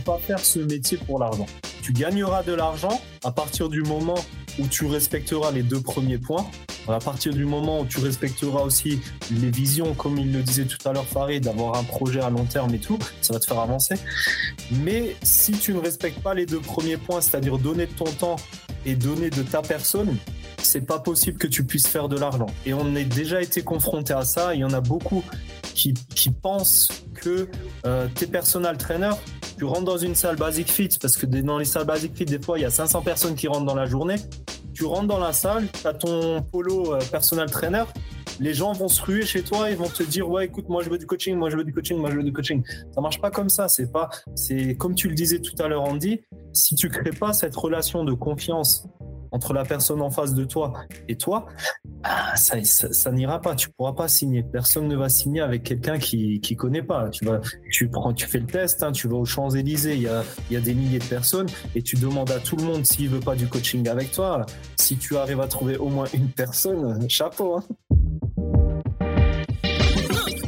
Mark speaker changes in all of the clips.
Speaker 1: pas faire ce métier pour l'argent. Tu gagneras de l'argent à partir du moment où tu respecteras les deux premiers points. À partir du moment où tu respecteras aussi les visions, comme il le disait tout à l'heure Farid, d'avoir un projet à long terme et tout, ça va te faire avancer. Mais si tu ne respectes pas les deux premiers points, c'est-à-dire donner de ton temps et donner de ta personne, c'est pas possible que tu puisses faire de l'argent. Et on a déjà été confronté à ça. Il y en a beaucoup qui, pensent que euh, tes personal trainers, tu rentres dans une salle basic fit, parce que dans les salles basic fit, des fois, il y a 500 personnes qui rentrent dans la journée. Tu rentres dans la salle, tu as ton polo euh, personal trainer, les gens vont se ruer chez toi, ils vont te dire ouais écoute moi je veux du coaching, moi je veux du coaching, moi je veux du coaching. Ça marche pas comme ça, c'est pas c'est comme tu le disais tout à l'heure Andy, si tu crées pas cette relation de confiance entre la personne en face de toi et toi, ah, ça, ça, n'ira pas. Tu pourras pas signer. Personne ne va signer avec quelqu'un qui qui connaît pas. Tu vas, tu prends, tu fais le test. Hein, tu vas aux Champs Élysées. Il y a il y a des milliers de personnes et tu demandes à tout le monde s'il veut pas du coaching avec toi. Si tu arrives à trouver au moins une personne, chapeau. Hein.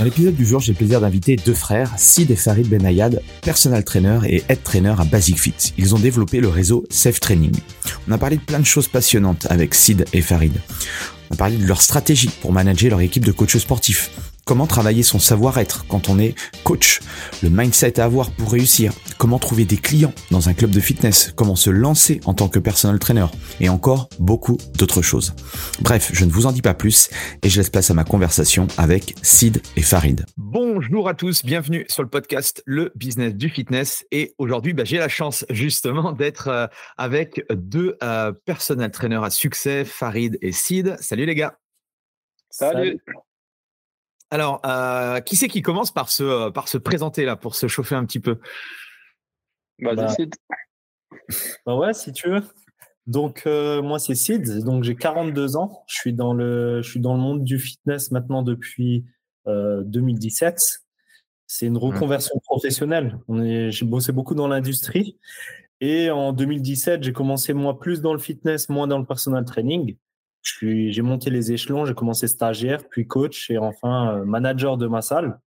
Speaker 2: Dans l'épisode du jour, j'ai le plaisir d'inviter deux frères, Sid et Farid Benayad, personal trainer et head trainer à Basic Fit. Ils ont développé le réseau Safe Training. On a parlé de plein de choses passionnantes avec Sid et Farid. On a parlé de leur stratégie pour manager leur équipe de coachs sportifs, Comment travailler son savoir-être quand on est coach? Le mindset à avoir pour réussir Comment trouver des clients dans un club de fitness? Comment se lancer en tant que personal trainer? Et encore beaucoup d'autres choses. Bref, je ne vous en dis pas plus et je laisse place à ma conversation avec Sid et Farid. Bonjour à tous, bienvenue sur le podcast Le Business du Fitness. Et aujourd'hui, bah, j'ai la chance justement d'être euh, avec deux euh, personal trainers à succès, Farid et Sid. Salut les gars.
Speaker 3: Salut.
Speaker 2: Alors, euh, qui c'est qui commence par se, euh, par se présenter là, pour se chauffer un petit peu?
Speaker 3: Bah, bah,
Speaker 1: bah, ouais, si tu veux. Donc, euh, moi, c'est Sid. Donc, j'ai 42 ans. Je suis, dans le, je suis dans le monde du fitness maintenant depuis 2017. C'est une mmh. reconversion professionnelle. J'ai bossé beaucoup dans l'industrie. Et en 2017, j'ai commencé moi plus dans le fitness, moins dans le personal training j'ai monté les échelons, j'ai commencé stagiaire, puis coach et enfin euh, manager de ma salle.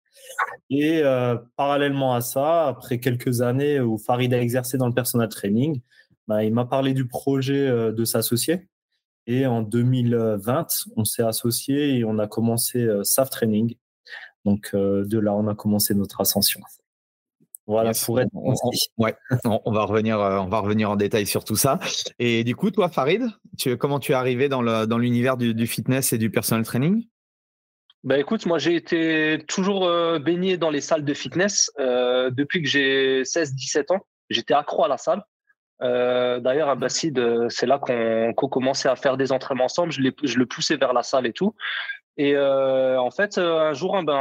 Speaker 1: Et euh, parallèlement à ça, après quelques années où Farid a exercé dans le personal training, bah, il m'a parlé du projet euh, de s'associer. Et en 2020, on s'est associé et on a commencé SAF Training. Donc de là, on a commencé notre ascension.
Speaker 2: Voilà, pour être. On, ouais, on, va revenir, euh, on va revenir en détail sur tout ça. Et du coup, toi, Farid, tu, comment tu es arrivé dans l'univers dans du, fitness et du personal training?
Speaker 3: Bah écoute, moi j'ai été toujours euh, baigné dans les salles de fitness euh, depuis que j'ai 16-17 ans. J'étais accro à la salle. D'ailleurs, à Bacide, c'est là qu'on commençait à faire des entraînements ensemble. Je, je le poussais vers la salle et tout. Et euh, en fait, euh, un jour, hein, ben,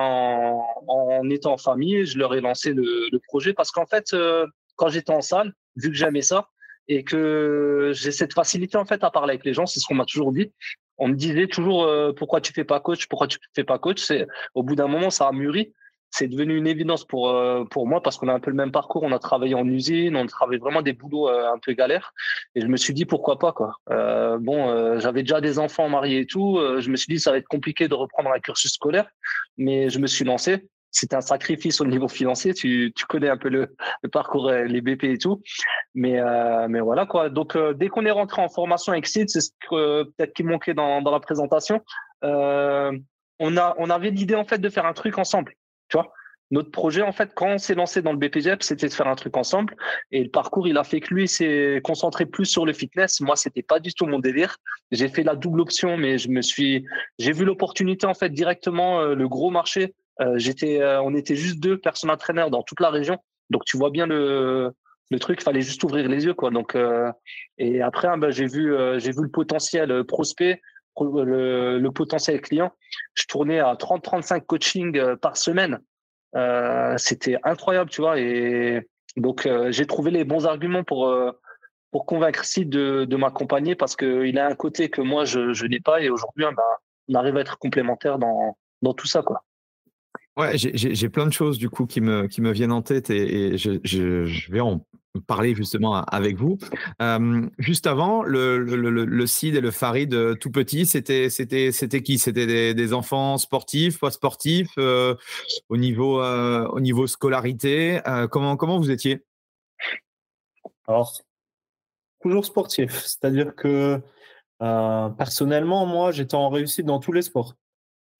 Speaker 3: en, étant en famille, je leur ai lancé le, le projet parce qu'en fait, euh, quand j'étais en salle, vu que j'aimais ça et que j'ai cette facilité en fait à parler avec les gens, c'est ce qu'on m'a toujours dit. On me disait toujours pourquoi tu fais pas coach, pourquoi tu fais pas coach? C'est au bout d'un moment, ça a mûri c'est devenu une évidence pour euh, pour moi parce qu'on a un peu le même parcours. On a travaillé en usine, on travaille vraiment des boulots euh, un peu galères. Et je me suis dit pourquoi pas quoi. Euh, bon, j'avais déjà des enfants mariés et tout. je me suis dit ça va être compliqué de reprendre un cursus scolaire, mais je me suis lancé. C'était un sacrifice au niveau financier. Tu, tu connais un peu le, le parcours, les BP et tout. Mais mais voilà quoi. Donc dès qu'on est rentré en formation avec c'est ce que peut-être qui manquait dans dans la présentation. on a on avait l'idée en fait de faire un truc ensemble tu vois notre projet, en fait, quand on s'est lancé dans le BPGEP, c'était de faire un truc ensemble. Et le parcours, il a fait que lui s'est concentré plus sur le fitness. Moi, c'était pas du tout mon délire. J'ai fait la double option, mais je me suis, j'ai vu l'opportunité, en fait, directement, euh, le gros marché. Euh, j'étais, euh, on était juste deux personnes entraîneurs dans toute la région. Donc, tu vois bien le, le truc, fallait juste ouvrir les yeux, quoi. Donc, et après, hein, ben, j'ai vu, j'ai vu le potentiel prospect, le, le potentiel client. Je tournais à 30-35 coachings par semaine. Euh, c'était incroyable, tu vois. Et donc, euh, j'ai trouvé les bons arguments pour, euh, pour convaincre Sid de, de m'accompagner parce qu'il a un côté que moi, je, je n'ai pas. Et aujourd'hui, bah, on arrive à être complémentaires dans, dans tout ça, quoi.
Speaker 4: Ouais, j'ai plein de choses du coup qui me, qui me viennent en tête et, je, je, vais en parler justement avec vous. juste avant, le, le, le, Cid et le Farid euh, tout petit, c'était qui? C'était des, enfants sportifs, pas sportifs, euh, au niveau euh, au niveau scolarité. comment comment vous étiez?
Speaker 1: Alors toujours sportif, c'est-à-dire que personnellement, moi, j'étais en réussite dans tous les sports.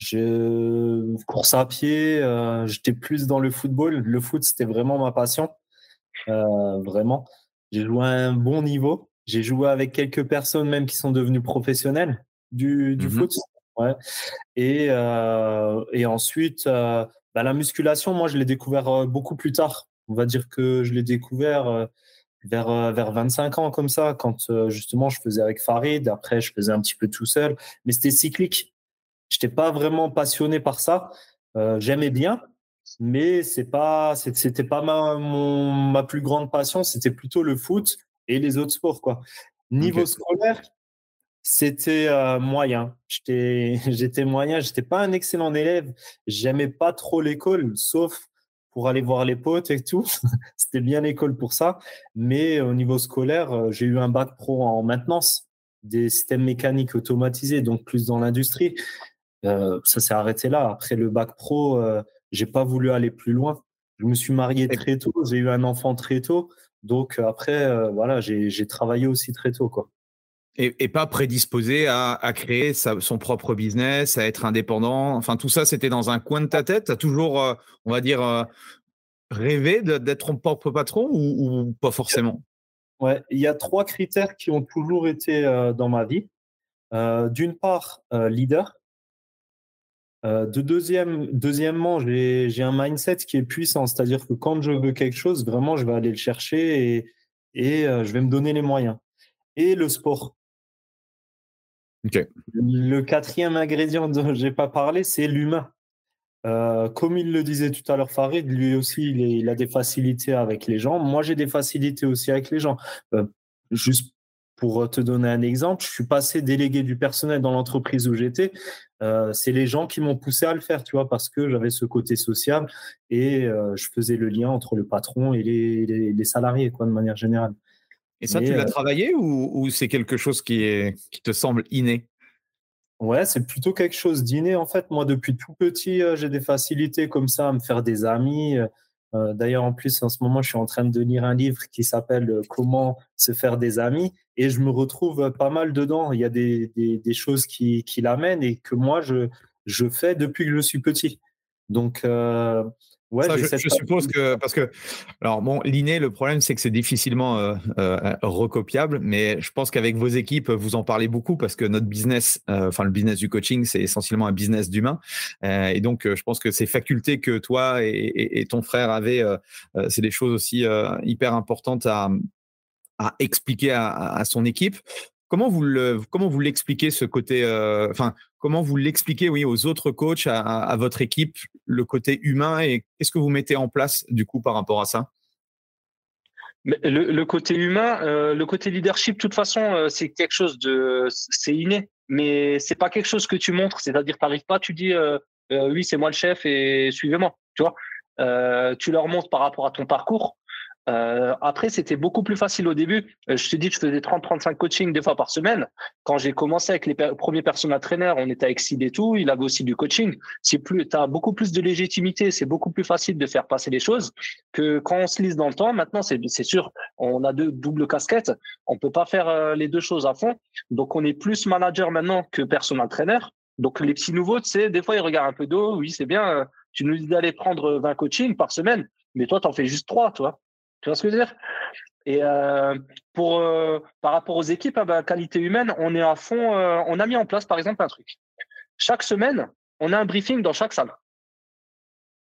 Speaker 1: Je course à pied, j'étais plus dans le football. Le foot, c'était vraiment ma passion. Euh, vraiment. J'ai joué à un bon niveau. J'ai joué avec quelques personnes même qui sont devenues professionnelles du, du mmh foot. Ouais. Et, euh, et ensuite, euh, bah, la musculation, moi, je l'ai découvert beaucoup plus tard. On va dire que je l'ai découvert vers, vers 25 ans, comme ça, quand justement je faisais avec Farid. Après, je faisais un petit peu tout seul. Mais c'était cyclique. Je n'étais pas vraiment passionné par ça. J'aimais bien, mais c'est pas c'était pas ma ma plus grande passion c'était plutôt le foot et les autres sports quoi. Niveau scolaire c'était euh, moyen. J'étais j'étais moyen j'étais pas un excellent élève j'aimais pas trop l'école sauf pour aller voir les potes et tout. C'était bien l'école pour ça mais au niveau scolaire euh, j'ai eu un bac pro en maintenance des systèmes mécaniques automatisés donc plus dans l'industrie. euh, ça s'est arrêté là après le bac pro j'ai pas voulu aller plus loin. Je me suis marié très tôt, j'ai eu un enfant très tôt. Donc euh, après, euh, voilà, j'ai travaillé aussi très tôt. Quoi.
Speaker 4: Et, pas prédisposé à, à créer son propre business, à être indépendant. Enfin, tout ça, c'était dans un coin de ta tête? Tu as toujours, euh, on va dire, rêvé d'être ton propre patron ou, pas forcément?
Speaker 1: Ouais, il y a trois critères qui ont toujours été dans ma vie. D'une part, leader. Euh, de deuxième, deuxièmement, j'ai un mindset qui est puissant, c'est-à-dire que quand je veux quelque chose, vraiment, je vais aller le chercher et, et euh, je vais me donner les moyens. Et le sport. Le quatrième ingrédient dont je n'ai pas parlé, c'est l'humain. Euh, comme il le disait tout à l'heure, Farid, lui aussi, il, il, a des facilités avec les gens. Moi, j'ai des facilités aussi avec les gens. juste pour te donner un exemple, je suis passé délégué du personnel dans l'entreprise où j'étais. Euh, c'est les gens qui m'ont poussé à le faire, tu vois, parce que j'avais ce côté social et euh, je faisais le lien entre le patron et les, salariés, quoi, de manière générale.
Speaker 4: Et ça, tu l'as euh, travaillé ou, c'est quelque chose qui, est, qui te semble inné?
Speaker 1: Ouais, c'est plutôt quelque chose d'inné. En fait, moi, depuis tout petit, j'ai des facilités comme ça à me faire des amis. Euh, d'ailleurs, en plus, en ce moment, je suis en train de lire un livre qui s'appelle euh, Comment se faire des amis et je me retrouve pas mal dedans. Il y a des, des, choses qui, qui l'amènent et que moi, je, je fais depuis que je suis petit. Donc, euh,
Speaker 4: Ouais, je, suppose que parce que alors bon, l'inné, le problème c'est que c'est difficilement euh, euh, recopiable, mais je pense qu'avec vos équipes, vous en parlez beaucoup parce que notre business, euh, enfin le business du coaching, c'est essentiellement un business d'humain, et donc je pense que ces facultés que toi et, ton frère avaient, c'est des choses aussi hyper importantes à, à expliquer à, à, son équipe. Comment vous le, comment vous l'expliquez ce côté, euh, enfin, comment vous l'expliquez, oui, aux autres coachs, à, votre équipe, le côté humain et qu'est-ce que vous mettez en place du coup par rapport à ça?
Speaker 3: Le, côté humain, euh, le côté leadership, de toute façon, euh, c'est quelque chose de, c'est inné, mais c'est pas quelque chose que tu montres. C'est-à-dire, t'arrives pas, tu dis, oui, c'est moi le chef et suivez-moi. Tu tu leur montres par rapport à ton parcours. Euh, après, c'était beaucoup plus facile au début. Euh, je te dis, je faisais 30-35 coachings deux fois par semaine. Quand j'ai commencé avec les premiers personnes traîneur, on était avec Sid et tout. Il avait aussi du coaching. C'est plus, as beaucoup plus de légitimité. C'est beaucoup plus facile de faire passer les choses que quand on se lise dans le temps. Maintenant, c'est, sûr, on a deux doubles casquettes. On peut pas faire euh, les deux choses à fond. Donc, on est plus manager maintenant que personne traîneur. Donc, les petits nouveaux, tu sais, des fois, ils regardent un peu d'eau. Oui, c'est bien. tu nous dis d'aller prendre 20 coachings par semaine, mais toi, tu en fais juste 3, tu vois. Tu vois ce que je veux dire? Et euh, pour, euh, par rapport aux équipes, à bah, qualité humaine, on est à fond. Euh, on a mis en place, par exemple, un truc. Chaque semaine, on a un briefing dans chaque salle.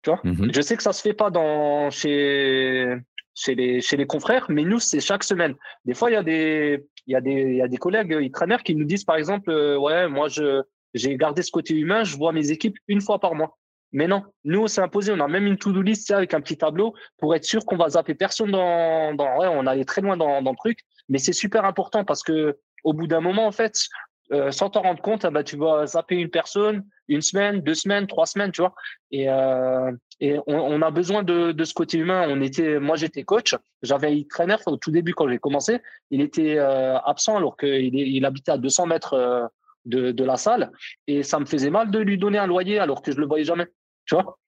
Speaker 3: Tu vois? Mmh Je sais que ça se fait pas dans chez chez les chez les confrères, mais nous c'est chaque semaine. Des fois il y a des il y a des il y a des collègues entraîneurs qui nous disent par exemple ouais moi je j'ai gardé ce côté humain, je vois mes équipes une fois par mois. Mais non, nous, on s'est imposé, on a même une to-do list avec un petit tableau pour être sûr qu'on va zapper personne dans, dans ouais, on allait très loin dans, dans le truc. Mais c'est super important parce que au bout d'un moment, en fait, euh, sans t'en rendre compte, bah, tu vas zapper une personne, une semaine, deux semaines, trois semaines, tu vois. Et, euh, et on, on, a besoin de, de ce côté humain. On était, moi, j'étais coach. J'avais un trainer au tout début quand j'ai commencé. Il était euh, absent alors qu'il il habitait à 200 mètres euh, de, de la salle. Et ça me faisait mal de lui donner un loyer alors que je le voyais jamais. Tu vois?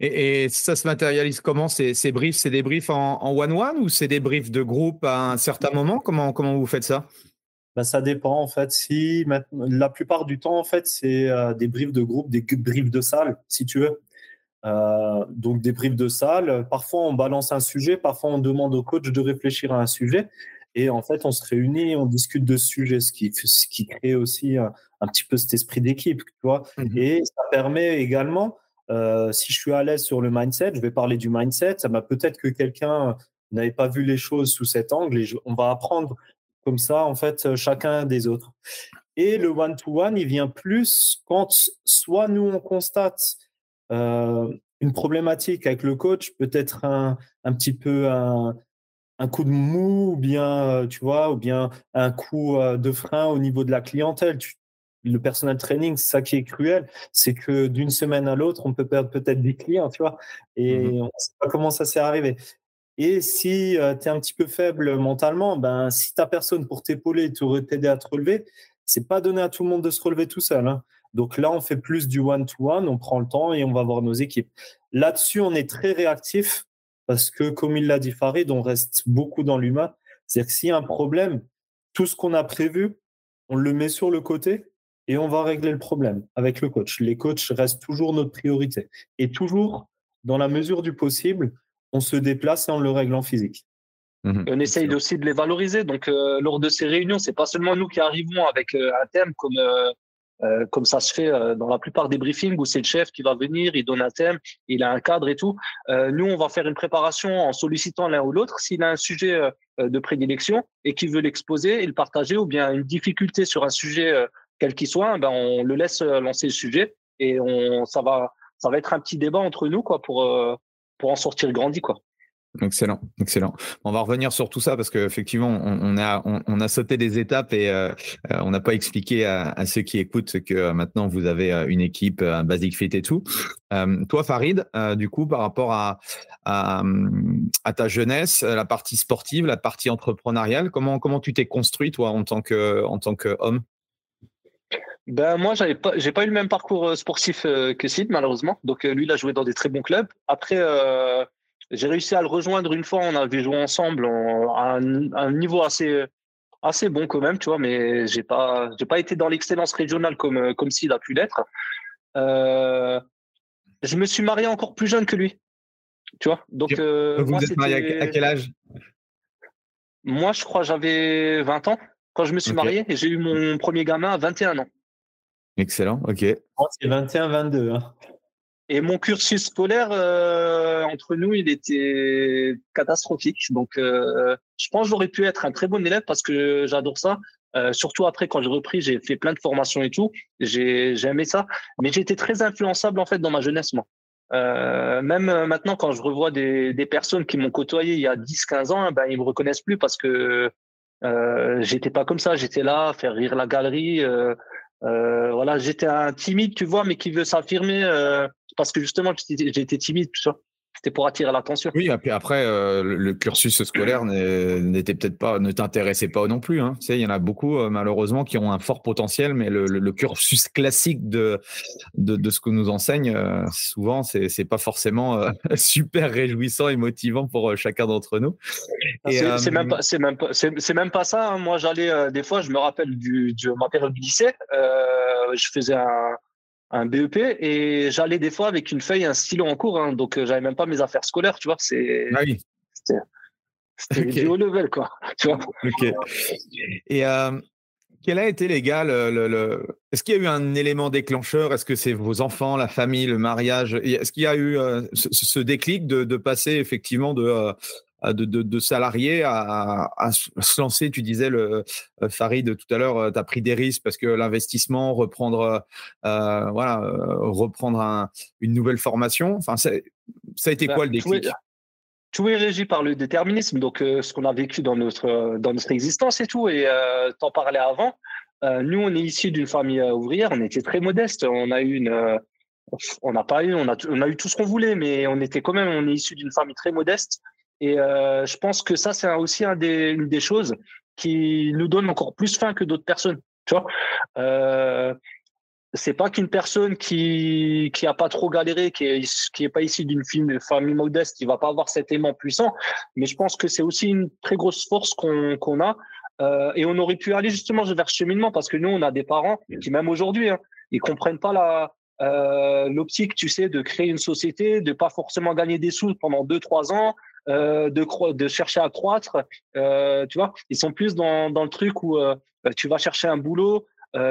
Speaker 4: Et, ça se matérialise comment? Ces, ces briefs C'est des briefs en one-one ou c'est des briefs de groupe à un certain moment? Comment, comment vous faites ça?
Speaker 1: Ben, ça dépend en fait. Si la plupart du temps en fait c'est euh, des briefs de groupe, des briefs de salle, si tu veux. Euh, donc des briefs de salle. Parfois on balance un sujet, parfois on demande au coach de réfléchir à un sujet. Et en fait, on se réunit, on discute de ce sujet, ce qui, ce qui crée aussi un, un petit peu cet esprit d'équipe, tu vois. Mmh et ça permet également euh, si je suis à l'aise sur le mindset, je vais parler du mindset. Ça m'a peut-être que quelqu'un n'avait pas vu les choses sous cet angle et on va apprendre comme ça, en fait, chacun des autres. Et le one-to-one, il vient plus quand soit nous, on constate euh, une problématique avec le coach, peut-être un, un, petit peu un, un, coup de mou, ou bien, tu vois, ou bien un coup euh, de frein au niveau de la clientèle. Le personal training, c'est ça qui est cruel, c'est que d'une semaine à l'autre, on peut perdre peut-être des clients, tu vois, et mmh on ne sait pas comment ça s'est arrivé. Et si euh, tu es un petit peu faible mentalement, ben, si tu personne pour t'épauler, t'aider à te relever, c'est pas donné à tout le monde de se relever tout seul. Hein. Donc là, on fait plus du one-to-one, on prend le temps et on va voir nos équipes. Là-dessus, on est très réactif parce que, comme il l'a dit Farid, on reste beaucoup dans l'humain. C'est-à-dire que s'il y a un problème, tout ce qu'on a prévu, on le met sur le côté et on va régler le problème avec le coach. Les coachs restent toujours notre priorité. Et toujours, dans la mesure du possible, on se déplace et on le règle en physique.
Speaker 3: Mmh on essaye aussi de les valoriser. Donc, euh, lors de ces réunions, c'est pas seulement nous qui arrivons avec euh, un thème comme euh, comme ça se fait dans la plupart des briefings où c'est le chef qui va venir, il donne un thème, il a un cadre et tout. nous, on va faire une préparation en sollicitant l'un ou l'autre. S'il a un sujet de prédilection et qu'il veut l'exposer et le partager, ou bien une difficulté sur un sujet quel qu'il soit, ben on le laisse euh, lancer le sujet et on, ça va, ça va être un petit débat entre nous quoi pour euh, en sortir grandi quoi.
Speaker 4: Excellent, excellent. On va revenir sur tout ça parce qu'effectivement, on, on, a, sauté des étapes et euh, on n'a pas expliqué à, ceux qui écoutent que maintenant vous avez une équipe, un basic fit et tout. toi, Farid, du coup, par rapport à, ta jeunesse, la partie sportive, la partie entrepreneuriale, comment, comment tu t'es construit toi en tant qu'homme?
Speaker 3: Ben moi, j'avais pas, j'ai pas eu le même parcours euh, sportif euh, que Sid malheureusement. Donc euh, lui, il a joué dans des très bons clubs. Après, j'ai réussi à le rejoindre une fois. On avait joué ensemble à, un, niveau assez assez bon quand même, tu vois. Mais j'ai pas j'ai pas été dans l'excellence régionale comme comme Sid a pu l'être. je me suis marié encore plus jeune que lui, tu vois. Donc
Speaker 4: vous moi, êtes marié à quel âge?
Speaker 3: Moi, je crois j'avais 20 ans quand je me suis marié et j'ai eu mon premier gamin à 21 ans.
Speaker 4: Excellent, ok.
Speaker 1: c'est 21-22. Hein.
Speaker 3: Et mon cursus scolaire, euh, entre nous, il était catastrophique. Donc, euh, je pense que j'aurais pu être un très bon élève parce que j'adore ça. Euh, surtout après, quand j'ai repris, j'ai fait plein de formations et tout. J'ai aimé ça. Mais j'étais très influençable, en fait, dans ma jeunesse, moi. même maintenant, quand je revois des, des personnes qui m'ont côtoyé il y a 10-15 ans, ben, ils me reconnaissent plus parce que euh, j'étais pas comme ça. J'étais là, faire rire la galerie. Euh, voilà, j'étais un timide, tu vois, mais qui veut s'affirmer euh, parce que justement, j'étais timide, tu vois. C'était pour attirer l'attention.
Speaker 4: Oui, après, après euh, le cursus scolaire n'était peut-être pas, ne t'intéressait pas non plus. Hein. Tu sais, il y en a beaucoup, euh, malheureusement, qui ont un fort potentiel, mais le, le, cursus classique de, de, de, ce que nous enseigne, euh, souvent, c'est n'est pas forcément super réjouissant et motivant pour chacun d'entre nous.
Speaker 3: C'est même, pas, même, pas, même pas ça. Hein. Moi, j'allais, des fois, je me rappelle du, du ma période du lycée, je faisais un un BEP et j'allais des fois avec une feuille, un stylo en cours, hein, donc j'avais même pas mes affaires scolaires, tu vois. C'est
Speaker 4: ah oui.
Speaker 3: c'était du haut level, quoi. Tu vois.
Speaker 4: Et quel a été, les gars, le, est-ce qu'il y a eu un élément déclencheur? Est-ce que c'est vos enfants, la famille, le mariage? Est-ce qu'il y a eu ce, déclic de, passer effectivement de, de, de, salarié à, se lancer Tu disais, le, Farid, tout à l'heure, tu as pris des risques parce que l'investissement, reprendre, voilà, reprendre une nouvelle formation, enfin, ça a été bah, quoi le déclic?
Speaker 3: tout est régi par le déterminisme, donc euh, ce qu'on a vécu dans notre, euh, dans notre existence et tout. Et euh, t'en parlais avant. nous, on est issus d'une famille ouvrière. On était très modeste. On a eu une, on n'a pas eu, on a, on a eu tout ce qu'on voulait, mais on était quand même, on est issu d'une famille très modeste. Et je pense que ça, c'est aussi un des, une des choses qui nous donne encore plus faim que d'autres personnes. Tu vois c'est pas qu'une personne qui qui a pas trop galéré, qui est qui est pas issue d'une famille modeste, qui va pas avoir cet aimant puissant. Mais je pense que c'est aussi une très grosse force qu'on qu'on a. Euh, et on aurait pu aller justement vers ce cheminement parce que nous, on a des parents qui même aujourd'hui, hein, ils comprennent pas la euh, l'optique, tu sais, de créer une société, de pas forcément gagner des sous pendant deux trois ans, euh, de chercher à croître. Euh, tu vois, ils sont plus dans dans le truc où euh, tu vas chercher un boulot,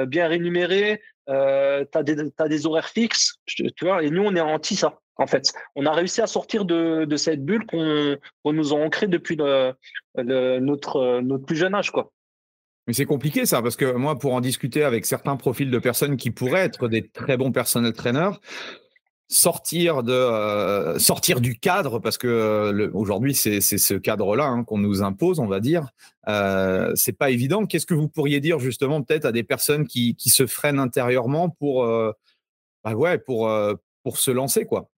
Speaker 3: bien rémunéré, tu as, des horaires fixes, tu vois, et nous, on est anti ça, en fait. On a réussi à sortir de, de cette bulle qu'on nous a ancrée depuis notre, notre plus jeune âge, quoi.
Speaker 4: Mais c'est compliqué ça, parce que moi, pour en discuter avec certains profils de personnes qui pourraient être des très bons personnels traîneurs, euh, sortir du cadre parce que euh, aujourd'hui c'est ce cadre-là hein, qu'on nous impose, on va dire. Euh, c'est pas évident. Qu'est-ce que vous pourriez dire justement peut-être à des personnes qui, se freinent intérieurement pour euh, bah pour se lancer quoi?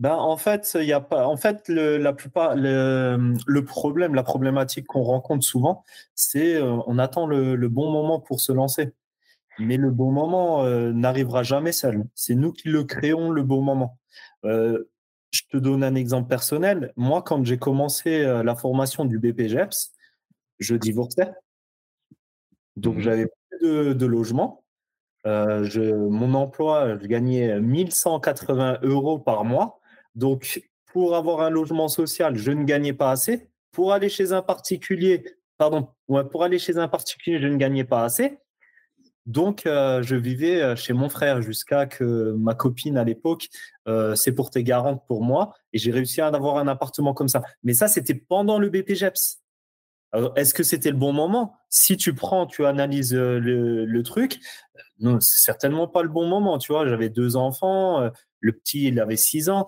Speaker 1: Ben, en fait, il y a pas. En fait, le, la plupart, le, le, problème, la problématique qu'on rencontre souvent, c'est on attend le, bon moment pour se lancer. Mais le bon moment euh, n'arrivera jamais seul. C'est nous qui le créons, le bon moment. Euh, je te donne un exemple personnel. Moi, quand j'ai commencé euh, la formation du BPGEPS, je divorçais. Donc, mmh j'avais plus de, de logement. je, mon emploi, je gagnais 1180 euros par mois. Donc, pour avoir un logement social, je ne gagnais pas assez. Pour aller chez un particulier, pardon, pour aller chez un particulier, je ne gagnais pas assez. Donc, euh, je vivais euh, chez mon frère jusqu'à que ma copine à l'époque euh, s'est portée garante pour moi et j'ai réussi à avoir un appartement comme ça. Mais ça, c'était pendant le BPGEPS. Est-ce que c'était le bon moment? Si tu prends, tu analyses le, truc, non, c'est certainement pas le bon moment. Tu vois, j'avais deux enfants, le petit, il avait six ans.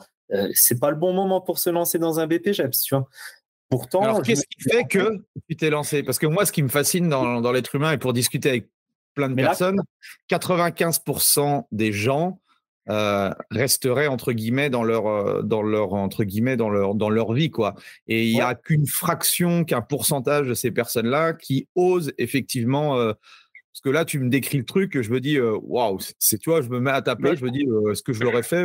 Speaker 1: c'est pas le bon moment pour se lancer dans un BPGEPS, tu vois.
Speaker 4: Pourtant, Alors, qu'est-ce qui fait que tu t'es lancé? Parce que moi, ce qui me fascine dans, dans l'être humain et pour discuter avec plein de personnes, 95% des gens euh, resteraient entre guillemets dans leur euh, dans leur entre guillemets dans leur dans leur vie quoi. Et il n'y a qu'une fraction, qu'un pourcentage de ces personnes-là qui osent effectivement. Euh, parce que là, tu me décris le truc, je me dis, waouh, c'est, tu vois, je me mets à ta place, je me dis, est-ce que je l'aurais fait,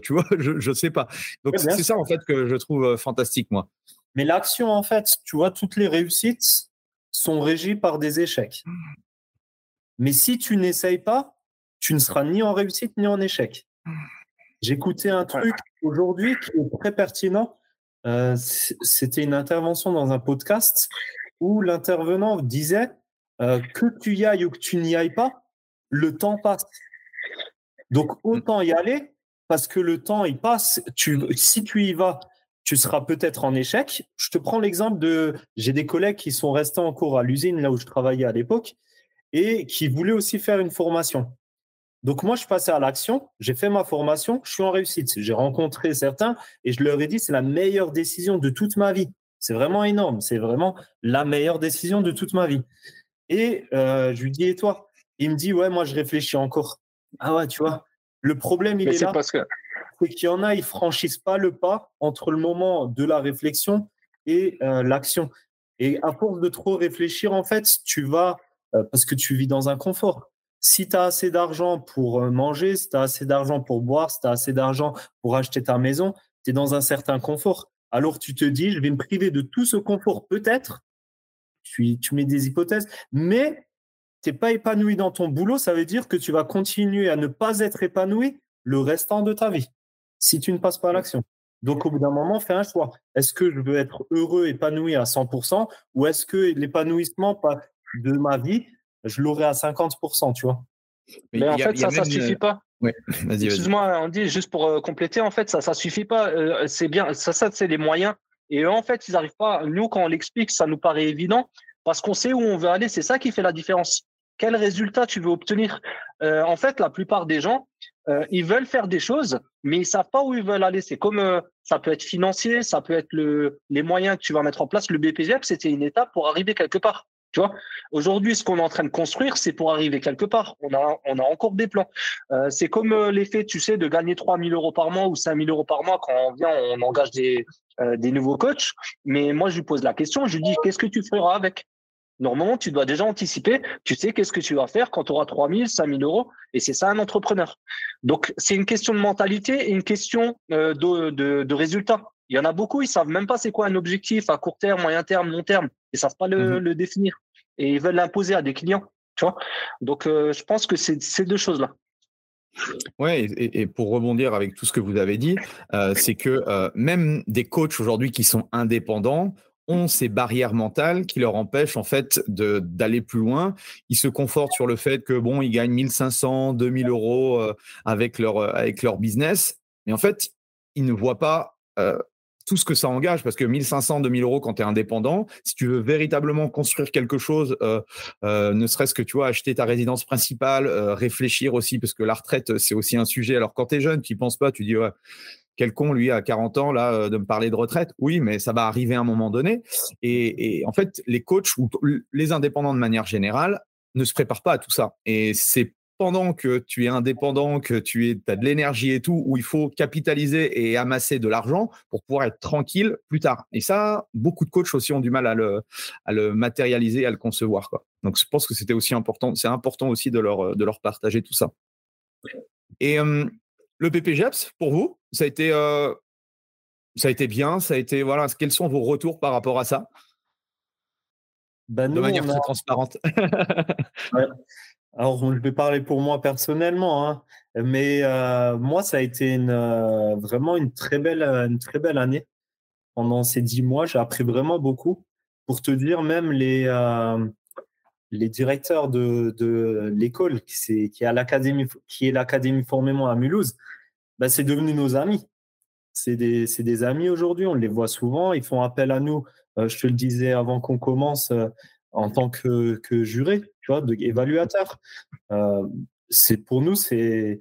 Speaker 4: tu vois, je ne sais pas. Donc, c'est ça, en fait, que je trouve fantastique, moi.
Speaker 1: Mais l'action, en fait, tu vois, toutes les réussites sont régies par des échecs. Mais si tu n'essayes pas, tu ne seras ni en réussite ni en échec. J'écoutais un truc aujourd'hui qui est très pertinent. Euh, c'était une intervention dans un podcast où l'intervenant disait euh, que tu y ailles ou que tu n'y ailles pas, le temps passe. Donc mmh. autant y aller parce que le temps il passe. Tu, si tu y vas, tu seras peut-être en échec. Je te prends l'exemple de j'ai des collègues qui sont restés en cours à l'usine là où je travaillais à l'époque et qui voulait aussi faire une formation. Donc moi, je passais à l'action, j'ai fait ma formation, je suis en réussite. J'ai rencontré certains et je leur ai dit, c'est la meilleure décision de toute ma vie. C'est vraiment énorme, c'est vraiment la meilleure décision de toute ma vie. Et euh, je lui dis, et toi? Il me dit, ouais, moi, je réfléchis encore. Ah ouais, tu vois, le problème, il est, là. Parce que... C'est qu'il y en a, ils franchissent pas le pas entre le moment de la réflexion et euh, l'action. Et à force de trop réfléchir, en fait, tu vas parce que tu vis dans un confort. Si tu as assez d'argent pour euh, manger, si tu as assez d'argent pour boire, si tu as assez d'argent pour acheter ta maison, tu es dans un certain confort. Alors tu te dis, je vais me priver de tout ce confort, peut-être, tu, tu mets des hypothèses, mais tu n'es pas épanoui dans ton boulot, ça veut dire que tu vas continuer à ne pas être épanoui le restant de ta vie si tu ne passes pas à l'action. Donc, au bout d'un moment, fais un choix. Est-ce que je veux être heureux, épanoui à 100% ou est-ce que l'épanouissement de ma vie, je l'aurai à 50%, tu vois
Speaker 3: Mais, en fait, ça, ça ne suffit pas.
Speaker 4: Oui,
Speaker 3: vas-y. Excuse-moi, Andy, juste pour euh, compléter, en fait, ça, ça suffit pas. Euh, c'est bien, ça, ça c'est les moyens. Et en fait, ils n'arrivent pas. Nous, quand on l'explique, ça nous paraît évident parce qu'on sait où on veut aller. C'est ça qui fait la différence. Quel résultat tu veux obtenir? Euh, En fait, la plupart des gens, euh, ils veulent faire des choses, mais ils savent pas où ils veulent aller. C'est comme euh, ça peut être financier, ça peut être le, les moyens que tu vas mettre en place. Le BPGEP, c'était une étape pour arriver quelque part. Tu vois, aujourd'hui, ce qu'on est en train de construire, c'est pour arriver quelque part. On a, on a encore des plans. Euh, c'est comme euh, l'effet, tu sais, de gagner 3 000 euros par mois ou 5 000 euros par mois quand on vient, on engage des, euh, des nouveaux coachs. Mais moi, je lui pose la question, je lui dis, qu'est-ce que tu feras avec? Normalement, tu dois déjà anticiper. Tu sais qu'est-ce que tu vas faire quand tu auras 3 000, 5 000 euros. Et c'est ça un entrepreneur. Donc, c'est une question de mentalité et une question euh, de, de, de résultat. Il y en a beaucoup, ils savent même pas c'est quoi un objectif à court terme, moyen terme, long terme. Ils savent pas le, mmh le définir. Et ils veulent l'imposer à des clients. Tu vois Donc, euh, je pense que c'est ces deux choses-là.
Speaker 4: Ouais, et, et, pour rebondir avec tout ce que vous avez dit, euh, c'est que euh, même des coachs aujourd'hui qui sont indépendants ont ces barrières mentales qui leur empêchent en fait d'aller plus loin. Ils se confortent sur le fait que bon, ils gagnent 1500, 2000 euros avec leur avec leur business, mais en fait, ils ne voient pas euh, tout ce que ça engage, parce que 1500, 2000 euros quand tu es indépendant, si tu veux véritablement construire quelque chose, euh, euh, ne serait-ce que tu vois, acheter ta résidence principale, euh, réfléchir aussi, parce que la retraite, c'est aussi un sujet. Alors quand tu es jeune, tu n'y penses pas, tu dis, quel con, lui, à 40 ans, là, de me parler de retraite. Oui, mais ça va arriver à un moment donné. Et, et en fait, les coachs ou les indépendants de manière générale ne se préparent pas à tout ça. Et c'est pendant que tu es indépendant, que tu es, as de l'énergie et tout, où il faut capitaliser et amasser de l'argent pour pouvoir être tranquille plus tard. Et ça, beaucoup de coachs aussi ont du mal à le, à le matérialiser, à le concevoir. Quoi. Donc, je pense que c'était aussi important. C'est important aussi de leur, de leur partager tout ça. Et euh, le PPGEPS, pour vous, ça a été, euh, ça a été bien? Ça a été voilà. Quels sont vos retours par rapport à ça?
Speaker 1: Ben
Speaker 4: De manière très a... transparente.
Speaker 1: ouais. Alors, je vais parler pour moi personnellement, hein, mais euh, moi, ça a été une, euh, vraiment une très, belle, une très belle année. Pendant ces dix mois, j'ai appris vraiment beaucoup. Pour te dire, même les, euh, les directeurs de, de l'école, qui, qui, est l'académie, qui est l'académie Formément à Mulhouse, bah, c'est devenu nos amis. C'est des, des, amis aujourd'hui, on les voit souvent, ils font appel à nous. je te le disais avant qu'on commence, en tant que, que juré, tu vois, de, évaluateur. Euh, c'est pour nous, c'est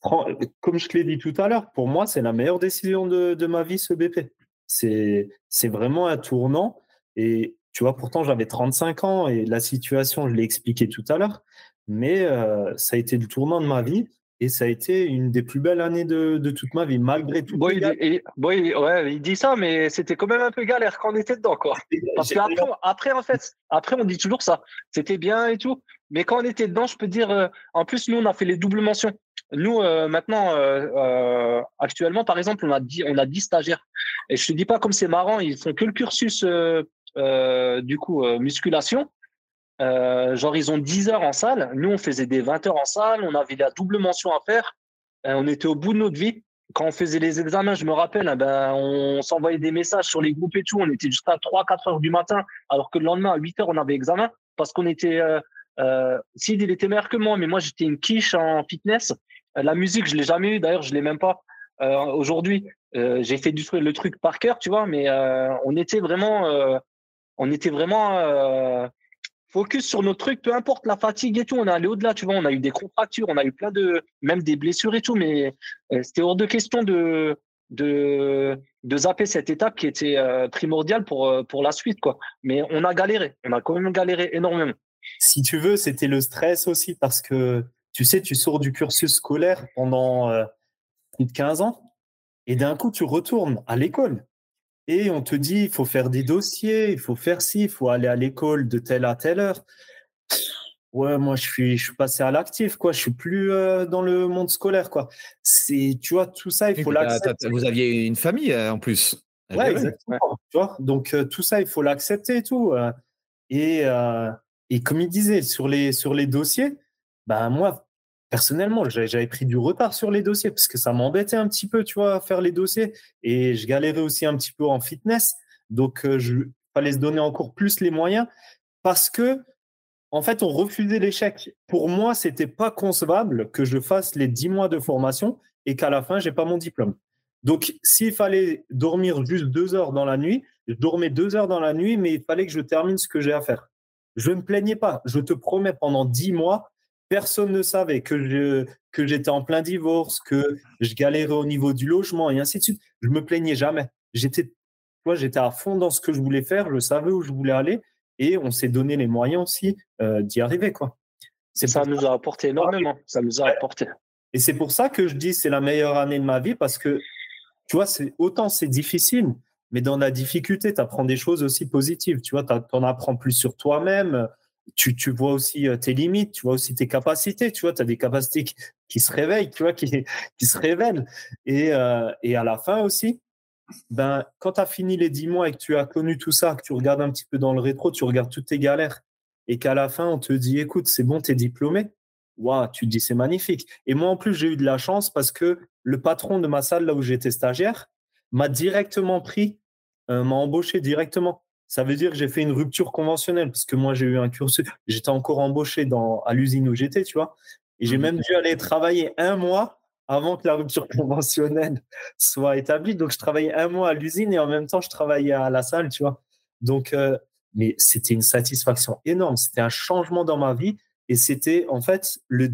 Speaker 1: comme je te l'ai dit tout à l'heure, pour moi, c'est la meilleure décision de, de ma vie, ce BP. C'est vraiment un tournant. Et tu vois, pourtant, j'avais 35 ans et la situation, je l'ai expliqué tout à l'heure, mais euh, ça a été le tournant de ma vie. Et ça a été une des plus belles années de, de toute ma vie, malgré tout.
Speaker 3: Bon, il, il, bon, il, ouais, il dit ça, mais c'était quand même un peu galère quand on était dedans, quoi. Parce qu'après, après, en fait, après, on dit toujours ça. C'était bien et tout. Mais quand on était dedans, je peux dire, euh, en plus, nous, on a fait les doubles mentions. Nous, euh, maintenant, euh, actuellement, par exemple, on a 10, on a 10 stagiaires. Et je te dis pas comme c'est marrant, ils font que le cursus, du coup, musculation. Euh, genre, ils ont 10 heures en salle. Nous, on faisait des 20 heures en salle. On avait la double mention à faire. Euh, on était au bout de notre vie. Quand on faisait les examens, je me rappelle, hein, ben, on s'envoyait des messages sur les groupes et tout. On était jusqu'à 3, 4 heures du matin, alors que le lendemain, à 8 heures, on avait examen parce qu'on était. Euh, euh, Sid, il était meilleur que moi, mais moi, j'étais une quiche en fitness. Euh, la musique, je l'ai jamais eu. D'ailleurs, je l'ai même pas. Euh, Aujourd'hui, j'ai fait du, le truc par cœur, tu vois, mais on était vraiment, on était vraiment focus sur nos trucs, peu importe la fatigue et tout, on est allé au-delà, tu vois, on a eu des contractures, on a eu plein de, même des blessures et tout, mais euh, c'était hors de question de, de, zapper cette étape qui était euh, primordiale pour, euh, pour la suite, quoi. Mais on a galéré, on a quand même galéré énormément.
Speaker 1: Si tu veux, c'était le stress aussi parce que, tu sais, tu sors du cursus scolaire pendant plus de 15 ans et d'un coup, tu retournes à l'école et on te dit, il faut faire des dossiers, il faut faire ci, il faut aller à l'école de telle à telle heure. Ouais, moi, je suis, je suis passé à l'actif, quoi. Je suis plus euh, dans le monde scolaire, quoi. C'est, tu vois, tout ça, il faut l'accepter.
Speaker 4: Vous aviez une famille euh, en plus.
Speaker 1: Ouais, exactement. Tu vois Donc, euh, tout ça, il faut l'accepter et tout. et et comme il disait, sur les, sur les dossiers, bah, moi, personnellement, j'avais pris du retard sur les dossiers parce que ça m'embêtait un petit peu, tu vois, faire les dossiers. Et je galérais aussi un petit peu en fitness. Donc, il euh, fallait se donner encore plus les moyens parce que, en fait, on refusait l'échec. Pour moi, c'était pas concevable que je fasse les 10 mois de formation et qu'à la fin, j'ai pas mon diplôme. Donc, s'il fallait dormir juste deux heures dans la nuit, je dormais deux heures dans la nuit, mais il fallait que je termine ce que j'ai à faire. Je ne plaignais pas. Je te promets, pendant dix mois, personne ne savait que je que j'étais en plein divorce, que je galérais au niveau du logement et ainsi de suite. Je me plaignais jamais. J'étais, moi, j'étais à fond dans ce que je voulais faire. Je savais où je voulais aller et on s'est donné les moyens aussi euh, d'y arriver, quoi.
Speaker 3: Ça nous a apporté énormément. Ça nous a apporté.
Speaker 1: Et c'est pour ça que je dis c'est la meilleure année de ma vie parce que tu vois, c'est autant c'est difficile, mais dans la difficulté, tu apprends des choses aussi positives. Tu vois, tu en apprends plus sur toi-même. Tu, tu, vois aussi euh, tes limites, tu vois aussi tes capacités. Tu vois, tu as des capacités qui, se réveillent, tu vois, qui, se révèlent. Et, euh, et à la fin aussi, ben, quand tu as fini les dix mois et que tu as connu tout ça, que tu regardes un petit peu dans le rétro, tu regardes toutes tes galères et qu'à la fin, on te dit écoute, c'est bon, tu es diplômé. Waouh, tu te dis c'est magnifique. Et moi, en plus, j'ai eu de la chance parce que le patron de ma salle, là où j'étais stagiaire, m'a directement pris, euh, m'a embauché directement. Ça veut dire que j'ai fait une rupture conventionnelle parce que moi, j'ai eu un cursus. J'étais encore embauché dans, à l'usine où j'étais, tu vois. Et j'ai mmh. même dû aller travailler un mois avant que la rupture conventionnelle soit établie. Donc, je travaillais un mois à l'usine et en même temps, je travaillais à la salle, tu vois. Donc, euh, mais c'était une satisfaction énorme. C'était un changement dans ma vie et c'était en fait le,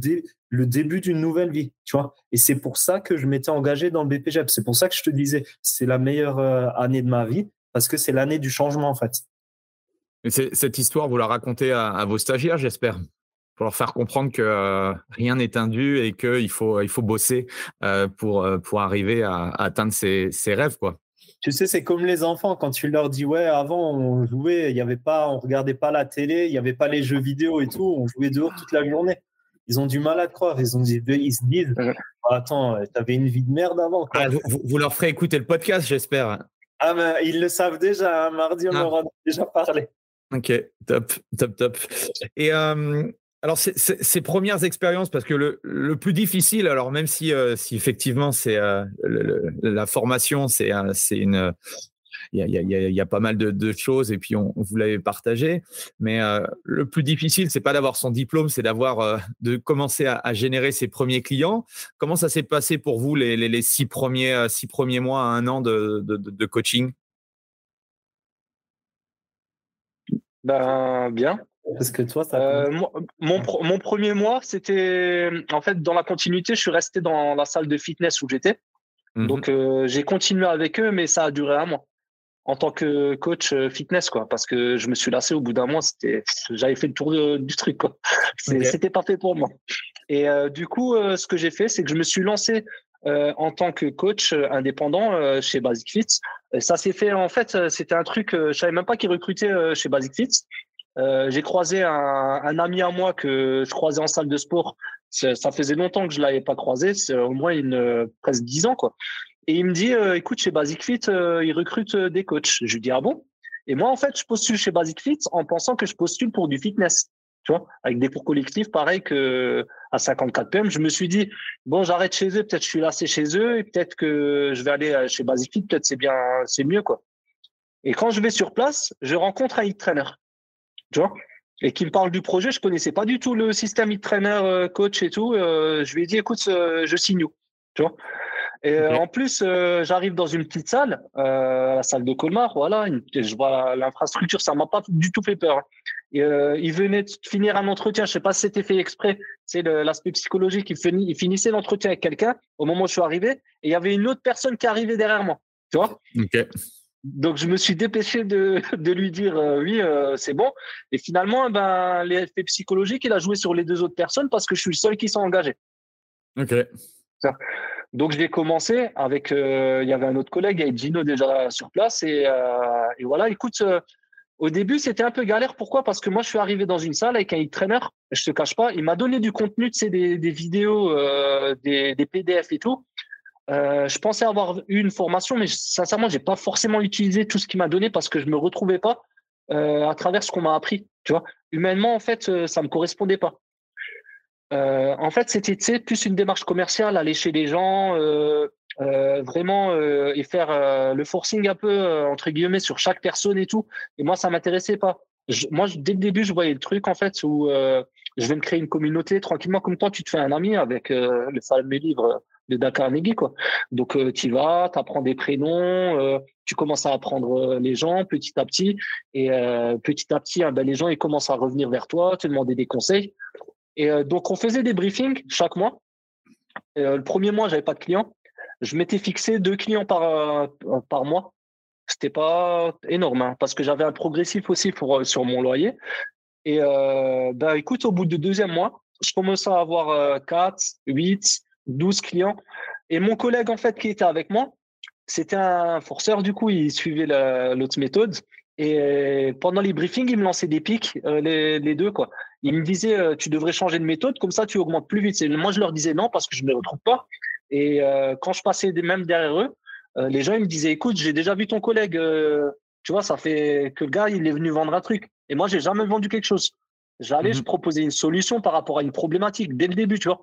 Speaker 1: le début d'une nouvelle vie, tu vois. Et c'est pour ça que je m'étais engagé dans le BPGEP. C'est pour ça que je te disais, c'est la meilleure euh, année de ma vie parce que c'est l'année du changement en fait.
Speaker 2: Et cette histoire, vous la racontez à, vos stagiaires, j'espère, pour leur faire comprendre que euh, rien n'est indu et qu'il faut, il faut bosser euh, pour, pour arriver à, atteindre ses, ses rêves, quoi.
Speaker 1: Tu sais, c'est comme les enfants quand tu leur dis ouais, avant on jouait, il y avait pas, on regardait pas la télé, il y avait pas les jeux vidéo et tout, on jouait dehors toute la journée. Ils ont du mal à croire. Ils ont dit, ils se disent, oh, attends, t'avais une vie de merde avant.
Speaker 2: Ah, vous, leur ferez écouter le podcast, j'espère.
Speaker 1: Ah ben, ils le savent déjà. Hein. Mardi, on ah. leur a déjà parlé.
Speaker 2: Ok, top, top, top. Et euh, alors, ces premières expériences, parce que le, le, plus difficile, alors même si, euh, si effectivement c'est euh, la formation, c'est une, il y, a, il, y a, il y a, pas mal de, de, choses et puis on, vous l'avez partagé. Mais euh, le plus difficile, c'est pas d'avoir son diplôme, c'est d'avoir de commencer à, à, générer ses premiers clients. Comment ça s'est passé pour vous les, les, les, six premiers six premiers mois à un an de, de, de coaching?
Speaker 3: Ben bien,
Speaker 1: parce que toi, ça.
Speaker 3: Euh, mon, mon, premier mois, c'était en fait dans la continuité. Je suis resté dans la salle de fitness où j'étais. Mhm. Donc euh, j'ai continué avec eux, mais ça a duré un mois en tant que coach euh, fitness, quoi. Parce que je me suis lassé au bout d'un mois. C'était, j'avais fait le tour du truc, quoi. C'était pas fait pour moi. Et du coup, ce que j'ai fait, c'est que je me suis lancé en tant que coach indépendant chez Basic Fit. ça s'est fait en fait, c'était un truc, je savais même pas qu'ils recrutaient chez Basic Fit. Euh, j'ai croisé un, un, ami à moi que je croisais en salle de sport. Ça faisait longtemps que je l'avais pas croisé, c'est au moins une presque dix ans quoi. Et il me dit, euh, écoute, chez Basic Fit, euh, ils recrutent des coachs. Je lui dis ah bon? Et moi en fait, je postule chez Basic Fit en pensant que je postule pour du fitness, tu vois, avec des cours collectifs pareil que à 54 PM. Je me suis dit bon, j'arrête chez eux, peut-être je suis lassé chez eux et peut-être que je vais aller chez Basic Fit, peut-être c'est bien, c'est mieux quoi. Et quand je vais sur place, je rencontre un hit trainer tu vois? Et qui me parle du projet. Je connaissais pas du tout le système e-trainer, euh, coach et tout. Euh, je lui ai dit, écoute, euh, je signe où? Tu vois? Et en plus, j'arrive dans une petite salle, la salle de Colmar, voilà, je vois l'infrastructure, ça m'a pas du tout fait peur. Et, il venait de finir un entretien, je sais pas si c'était fait exprès, c'est l'aspect psychologique, il, finissait l'entretien avec quelqu'un au moment où je suis arrivé, et il y avait une autre personne qui arrivait derrière moi, tu vois donc je me suis dépêché de, de lui dire euh, oui, euh, c'est bon. Et finalement, ben, l'effet psychologique, il a joué sur les deux autres personnes parce que je suis le seul qui s'est engagé.
Speaker 2: Ok.
Speaker 3: Donc je vais commencer avec, euh, il y avait un autre collègue, il y avait Gino déjà sur place. Et, et voilà, écoute, au début, c'était un peu galère. Pourquoi? Parce que moi, je suis arrivé dans une salle avec un trainer. Je te cache pas, il m'a donné du contenu, tu sais, des, vidéos, des, PDF et tout. Euh, je pensais avoir eu une formation, mais sincèrement, j'ai pas forcément utilisé tout ce qu'il m'a donné parce que je me retrouvais pas. à travers ce qu'on m'a appris. Tu vois, humainement, en fait, ça me correspondait pas. En fait, c'était plus une démarche commerciale, aller chez les gens, vraiment et faire le forcing un peu entre guillemets sur chaque personne et tout. Et moi, ça m'intéressait pas. moi, dès le début, je voyais le truc en fait où je vais me créer une communauté tranquillement comme toi. Tu te fais un ami avec le fameux livre de Dakar Carnegie, quoi. Donc, tu vas, tu apprends des prénoms, tu commences à apprendre les gens petit à petit. Et petit à petit, hein, ben, les gens, ils commencent à revenir vers toi, te demander des conseils. Et donc, on faisait des briefings chaque mois. le premier mois, j'avais pas de clients je m'étais fixé deux clients par, euh, par mois. C'était pas énorme hein, parce que j'avais un progressif aussi pour, euh, sur mon loyer. Et euh, bah, écoute, au bout du deuxième mois, je commençais à avoir 4, 8, 12 clients. Et mon collègue, en fait, qui était avec moi, c'était un forceur, du coup, il suivait l'autre méthode. Et pendant les briefings, il me lançait des pics, les, les, deux, quoi. Il me disait, tu devrais changer de méthode, comme ça, tu augmentes plus vite. moi, je leur disais non, parce que je ne me retrouve pas. Et euh, quand je passais même derrière eux, euh, les gens ils me disaient écoute, j'ai déjà vu ton collègue, euh, tu vois, ça fait que le gars il est venu vendre un truc. Et moi, j'ai jamais vendu quelque chose. J'allais, je mhm. proposais une solution par rapport à une problématique dès le début, tu vois.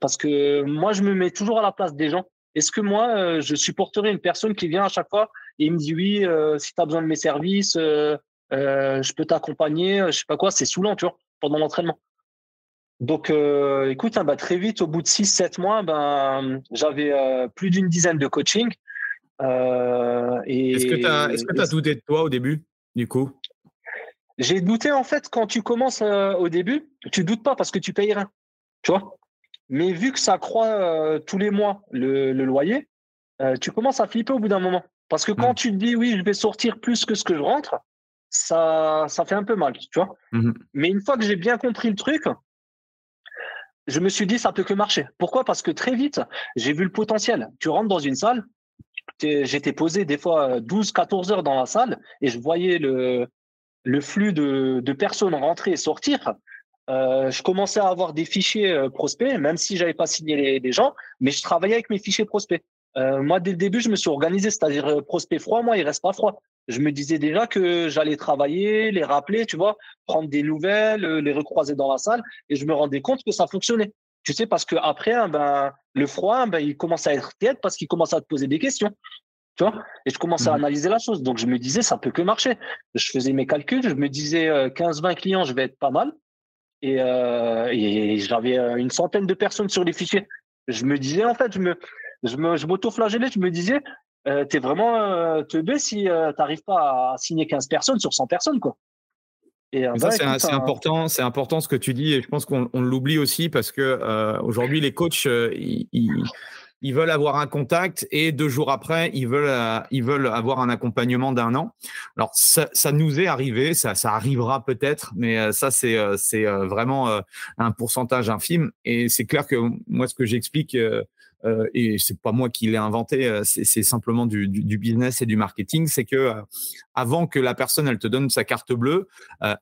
Speaker 3: parce que moi, je me mets toujours à la place des gens. Est-ce que moi, je supporterais une personne qui vient à chaque fois et il me dit oui, si tu as besoin de mes services, je peux t'accompagner, je sais pas quoi, c'est saoulant, tu vois, pendant l'entraînement. Donc, euh, écoute, hein, bah, très vite, au bout de 6-7 mois, ben, j'avais euh, plus d'une dizaine de coaching.
Speaker 4: Euh, est-ce que tu as, douté de toi au début, du coup?
Speaker 3: J'ai douté, en fait, quand tu commences au début, tu doutes pas parce que tu payes rien. Tu vois? Mais vu que ça croît tous les mois le, loyer, tu commences à flipper au bout d'un moment. Parce que quand mmh. tu te dis, oui, je vais sortir plus que ce que je rentre, ça, ça fait un peu mal, tu vois. Mmh Mais une fois que j'ai bien compris le truc, je me suis dit, ça peut que marcher. Pourquoi? Parce que très vite, j'ai vu le potentiel. Tu rentres dans une salle, j'étais posé des fois 12, 14 heures dans la salle et je voyais le, le flux de, de personnes rentrer et sortir. Euh, je commençais à avoir des fichiers euh, prospects, même si j'avais pas signé les, gens, mais je travaillais avec mes fichiers prospects. Euh, moi, dès le début, je me suis organisé, c'est-à-dire prospect froid, moi, il reste pas froid je me disais déjà que j'allais travailler, les rappeler, tu vois, prendre des nouvelles, euh, les recroiser dans la salle, et je me rendais compte que ça fonctionnait. Tu sais, parce que après, hein, ben, le froid, ben, il commence à être tête parce qu'il commence à te poser des questions. Tu vois Et je commençais à mmh analyser la chose. Donc, je me disais, ça peut que marcher. Je faisais mes calculs, je me disais, 15-20 euh, clients, je vais être pas mal. Et, euh, et j'avais une centaine de personnes sur les fichiers. Je me disais, en fait, je me, je me, je m'auto-flagellais, je me disais, euh, tu es vraiment euh, teubé si euh, tu n'arrives pas à signer 15 personnes sur 100 personnes. Quoi.
Speaker 4: Et, ça, c'est, important, c'est important ce que tu dis, et je pense qu'on l'oublie aussi parce que aujourd'hui, les coachs, ils, ils, veulent avoir un contact et deux jours après, ils veulent, ils veulent avoir un accompagnement d'un an. Alors, ça, ça, nous est arrivé, ça, ça arrivera peut-être, mais ça, c'est, c'est vraiment un pourcentage infime. Et c'est clair que moi, ce que j'explique euh, et c'est pas moi qui l'ai inventé, euh, c'est simplement du, business et du marketing, c'est que euh, avant que la personne elle te donne sa carte bleue,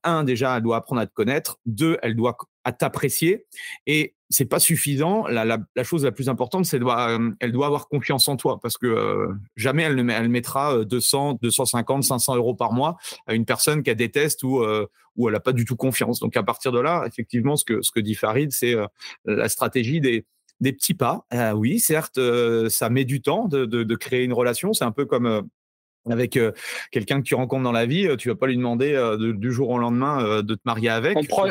Speaker 4: un déjà elle doit apprendre à te connaître, deux elle doit à t'apprécier et c'est pas suffisant. La, chose la plus importante, c'est doit, elle doit avoir confiance en toi parce que jamais elle ne mettra 200, 250, 500 euros par mois à une personne qu'elle déteste ou où elle a pas du tout confiance. Donc à partir de là, effectivement, ce que dit Farid, c'est la stratégie des des petits pas. Euh, oui, certes, euh, ça met du temps de, de, de créer une relation. C'est un peu comme euh, avec quelqu'un que tu rencontres dans la vie, tu vas pas lui demander du jour au lendemain de te marier avec.
Speaker 3: On prend,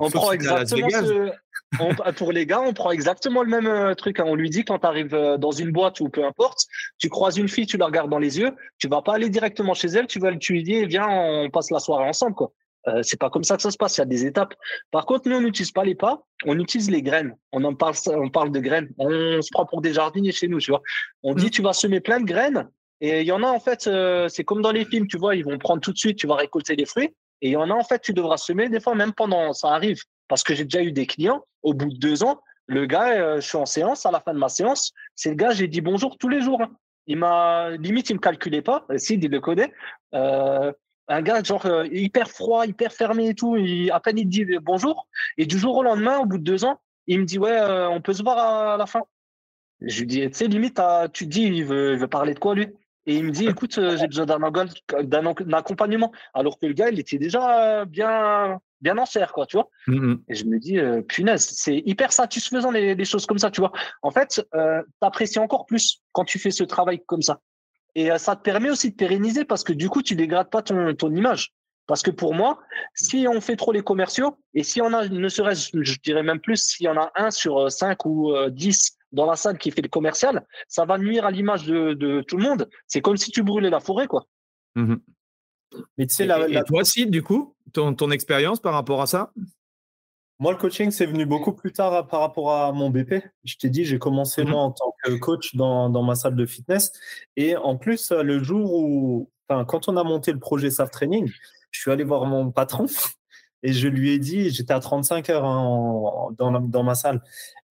Speaker 3: on prend exactement ce, pour les gars, on prend exactement le même truc. Hein. On lui dit quand tu arrives dans une boîte ou peu importe, tu croises une fille, tu la regardes dans les yeux, tu vas pas aller directement chez elle, tu vas tu lui dis viens, on passe la soirée ensemble quoi. Euh, c'est pas comme ça que ça se passe, il y a des étapes. Par contre, nous, on n'utilise pas les pas, on utilise les graines. On en parle, on parle de graines. On se prend pour des jardiniers chez nous, tu vois. On dit, mmh. tu vas semer plein de graines. Et il y en a, en fait, euh, c'est comme dans les films, tu vois, ils vont prendre tout de suite, tu vas récolter les fruits. Et il y en a, en fait, tu devras semer des fois, même pendant, ça arrive. Parce que j'ai déjà eu des clients, au bout de deux ans, le gars, euh, je suis en séance, à la fin de ma séance, c'est le gars, j'ai dit bonjour tous les jours. Hein. Il m'a, limite, il me calculait pas. Si, il le connaît. Euh, un gars genre euh, hyper froid, hyper fermé et tout. Il, à peine il dit bonjour. Et du jour au lendemain, au bout de deux ans, il me dit ouais, euh, on peut se voir à la fin. Je lui dis, tu sais, limite, tu te dis, il veut, parler de quoi lui? Et il me dit, écoute, euh, j'ai besoin d'un accompagnement. Alors que le gars, il était déjà bien, bien en serre, quoi, tu vois? Mmh et je me dis, euh, punaise, c'est hyper satisfaisant les, choses comme ça, tu vois? En fait, euh, tu apprécies encore plus quand tu fais ce travail comme ça. Et ça te permet aussi de pérenniser parce que du coup, tu dégrades pas ton, ton image. Parce que pour moi, si on fait trop les commerciaux, et si on a, ne serait-ce, je dirais même plus, s'il y en a un sur cinq ou dix dans la salle qui fait le commercial, ça va nuire à l'image de, tout le monde. C'est comme si tu brûlais la forêt, quoi.
Speaker 4: Mmh Mais tu sais, la, et, toi, aussi, du coup, ton, ton expérience par rapport à ça?
Speaker 1: Moi, le coaching, c'est venu beaucoup plus tard par rapport à mon BP. Je t'ai dit, j'ai commencé mmh moi en tant que coach dans, dans, ma salle de fitness. Et en plus, le jour où, enfin, quand on a monté le projet SAF Training, je suis allé voir mon patron et je lui ai dit, j'étais à 35 heures hein, dans, dans, ma salle,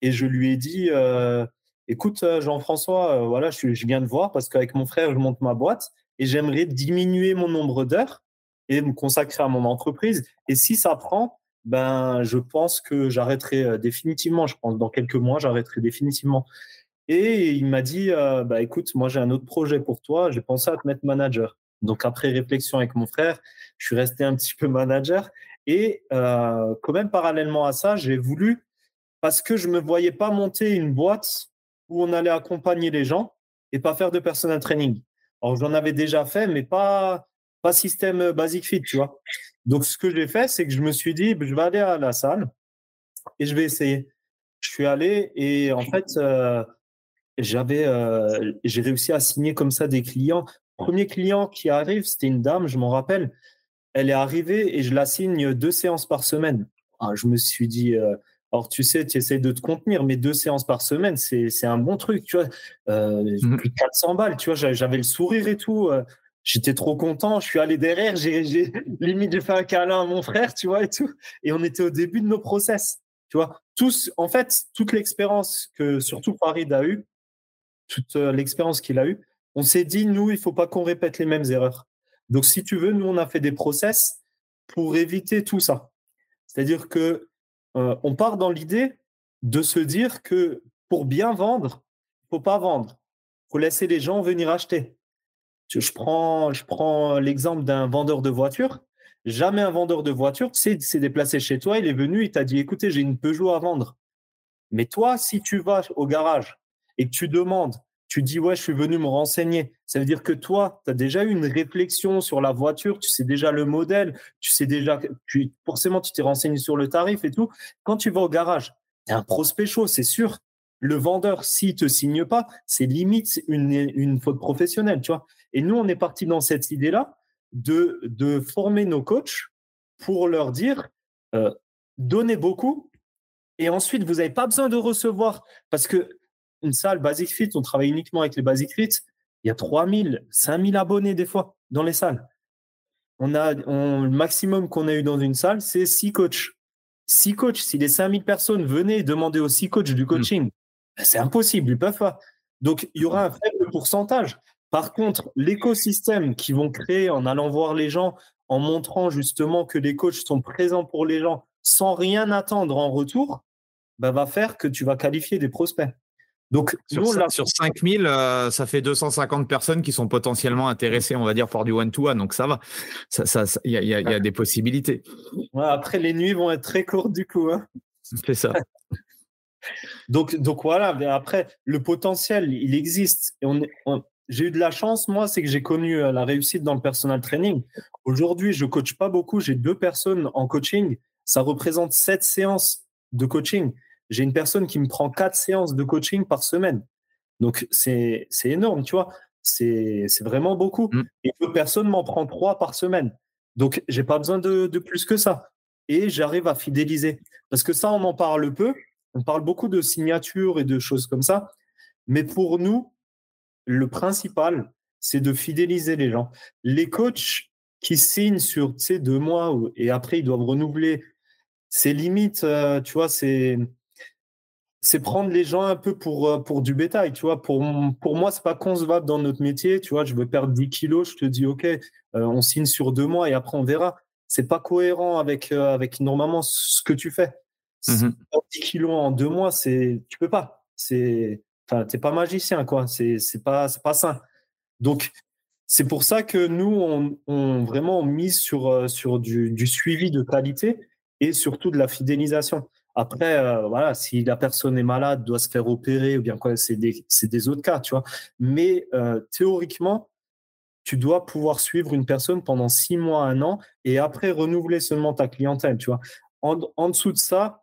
Speaker 1: et je lui ai dit, euh, écoute euh, Jean-François, euh, voilà, je, je, viens de voir parce qu'avec mon frère, je monte ma boîte et j'aimerais diminuer mon nombre d'heures et me consacrer à mon entreprise. Et si ça prend, ben, je pense que j'arrêterai définitivement. Je pense dans quelques mois, j'arrêterai définitivement. Et il m'a dit, bah écoute, moi j'ai un autre projet pour toi. J'ai pensé à te mettre manager. Donc après réflexion avec mon frère, je suis resté un petit peu manager. Et euh, quand même parallèlement à ça, j'ai voulu parce que je me voyais pas monter une boîte où on allait accompagner les gens et pas faire de personal training. Alors j'en avais déjà fait, mais pas pas système basic fit, tu vois. Donc ce que j'ai fait, c'est que je me suis dit, je vais aller à la salle et je vais essayer. Je suis allé et en fait, euh, j'avais, euh, j'ai réussi à signer comme ça des clients. Premier client qui arrive, c'était une dame, je m'en rappelle. Elle est arrivée et je la signe deux séances par semaine. Ah, je me suis dit, euh, alors tu sais, tu essaies de te contenir, mais deux séances par semaine, c'est un bon truc, tu vois. Euh, mmh plus de 400 balles, tu vois, j'avais le sourire et tout. Euh, j'étais trop content. Je suis allé derrière, j'ai limite j'ai fait un câlin à mon frère, tu vois et tout. Et on était au début de nos process, tu vois. Tous, en fait, toute l'expérience que surtout Farid a eu, toute l'expérience qu'il a eue, on s'est dit, nous, il faut pas qu'on répète les mêmes erreurs. Donc, si tu veux, nous, on a fait des process pour éviter tout ça. C'est-à-dire que euh, on part dans l'idée de se dire que pour bien vendre, il faut pas vendre. Faut laisser les gens venir acheter. Je prends, l'exemple d'un vendeur de voitures. Jamais un vendeur de voitures s'est déplacé chez toi, il est venu, il t'a dit, écoutez, j'ai une Peugeot à vendre. Mais toi, si tu vas au garage et que tu demandes tu dis, ouais, je suis venu me renseigner. Ça veut dire que toi, tu as déjà eu une réflexion sur la voiture, tu sais déjà le modèle, tu sais déjà, forcément, tu t'es renseigné sur le tarif et tout. Quand tu vas au garage, tu un prospect chaud, c'est sûr. Le vendeur, s'il te signe pas, c'est limite une, une faute professionnelle, tu vois. Et nous, on est parti dans cette idée-là de, de former nos coachs pour leur dire, euh, donnez beaucoup et ensuite, vous n'avez pas besoin de recevoir parce que une salle Basic Fit, on travaille uniquement avec les Basic Fit, il y a 3000, 5000 abonnés des fois dans les salles. On a, le maximum qu'on a eu dans une salle, c'est 6 coachs. 6 coachs, si les 5000 personnes venaient demander aux 6 coachs du hmm. coaching, ben, c'est impossible, ils peuvent pas. Donc, il y aura un faible pourcentage. Par contre, l'écosystème qu'ils vont créer en allant voir les gens, en montrant justement que les coachs sont présents pour les gens sans rien attendre en retour, ben, va faire que tu vas qualifier des prospects.
Speaker 4: Donc, sur, sur 5000, euh, ça fait 250 personnes qui sont potentiellement intéressées, on va dire, par du one-to-one. Donc, ça va. Il ça, y, a, y, a, y, a, des possibilités.
Speaker 1: après, les nuits vont être très courtes, du coup. Hein.
Speaker 4: C'est ça.
Speaker 1: donc, donc, voilà. Mais après, le potentiel, il existe. Et on, j'ai eu de la chance, moi, c'est que j'ai connu euh, la réussite dans le personal training. Aujourd'hui, je coach pas beaucoup. J'ai deux personnes en coaching. Ça représente sept séances de coaching j'ai une personne qui me prend quatre séances de coaching par semaine. Donc, c'est énorme, tu vois. C'est vraiment beaucoup. Mm. Et d'autres personnes m'en prend trois par semaine. Donc, j'ai pas besoin de, de, plus que ça. Et j'arrive à fidéliser. Parce que ça, on en parle peu. On parle beaucoup de signatures et de choses comme ça. Mais pour nous, le principal, c'est de fidéliser les gens. Les coachs qui signent sur deux mois et après, ils doivent renouveler, c'est limite, euh, tu vois, c'est c'est prendre les gens un peu pour, euh, pour du bétail, tu vois. Pour, pour moi, c'est pas concevable dans notre métier, tu vois. Je veux perdre 10 kilos, je te dis, OK, euh, on signe sur deux mois et après on verra. C'est pas cohérent avec, euh, avec normalement ce que tu fais. 10 mmh kilos en deux mois, c'est, tu peux pas. C'est, t'es pas magicien, quoi. C'est, pas, pas sain. Donc, c'est pour ça que nous, on, vraiment mise sur, euh, sur du, suivi de qualité et surtout de la fidélisation. Après, euh, voilà, si la personne est malade, doit se faire opérer, ou bien quoi, c'est des, des, autres cas, tu vois. Mais euh, théoriquement, tu dois pouvoir suivre une personne pendant six mois, un an, et après renouveler seulement ta clientèle, tu vois. En, en dessous de ça,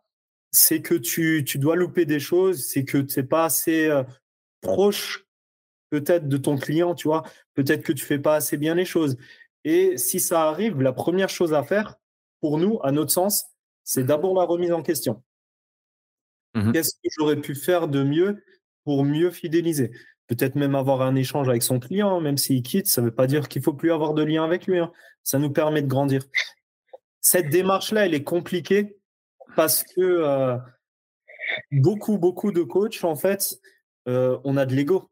Speaker 1: c'est que tu, tu, dois louper des choses, c'est que tu n'es pas assez proche peut-être de ton client, tu vois. Peut-être que tu fais pas assez bien les choses. Et si ça arrive, la première chose à faire, pour nous, à notre sens, c'est d'abord la remise en question. Mmh Qu'est-ce que j'aurais pu faire de mieux pour mieux fidéliser? Peut-être même avoir un échange avec son client, même s'il quitte, ça ne veut pas dire qu'il faut plus avoir de lien avec lui. Hein. Ça nous permet de grandir. Cette démarche-là, elle est compliquée parce que euh, beaucoup, beaucoup de coachs, en fait, euh, on a de l'ego.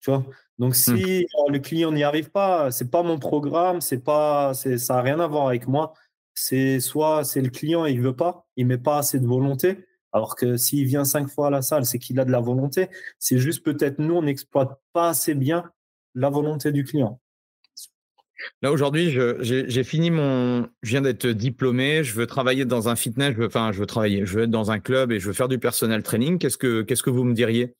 Speaker 1: Tu vois? Donc, mmh. si le client n'y arrive pas, c'est pas mon programme, c'est pas, ça n'a rien à voir avec moi. C'est soit c'est le client, il veut pas, il met pas assez de volonté. Alors que s'il vient cinq fois à la salle, c'est qu'il a de la volonté. C'est juste peut-être nous, on n'exploite pas assez bien la volonté du client.
Speaker 4: Là aujourd'hui, j'ai fini mon, je viens d'être diplômé, je veux travailler dans un fitness, je veux, enfin je veux travailler, je veux être dans un club et je veux faire du personnel training. Qu'est-ce que qu'est-ce que vous me diriez?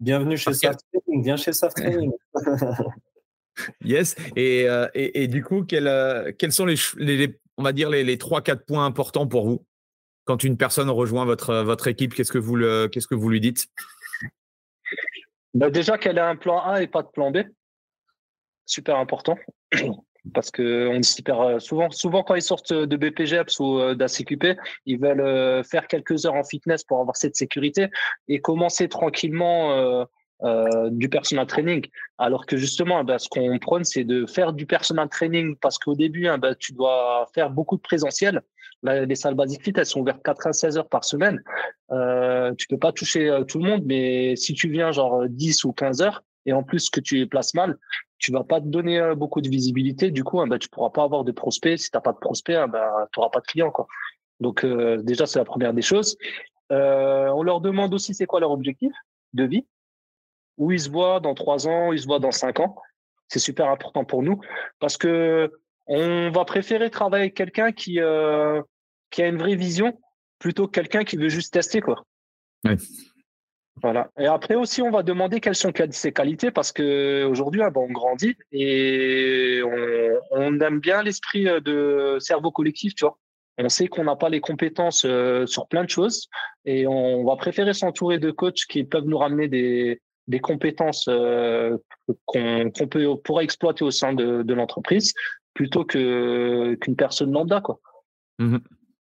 Speaker 1: Bienvenue chez Soft Training, viens chez Soft Training.
Speaker 4: yes. Et, euh, et, et, du coup, quels, euh, quels sont les, les, on va dire les, les 3-4 points importants pour vous quand une personne rejoint votre, votre équipe? Qu'est-ce que vous le, qu'est-ce que vous lui dites?
Speaker 3: Bah Déjà qu'elle a un plan A et pas de plan B. Super important parce qu'on super euh, souvent, souvent quand ils sortent de BPGEPS ou euh, d'ACQP, ils veulent euh, faire quelques heures en fitness pour avoir cette sécurité et commencer tranquillement du personal training. Alors que justement, eh ben, ce qu'on prône, c'est de faire du personal training parce qu'au début, eh ben, tu dois faire beaucoup de présentiel. les salles basiques fit, elles sont ouvertes 4 à 16 heures par semaine. Euh, tu peux pas toucher tout le monde, mais si tu viens genre 10 ou 15 heures, et en plus que tu places mal, tu vas pas te donner euh, beaucoup de visibilité. Du coup, hein, bah, tu pourras pas avoir de prospects. Si tu n'as pas de prospects, hein, bah, tu n'auras pas de clients. Quoi. Donc, euh, déjà, c'est la première des choses. Euh, on leur demande aussi c'est quoi leur objectif de vie, où ils se voient dans trois ans, où ils se voient dans cinq ans? C'est super important pour nous parce que on va préférer travailler avec quelqu'un qui, qui a une vraie vision plutôt que quelqu'un qui veut juste tester. Quoi. Voilà. Et après aussi, on va demander quelles sont ses qualités parce que aujourd'hui, ah on grandit et on, aime bien l'esprit euh, de cerveau collectif, tu vois. On sait qu'on n'a pas les compétences euh, sur plein de choses et on va préférer s'entourer de coachs qui peuvent nous ramener des, compétences euh, qu'on peut pourra exploiter au sein de, l'entreprise plutôt que qu'une personne lambda, quoi.
Speaker 1: Mmh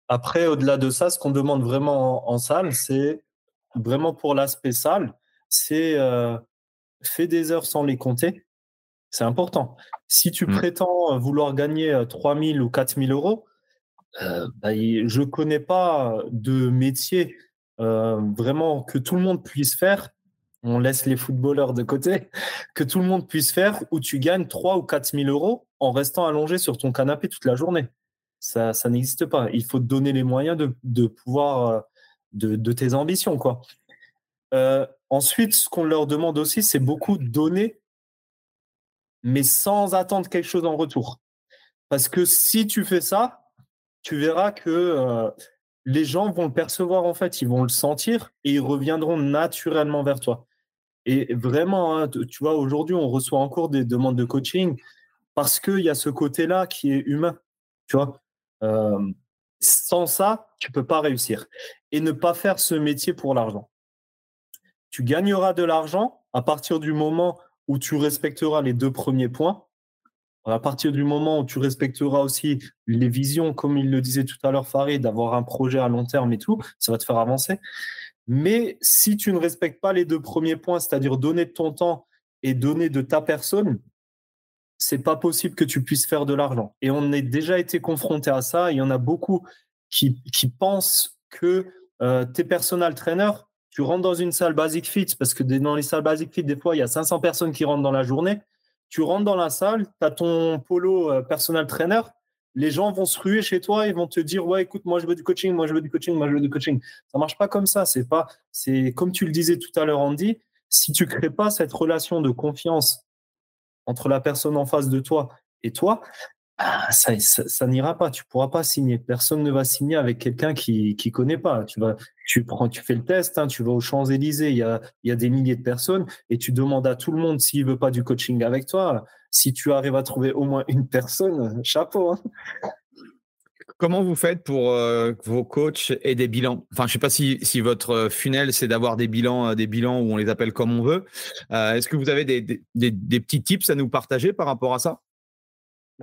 Speaker 1: après, au-delà de ça, ce qu'on demande vraiment en salle, c'est vraiment pour l'aspect salle, c'est euh, fais des heures sans les compter. C'est important. Si tu mmh. prétends vouloir gagner 3000 ou 4000 euros, euh, bah, je ne connais pas de métier euh, vraiment que tout le monde puisse faire. On laisse les footballeurs de côté, que tout le monde puisse faire où tu gagnes 3 ou 4 000 euros en restant allongé sur ton canapé toute la journée. Ça, ça n'existe pas. Il faut te donner les moyens de, de pouvoir de, tes ambitions. Quoi. Euh, ensuite, ce qu'on leur demande aussi, c'est beaucoup donner, mais sans attendre quelque chose en retour. Parce que si tu fais ça, tu verras que euh, les gens vont le percevoir en fait, ils vont le sentir et ils reviendront naturellement vers toi. Et vraiment, hein, tu vois, aujourd'hui, on reçoit encore des demandes de coaching parce qu'il y a ce côté-là qui est humain. Tu vois, euh, sans ça, tu peux pas réussir. Et ne pas faire ce métier pour l'argent. Tu gagneras de l'argent à partir du moment où tu respecteras les deux premiers points. À partir du moment où tu respecteras aussi les visions, comme il le disait tout à l'heure Farid, d'avoir un projet à long terme et tout, ça va te faire avancer. Mais si tu ne respectes pas les deux premiers points, c'est-à-dire donner de ton temps et donner de ta personne, c'est pas possible que tu puisses faire de l'argent. Et on est déjà été confronté à ça. Il y en a beaucoup qui, qui pensent que euh, tes personal trainers, tu rentres dans une salle basic fit, parce que dans les salles basic fit, des fois, il y a 500 personnes qui rentrent dans la journée. Tu rentres dans la salle, tu as ton polo euh, personal trainer, les gens vont se ruer chez toi, ils vont te dire ouais écoute moi je veux du coaching, moi je veux du coaching, moi je veux du coaching. Ça marche pas comme ça, c'est pas c'est comme tu le disais tout à l'heure Andy, si tu crées pas cette relation de confiance entre la personne en face de toi et toi, ah, ça, n'ira pas. Tu pourras pas signer. Personne ne va signer avec quelqu'un qui qui connaît pas. Tu prends, tu fais le test. Hein, tu vas aux Champs Élysées. Il y a il y a des milliers de personnes et tu demandes à tout le monde s'il veut pas du coaching avec toi. Si tu arrives à trouver au moins une personne, chapeau. Hein.
Speaker 4: Comment vous faites pour euh, vos coachs et des bilans? Enfin, je sais pas si, si votre funnel c'est d'avoir des bilans, euh, des bilans où on les appelle comme on veut. Euh, est-ce que vous avez des, des, des petits tips à nous partager par rapport à ça?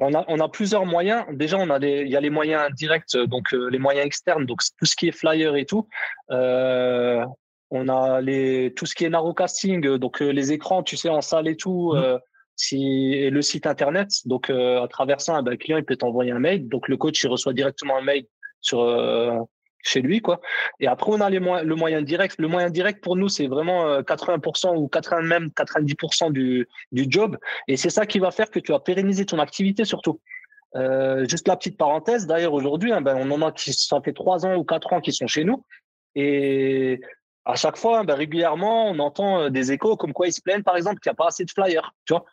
Speaker 3: On a, on a plusieurs moyens. Déjà, on a il y a les moyens directs, donc euh, les moyens externes, donc tout ce qui est flyer et tout. Euh, on a les, tout ce qui est narrowcasting, donc euh, les écrans, tu sais, en salle et tout. Mmh. Euh, si, et le site internet, donc à travers ça, ben, le client il peut t'envoyer un mail. Donc le coach il reçoit directement un mail sur chez lui, quoi. Et après, on a les le moyen direct. Le moyen direct, pour nous, c'est vraiment 80% euh, ou 80, même 90% du, du job. Et c'est ça qui va faire que tu vas pérenniser ton activité, surtout. Euh, juste la petite parenthèse, d'ailleurs, aujourd'hui, hein, ben, on en a qui, ça fait trois ans ou quatre ans qui sont chez nous. Et à chaque fois, ben, régulièrement, on entend euh, des échos comme quoi ils se plaignent, par exemple, qu'il n'y a pas assez de flyers, tu vois.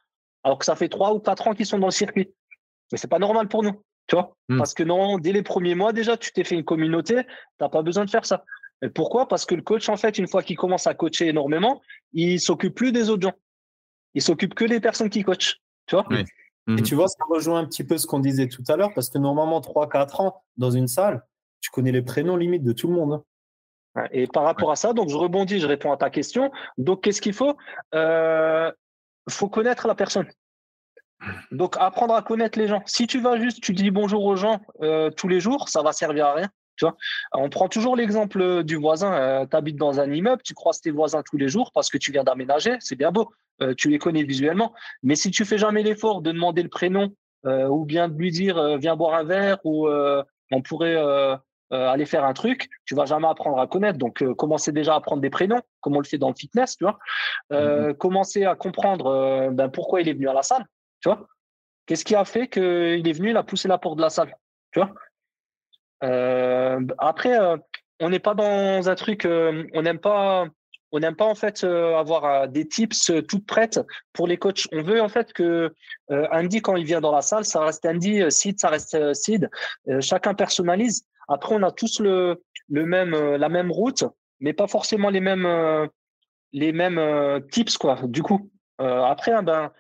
Speaker 3: Alors que ça fait trois ou quatre ans qu'ils sont dans le circuit. Mais c'est pas normal pour nous. Tu vois mmh. Parce que non, dès les premiers mois, déjà, tu t'es fait une communauté, tu n'as pas besoin de faire ça. Et pourquoi? Parce que le coach, en fait, une fois qu'il commence à coacher énormément, il s'occupe plus des autres gens. Il s'occupe que des personnes qui coachent. Tu vois
Speaker 1: Et mmh. tu vois, ça rejoint un petit peu ce qu'on disait tout à l'heure, parce que normalement, 3-4 ans dans une salle, tu connais les prénoms limite de tout le monde.
Speaker 3: Hein. Et par rapport à ça, donc je rebondis, je réponds à ta question. Donc, qu'est-ce qu'il faut? Euh, faut connaître la personne. Donc, apprendre à connaître les gens. Si tu vas juste, tu dis bonjour aux gens euh, tous les jours, ça va servir à rien. Tu vois On prend toujours l'exemple du voisin. Euh, tu habites dans un immeuble, tu croises tes voisins tous les jours parce que tu viens d'aménager, c'est bien beau. Euh, tu les connais visuellement. Mais si tu fais jamais l'effort de demander le prénom ou bien de lui dire viens boire un verre ou on pourrait aller faire un truc, tu vas jamais apprendre à connaître. Donc, commencer déjà à apprendre des prénoms, comme on le fait dans le fitness, tu vois. Mm-hmm. Commencer à comprendre ben, pourquoi il est venu à la salle. Tu vois Qu'est-ce qui a fait qu'il est venu, il a poussé la porte de la salle Tu vois euh, Après, euh, on n'est pas dans un truc, euh, on n'aime pas. On n'aime pas en fait avoir des tips toutes prêtes pour les coachs. On veut en fait que Andy quand il vient dans la salle, ça reste Andy, Sid, ça reste Sid. chacun personnalise. Après, on a tous même, la même route, mais pas forcément les mêmes, les mêmes tips. Du coup, après, hein, ben,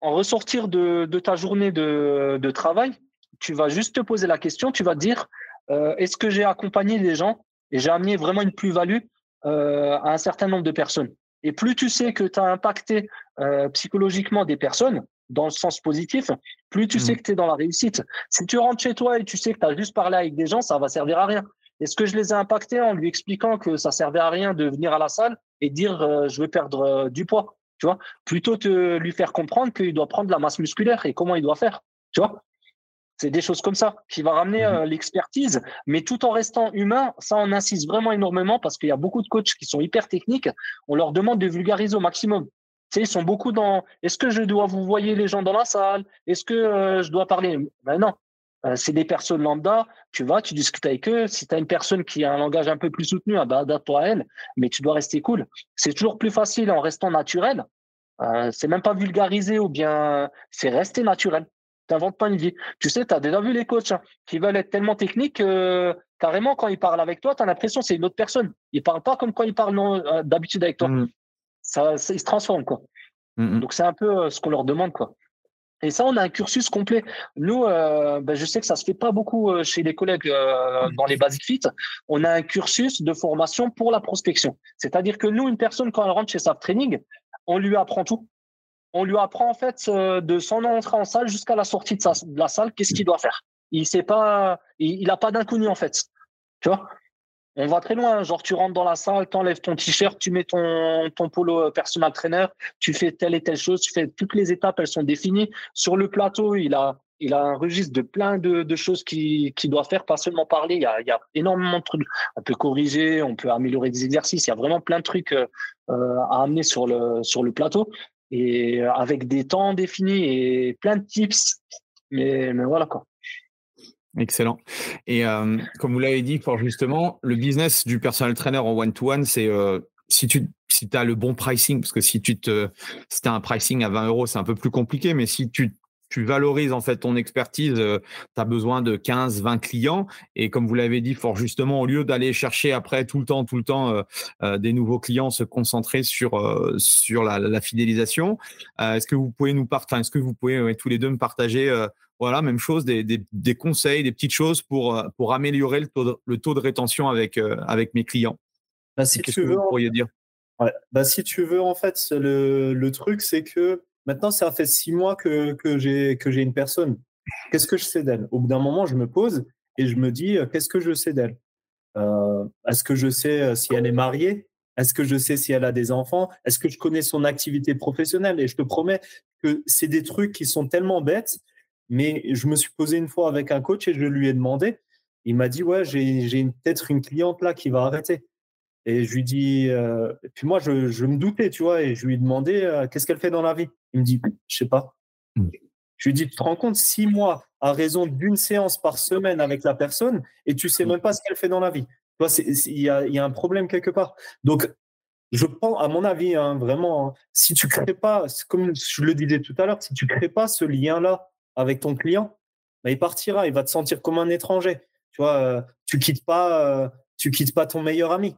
Speaker 3: en ressortir de, ta journée de, travail, tu vas juste te poser la question, tu vas te dire, euh, est-ce que j'ai accompagné les gens et j'ai amené vraiment une plus-value euh, à un certain nombre de personnes? Et plus tu sais que tu as impacté euh, psychologiquement des personnes, dans le sens positif, plus tu sais mmh. que tu es dans la réussite. Si tu rentres chez toi et tu sais que tu as juste parlé avec des gens, ça va servir à rien. Est-ce que je les ai impactés en lui expliquant que ça servait à rien de venir à la salle et dire je veux perdre du poids tu vois, plutôt te lui faire comprendre qu'il doit prendre la masse musculaire et comment il doit faire, tu vois. C'est des choses comme ça qui va ramener mhm. euh, l'expertise, mais tout en restant humain. Ça, on insiste vraiment énormément parce qu'il y a beaucoup de coachs qui sont hyper techniques. On leur demande de vulgariser au maximum. Sais, ils sont beaucoup dans est-ce que je dois vous voyez les gens dans la salle? Est-ce que euh, je dois parler? Ben non, euh, c'est des personnes lambda, tu vas, tu discutes avec eux. Si tu as une personne qui a un langage un peu plus soutenu, ah bah, adapte-toi à elle, mais tu dois rester cool. C'est toujours plus facile en restant naturel. Euh, c'est même pas vulgarisé ou bien c'est rester naturel. Tu n'inventes pas une vie. Tu sais, tu as déjà vu les coachs hein, qui veulent être tellement techniques que carrément, quand ils parlent avec toi, tu as l'impression que c'est une autre personne. Ils parlent pas comme quand ils parlent euh, d'habitude avec toi. Mmh. Ça, ils se transforment. Quoi. Mmh, mmh. Donc, c'est un peu ce qu'on leur demande. quoi. Et ça, on a un cursus complet. Nous, euh, ben, je sais que ça se fait pas beaucoup euh, chez les collègues euh, dans les Basic Fit. On a un cursus de formation pour la prospection. C'est-à-dire que nous, une personne, quand elle rentre chez Safe Training, on lui apprend tout. On lui apprend en fait de son entrée en salle jusqu'à la sortie de, la salle, qu'est-ce qu'il doit faire. Il sait pas, il, il a pas d'inconnu en fait. Tu vois? On va très loin. Genre, tu rentres dans la salle, tu enlèves ton t-shirt, tu mets ton, polo euh, personal trainer, tu fais telle et telle chose, tu fais toutes les étapes, elles sont définies. Sur le plateau, il a, a un registre de plein de, choses qu'il qui doit faire, pas seulement parler. Il y, a, énormément de trucs. On peut corriger, on peut améliorer des exercices. Il y a vraiment plein de trucs euh, à amener sur le, plateau et avec des temps définis et plein de tips. Mais, mais voilà quoi.
Speaker 4: Excellent. Et comme vous l'avez dit fort justement, le business du personal trainer en one-to-one, c'est si tu si as le bon pricing, parce que si tu te si as un pricing à 20 euros, c'est un peu plus compliqué, mais si tu tu valorises en fait ton expertise, tu as besoin de 15, 20 clients. Et comme vous l'avez dit fort justement, au lieu d'aller chercher après tout le temps, tout le temps des nouveaux clients, se concentrer sur, sur la, fidélisation. est-ce que vous pouvez nous partager, est-ce que vous pouvez tous les deux me partager voilà, même chose, des, des, conseils, des petites choses pour, pour améliorer le taux de, le taux de rétention avec, avec mes clients.
Speaker 1: Bah, si tu veux, vous dire? Bah, si tu veux, en fait, le, le truc, c'est que Maintenant, ça fait six mois que, que j'ai une personne. Qu'est-ce que je sais d'elle? Au bout d'un moment, je me pose et je me dis, euh, qu'est-ce que je sais d'elle? Euh, Est-ce que je sais euh, si elle est mariée? Est-ce que je sais si elle a des enfants? Est-ce que je connais son activité professionnelle? Et je te promets que c'est des trucs qui sont tellement bêtes, mais je me suis posé une fois avec un coach et je lui ai demandé. Il m'a dit, ouais, j'ai peut-être une cliente là qui va arrêter. Et je lui dis, euh, puis moi, je, je, me doutais, tu vois, et je lui ai demandé euh, qu'est-ce qu'elle fait dans la vie? Il me dit, je sais pas. Mmh. Je lui dis, tu te rends compte, six mois à raison d'une séance par semaine avec la personne, et tu sais mmh. même pas ce qu'elle fait dans la vie. Il y a, y a, un problème quelque part. Donc, je pense, à mon avis, hein, vraiment, hein, si tu crées pas, comme je le disais tout à l'heure, si tu crées pas ce lien-là avec ton client, bah, il partira, il va te sentir comme un étranger. Tu vois, euh, tu quittes pas, tu quittes pas ton meilleur ami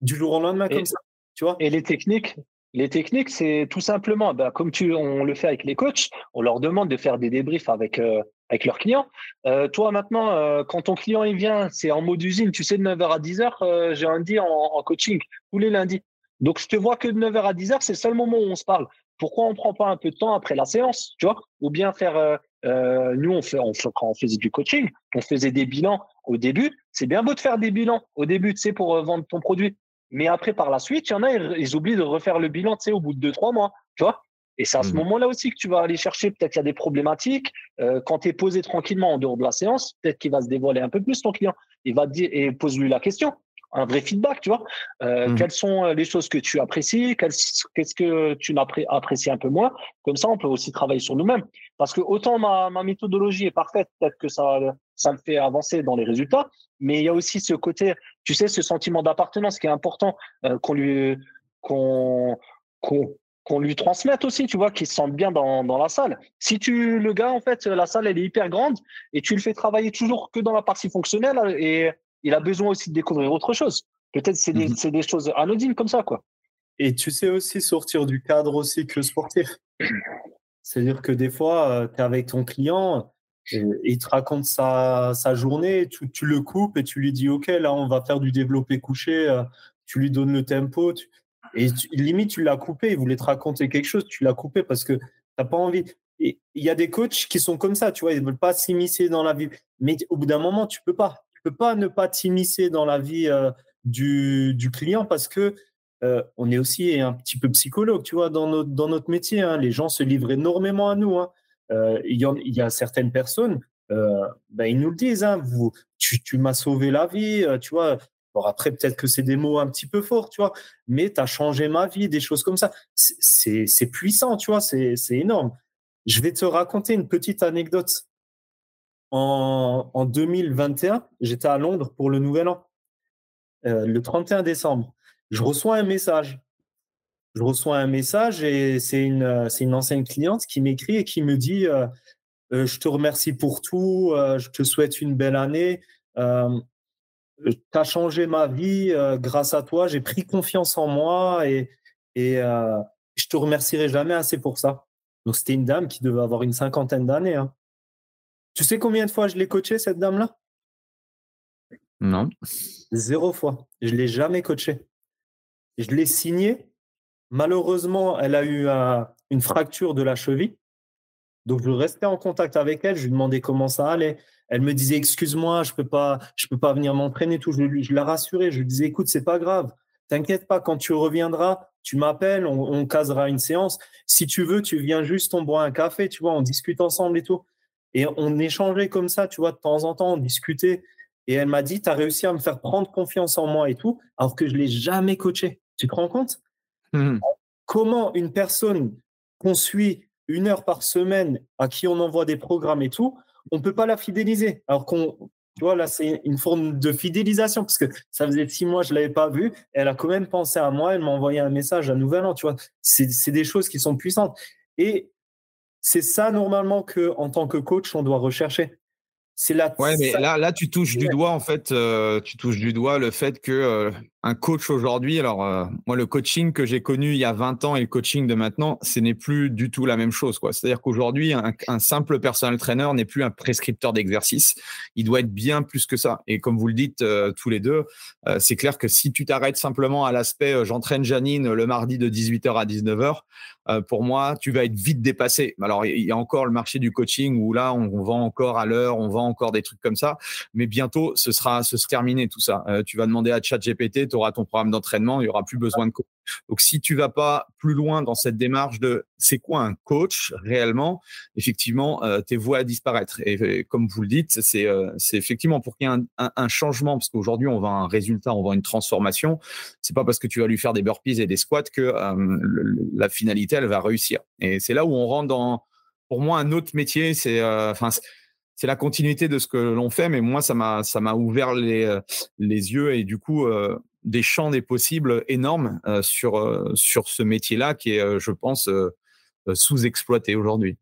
Speaker 1: du jour au lendemain comme ça. Tu vois?
Speaker 3: et les techniques, les techniques, c'est tout simplement, bah, comme tu, on le fait avec les coachs, on leur demande de faire des débriefs avec, euh, avec leurs clients. Euh, toi, maintenant, euh, quand ton client il vient, c'est en mode usine, tu sais, de 9h à 10h, j'ai un dit en, en, coaching, tous les lundis. Donc, je te vois que de 9h à 10h, c'est le seul moment où on se parle. Pourquoi on ne prend pas un peu de temps après la séance, tu vois? Ou bien faire, nous, on fait, on fait, quand on faisait du coaching, on faisait des bilans au début. C'est bien beau de faire des bilans au début, tu sais, pour vendre ton produit. Mais après, par la suite, il y en a, ils, oublient de refaire le bilan, tu sais, au bout de deux, trois mois, tu vois? Et c'est à ce mmh. moment-là aussi que tu vas aller chercher, peut-être qu'il y a des problématiques. Euh, quand tu es posé tranquillement en dehors de la séance, peut-être qu'il va se dévoiler un peu plus ton client. Il va te dire, et pose-lui la question un vrai feedback, tu vois. Euh, mmh. Quelles sont euh, les choses que tu apprécies Qu'est-ce que tu apprécies un peu moins Comme ça, on peut aussi travailler sur nous-mêmes. Parce que autant ma, ma méthodologie est parfaite, peut-être que ça, ça me fait avancer dans les résultats, mais il y a aussi ce côté, tu sais, ce sentiment d'appartenance qui est important euh, qu'on lui, qu'on, qu'on lui transmette aussi, tu vois, qu'il se sente bien dans, dans, la salle. Si tu, le gars, en fait, la salle, elle est hyper grande et tu le fais travailler toujours que dans la partie fonctionnelle et il a besoin aussi de découvrir autre chose. Peut-être c'est des, mmh des, choses anodines comme ça, quoi.
Speaker 1: Et tu sais aussi sortir du cadre aussi que sportif. C'est-à-dire que des fois, euh, tu es avec ton client, et il te raconte sa, sa journée, tu, tu, le coupes et tu lui dis, OK, là, on va faire du développé couché, euh, tu lui donnes le tempo. et limite, tu l'as coupé, il voulait te raconter quelque chose, tu l'as coupé parce que tu n'as pas envie. Il y a des coachs qui sont comme ça, tu vois, ils ne veulent pas s'immiscer dans la vie. Mais au bout d'un moment, tu peux pas peux pas ne pas t'immiscer dans la vie euh, du, du, client parce que euh, on est aussi un petit peu psychologue, tu vois, dans notre, dans notre métier. Hein. Les gens se livrent énormément à nous. Hein. Euh, il, y y a certaines personnes, ben, ils nous le disent, hein, tu, tu m'as sauvé la vie, tu vois. Bon, après, peut-être que c'est des mots un petit peu forts, tu vois, mais tu as changé ma vie, des choses comme ça. C'est puissant, tu vois, c'est énorme. Je vais te raconter une petite anecdote en, 2021, j'étais à Londres pour le Nouvel An, euh, le 31 décembre. Je reçois un message. Je reçois un message et c'est une, c'est une ancienne cliente qui m'écrit et qui me dit euh, euh, Je te remercie pour tout, je te souhaite une belle année. tu as changé ma vie grâce à toi. J'ai pris confiance en moi et, et je te remercierai jamais assez pour ça. Donc, c'était une dame qui devait avoir une cinquantaine d'années. Hein. Tu sais combien de fois je l'ai coachée, cette dame-là?
Speaker 4: Non.
Speaker 1: Zéro fois. Je ne l'ai jamais coachée. Je l'ai signée. Malheureusement, elle a eu une fracture de la cheville. Donc, je restais en contact avec elle. Je lui demandais comment ça allait. Elle me disait, excuse-moi, je ne peux, pas, je peux pas venir m'entraîner. Tout. Je, je la rassurais. Je lui disais, écoute, c'est pas grave. T'inquiète pas, quand tu reviendras, tu m'appelles, on, on, casera une séance. Si tu veux, tu viens juste, on boit un café, tu vois, on discute ensemble et tout. Et on échangeait comme ça, tu vois, de temps en temps, on discutait. Et elle m'a dit, tu as réussi à me faire prendre confiance en moi et tout, alors que je ne l'ai jamais coaché. Tu te rends compte? Mmh Comment une personne qu'on suit une heure par semaine, à qui on envoie des programmes et tout, on ne peut pas la fidéliser. Alors qu'on Tu vois, là, c'est une forme de fidélisation parce que ça faisait six mois, je ne l'avais pas vu. Elle a quand même pensé à moi. Elle m'a envoyé un message à Nouvel An. Tu vois, c'est des choses qui sont puissantes. Et c'est ça, normalement, que en tant que coach, on doit rechercher.
Speaker 4: C'est la. Ouais, mais là, là, tu touches du doigt, en fait, euh, tu touches du doigt le fait que euh, un coach aujourd'hui, alors euh, moi, le coaching que j'ai connu il y a 20 ans et le coaching de maintenant, ce n'est plus du tout la même chose. quoi. C'est-à-dire qu'aujourd'hui, un, simple personal trainer n'est plus un prescripteur d'exercice. Il doit être bien plus que ça. Et comme vous le dites tous les deux, c'est clair que si tu t'arrêtes simplement à l'aspect j'entraîne Janine le mardi de 18h à 19h, pour moi, tu vas être vite dépassé. Alors, il y a encore le marché du coaching où là, on, vend encore à l'heure, on vend encore des trucs comme ça, mais bientôt, ce sera, ce sera terminé tout ça. tu vas demander à ChatGPT, tu auras ton programme d'entraînement, il y aura plus besoin de coach. Donc, si tu vas pas plus loin dans cette démarche de c'est quoi un coach réellement, effectivement, tes voies à disparaître. Et, comme vous le dites, c'est c'est effectivement pour qu'il y ait un, changement, parce qu'aujourd'hui, on vend un résultat, on vend une transformation. C'est pas parce que tu vas lui faire des burpees et des squats que la finalité elle va réussir. Et c'est là où on rentre dans, pour moi, un autre métier. C'est, euh, enfin, c'est la continuité de ce que l'on fait, mais moi, ça m'a, ça m'a ouvert les, euh, les yeux et du coup, euh, des champs des possibles énormes sur, sur ce métier-là qui est, je pense, sous-exploité aujourd'hui.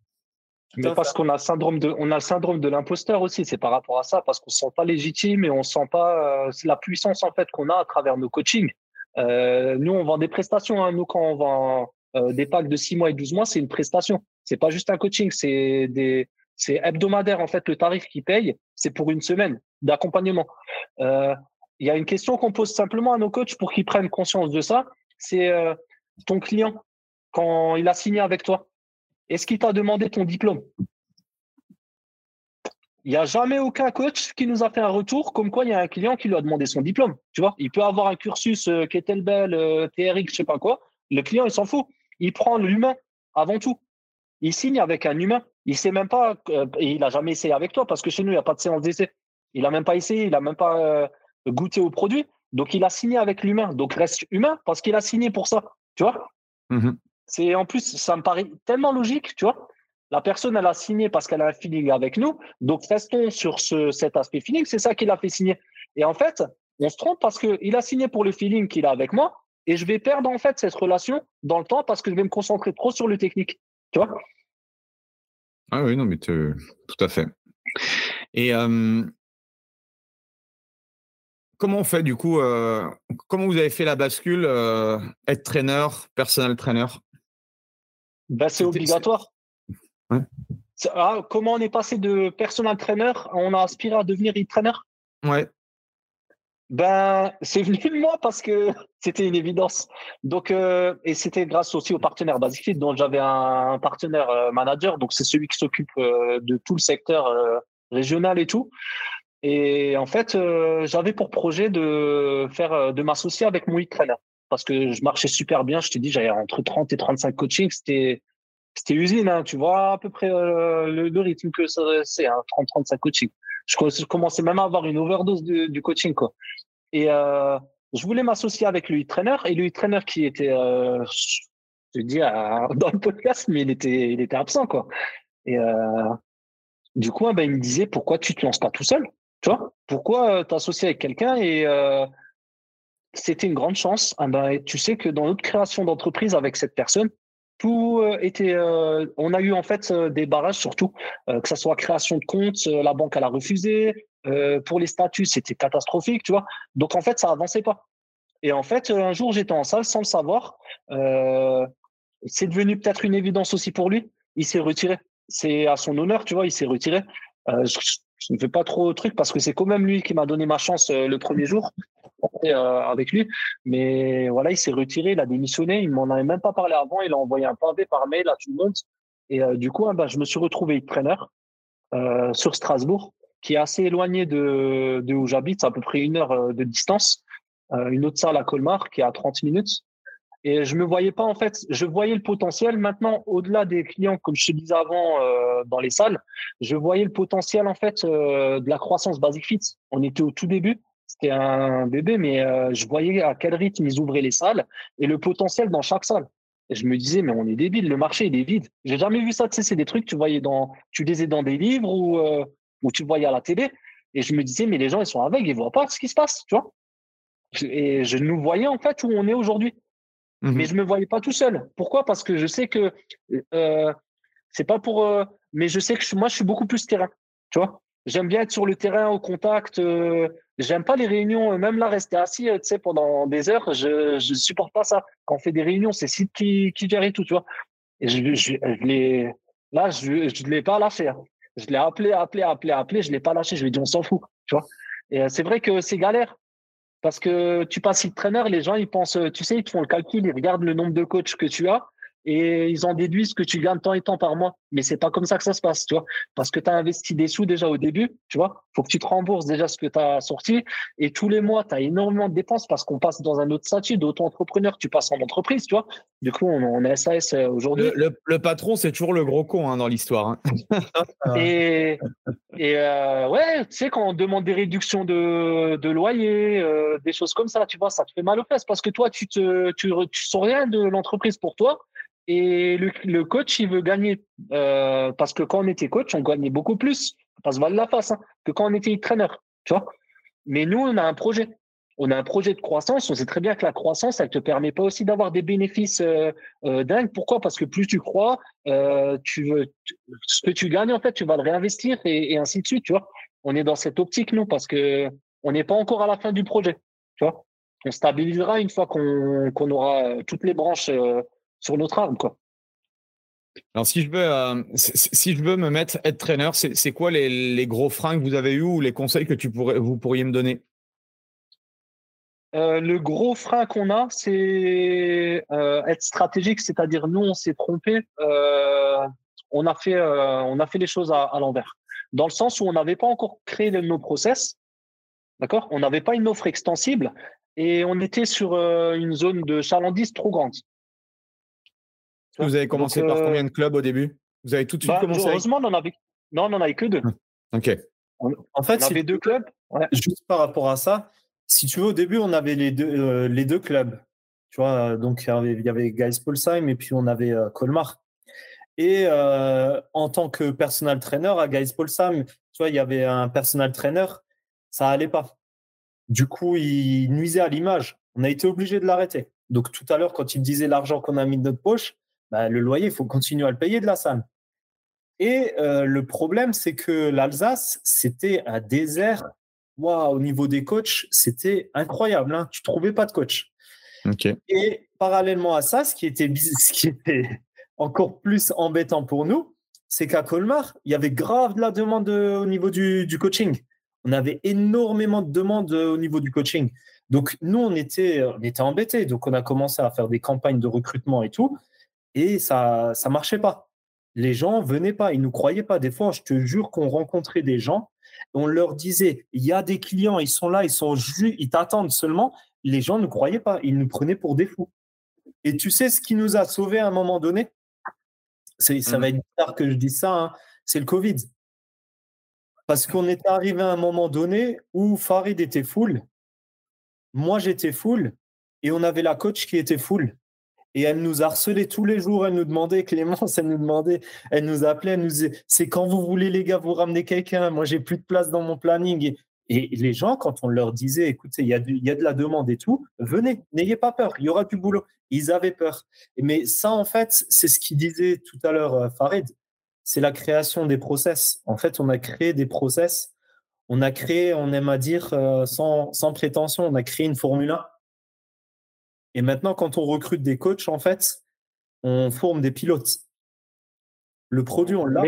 Speaker 3: Mais parce qu'on a le syndrome de, on a le syndrome de l'imposteur aussi. C'est par rapport à ça, parce qu'on se sent pas légitime et on sent pas la puissance en fait qu'on a à travers nos coachings. nous, on vend des prestations. Hein. Nous, quand on vend, euh, des packs de 6 mois et 12 mois, c'est une prestation. C'est pas juste un coaching, c'est des c'est hebdomadaire en fait le tarif qu'ils payent, c'est pour une semaine d'accompagnement. Euh, il y a une question qu'on pose simplement à nos coachs pour qu'ils prennent conscience de ça, c'est euh, ton client quand il a signé avec toi, est-ce qu'il t'a demandé ton diplôme? Il n'y a jamais aucun coach qui nous a fait un retour comme quoi il y a un client qui lui a demandé son diplôme. Tu vois, il peut avoir un cursus euh, Kettlebell, TRX, je sais pas quoi. Le client, il s'en fout il prend l'humain avant tout. Il signe avec un humain. Il sait même pas, euh, il n'a jamais essayé avec toi parce que chez nous, il n'y a pas de séance d'essai. Il n'a même pas essayé, il n'a même pas euh, goûté au produit. Donc, il a signé avec l'humain. Donc, reste humain parce qu'il a signé pour ça. Tu vois mmh C'est En plus, ça me paraît tellement logique, tu vois la personne, elle a signé parce qu'elle a un feeling avec nous. Donc, restons sur ce, cet aspect feeling. C'est ça qui l'a fait signer. Et en fait, on se trompe parce qu'il a signé pour le feeling qu'il a avec moi et je vais perdre en fait cette relation dans le temps parce que je vais me concentrer trop sur le technique. Tu vois
Speaker 4: Ah oui, non, mais tout à fait. Et comment on fait du coup euh, Comment vous avez fait la bascule euh, Être trainer, personnel trainer?
Speaker 3: Ben, C'est obligatoire. Ah, comment on est passé de personnel trainer On a aspiré à devenir e-trainer
Speaker 4: Ouais.
Speaker 3: Ben, c'est venu de moi parce que c'était une évidence. Donc, euh, et c'était grâce aussi au partenaire BasicFit, dont j'avais un, partenaire euh, manager. Donc, c'est celui qui s'occupe de tout le secteur régional et tout. Et en fait, j'avais pour projet de faire, de m'associer avec mon e-trainer parce que je marchais super bien. Je t'ai dit, j'avais entre 30 et 35 coachings. C'était, c'était usine, hein, tu vois à peu près le, rythme que c'est, hein, 30-35 coachings je, commençais même à avoir une overdose du coaching, quoi. Et euh, je voulais m'associer avec le trainer et le trainer qui était, euh, je dis dans le podcast, mais il était, il était absent, quoi. Et euh, du coup, ben, il me disait pourquoi tu te lances pas tout seul, tu vois Pourquoi t'associer avec quelqu'un et c'était une grande chance? Ah ben, tu sais que dans notre création d'entreprise avec cette personne, tout euh, était. Euh, on a eu en fait euh, des barrages surtout, que ce soit création de compte, la banque elle a refusé. pour les statuts, c'était catastrophique, tu vois. Donc en fait, ça avançait pas. Et en fait, un jour, j'étais en salle sans le savoir. c'est devenu peut-être une évidence aussi pour lui. Il s'est retiré. C'est à son honneur, tu vois. Il s'est retiré. Je, ne fais pas trop de trucs parce que c'est quand même lui qui m'a donné ma chance le premier jour. Euh, avec lui. Mais voilà, il s'est retiré, il a démissionné. Il m'en avait même pas parlé avant. Il a envoyé un pavé par mail à tout le monde. Et euh, du coup, hein, bah, je me suis retrouvé trainer euh, sur Strasbourg, qui est assez éloigné de, de où j'habite, à peu près une heure de distance. une autre salle à Colmar, qui est à 30 minutes. Et je me voyais pas en fait, je voyais le potentiel. Maintenant, au-delà des clients, comme je te disais avant dans les salles, je voyais le potentiel en fait de la croissance Basic Fit. On était au tout début c'était un bébé, mais euh, je voyais à quel rythme ils ouvraient les salles et le potentiel dans chaque salle. Et je me disais, mais on est débile, le marché il est vide. J'ai jamais vu ça. Tu sais, c'est des trucs tu voyais dans, tu lisais dans des livres ou euh, ou tu voyais à la télé. Et je me disais, mais les gens, ils sont aveugles, ils voient pas ce qui se passe, tu vois. Et je nous voyais en fait où on est aujourd'hui. Mmh mais je me voyais pas tout seul. Pourquoi? Parce que je sais que euh, c'est pas pour. Euh, mais je sais que moi, je suis beaucoup plus terrain. Tu vois? J'aime bien être sur le terrain, au contact. Euh, j'aime pas les réunions, euh, même là, rester assis, tu sais, pendant des heures. Je ne supporte pas ça. Quand on fait des réunions, c'est Sid qui, qui gère et tout, tu vois? Et je, je, je là, je ne l'ai pas lâché. Hein. Je l'ai appelé, appelé, appelé, appelé. Je l'ai pas lâché. Je lui ai dit, on s'en fout, tu vois? Et c'est vrai que c'est galère. Parce que tu passes le traîneur, les gens, ils pensent, tu sais, ils font le calcul, ils regardent le nombre de coachs que tu as et ils en déduisent que tu gagnes tant et tant par mois. Mais c'est pas comme ça que ça se passe, tu vois. Parce que tu as investi des sous déjà au début, tu vois. Faut que tu te rembourses déjà ce que tu as sorti. Et tous les mois, tu as énormément de dépenses parce qu'on passe dans un autre statut d'auto-entrepreneur. Tu passes en entreprise, tu vois. Du coup, on, est SAS euh, aujourd'hui.
Speaker 4: Le, patron, c'est toujours le gros con hein, dans l'histoire. Hein.
Speaker 3: et et euh, ouais, tu sais, quand on demande des réductions de, de loyer, euh, des choses comme ça, tu vois, ça te fait mal aux fesses parce que toi, tu te, tu, tu sens rien de l'entreprise pour toi. Et le, coach, il veut gagner. Euh, parce que quand on était coach, on gagnait beaucoup plus. On passe mal la face hein, que quand on était entraîneur. Tu vois Mais nous, on a un projet. On a un projet de croissance. On sait très bien que la croissance, elle te permet pas aussi d'avoir des bénéfices euh, euh, dingues. Pourquoi? Parce que plus tu crois, tu veux, ce que tu gagnes, en fait, tu vas le réinvestir et, ainsi de suite. Tu vois On est dans cette optique, nous, parce que on n'est pas encore à la fin du projet. Tu On stabilisera une fois qu'on aura toutes les branches sur notre arme.
Speaker 4: Alors, si je veux, euh, si je veux me mettre être traîneur, c'est quoi les, gros freins que vous avez eu ou les conseils que tu pourrais, vous pourriez me donner?
Speaker 3: Euh, le gros frein qu'on a, c'est euh, être stratégique, c'est-à-dire nous, on s'est trompé, on a fait, on a fait les choses à, à l'envers, dans le sens où on n'avait pas encore créé nos process, d'accord? On n'avait pas une offre extensible et on était sur une zone de chalandise trop grande.
Speaker 4: Vous avez commencé par combien de clubs au début? Vous avez tout de suite bah, commencé
Speaker 3: Heureusement, on en avait... non, on n'en avait que deux.
Speaker 4: Ok.
Speaker 1: en fait, on avait deux clubs. Juste par rapport à ça, si tu veux, au début, on avait les deux, euh, clubs. Tu vois, donc il y avait, avait Polsheim et puis on avait euh, Colmar. Et euh, en tant que personal trainer à Guys Polsheim, tu vois, il y avait un personal trainer, ça allait pas. Du coup, il nuisait à l'image. On a été obligé de l'arrêter. Donc tout à l'heure, quand il disait l'argent qu'on a mis de notre poche, bah, le loyer, il faut continuer à le payer de la salle. Et le problème, c'est que l'Alsace, c'était un désert. Wow, au niveau des coachs, c'était incroyable. Hein. Tu ne trouvais pas de coach. Et parallèlement à ça, ce qui était, ce qui était encore plus embêtant pour nous, c'est qu'à Colmar, il y avait grave de la demande euh, au niveau du, du, coaching. On avait énormément de demandes euh, au niveau du coaching. Donc, nous, on était, on était embêtés. Donc, on a commencé à faire des campagnes de recrutement et tout et ça ça marchait pas. Les gens venaient pas, ils nous croyaient pas. Des fois, je te jure qu'on rencontrait des gens, on leur disait il y a des clients, ils sont là, ils sont ils t'attendent seulement. Les gens ne croyaient pas, ils nous prenaient pour des fous. Et tu sais ce qui nous a sauvés à un moment donné? C'est, Ça mmh. va être bizarre que je dise ça, hein, c'est le Covid. Parce qu'on est arrivé à un moment donné où Farid était full, moi j'étais full, et on avait la coach qui était full. Et elle nous harcelait tous les jours. Elle nous demandait, Clémence, elle nous demandait, elle nous appelait, elle nous disait C'est quand vous voulez, les gars, vous ramenez quelqu'un. Moi, j'ai plus de place dans mon planning. Et, les gens, quand on leur disait Écoutez, il y, a de la demande et tout, venez, n'ayez pas peur, il y aura du boulot. Ils avaient peur. Mais ça, en fait, c'est ce qu'il disait tout à l'heure, euh, Farid c'est la création des process. En fait, on a créé des process. On a créé, on aime à dire, euh, sans, sans prétention, on a créé une Formule 1 et maintenant, quand on recrute des coachs, en fait, on forme des pilotes. Le produit, on l'a.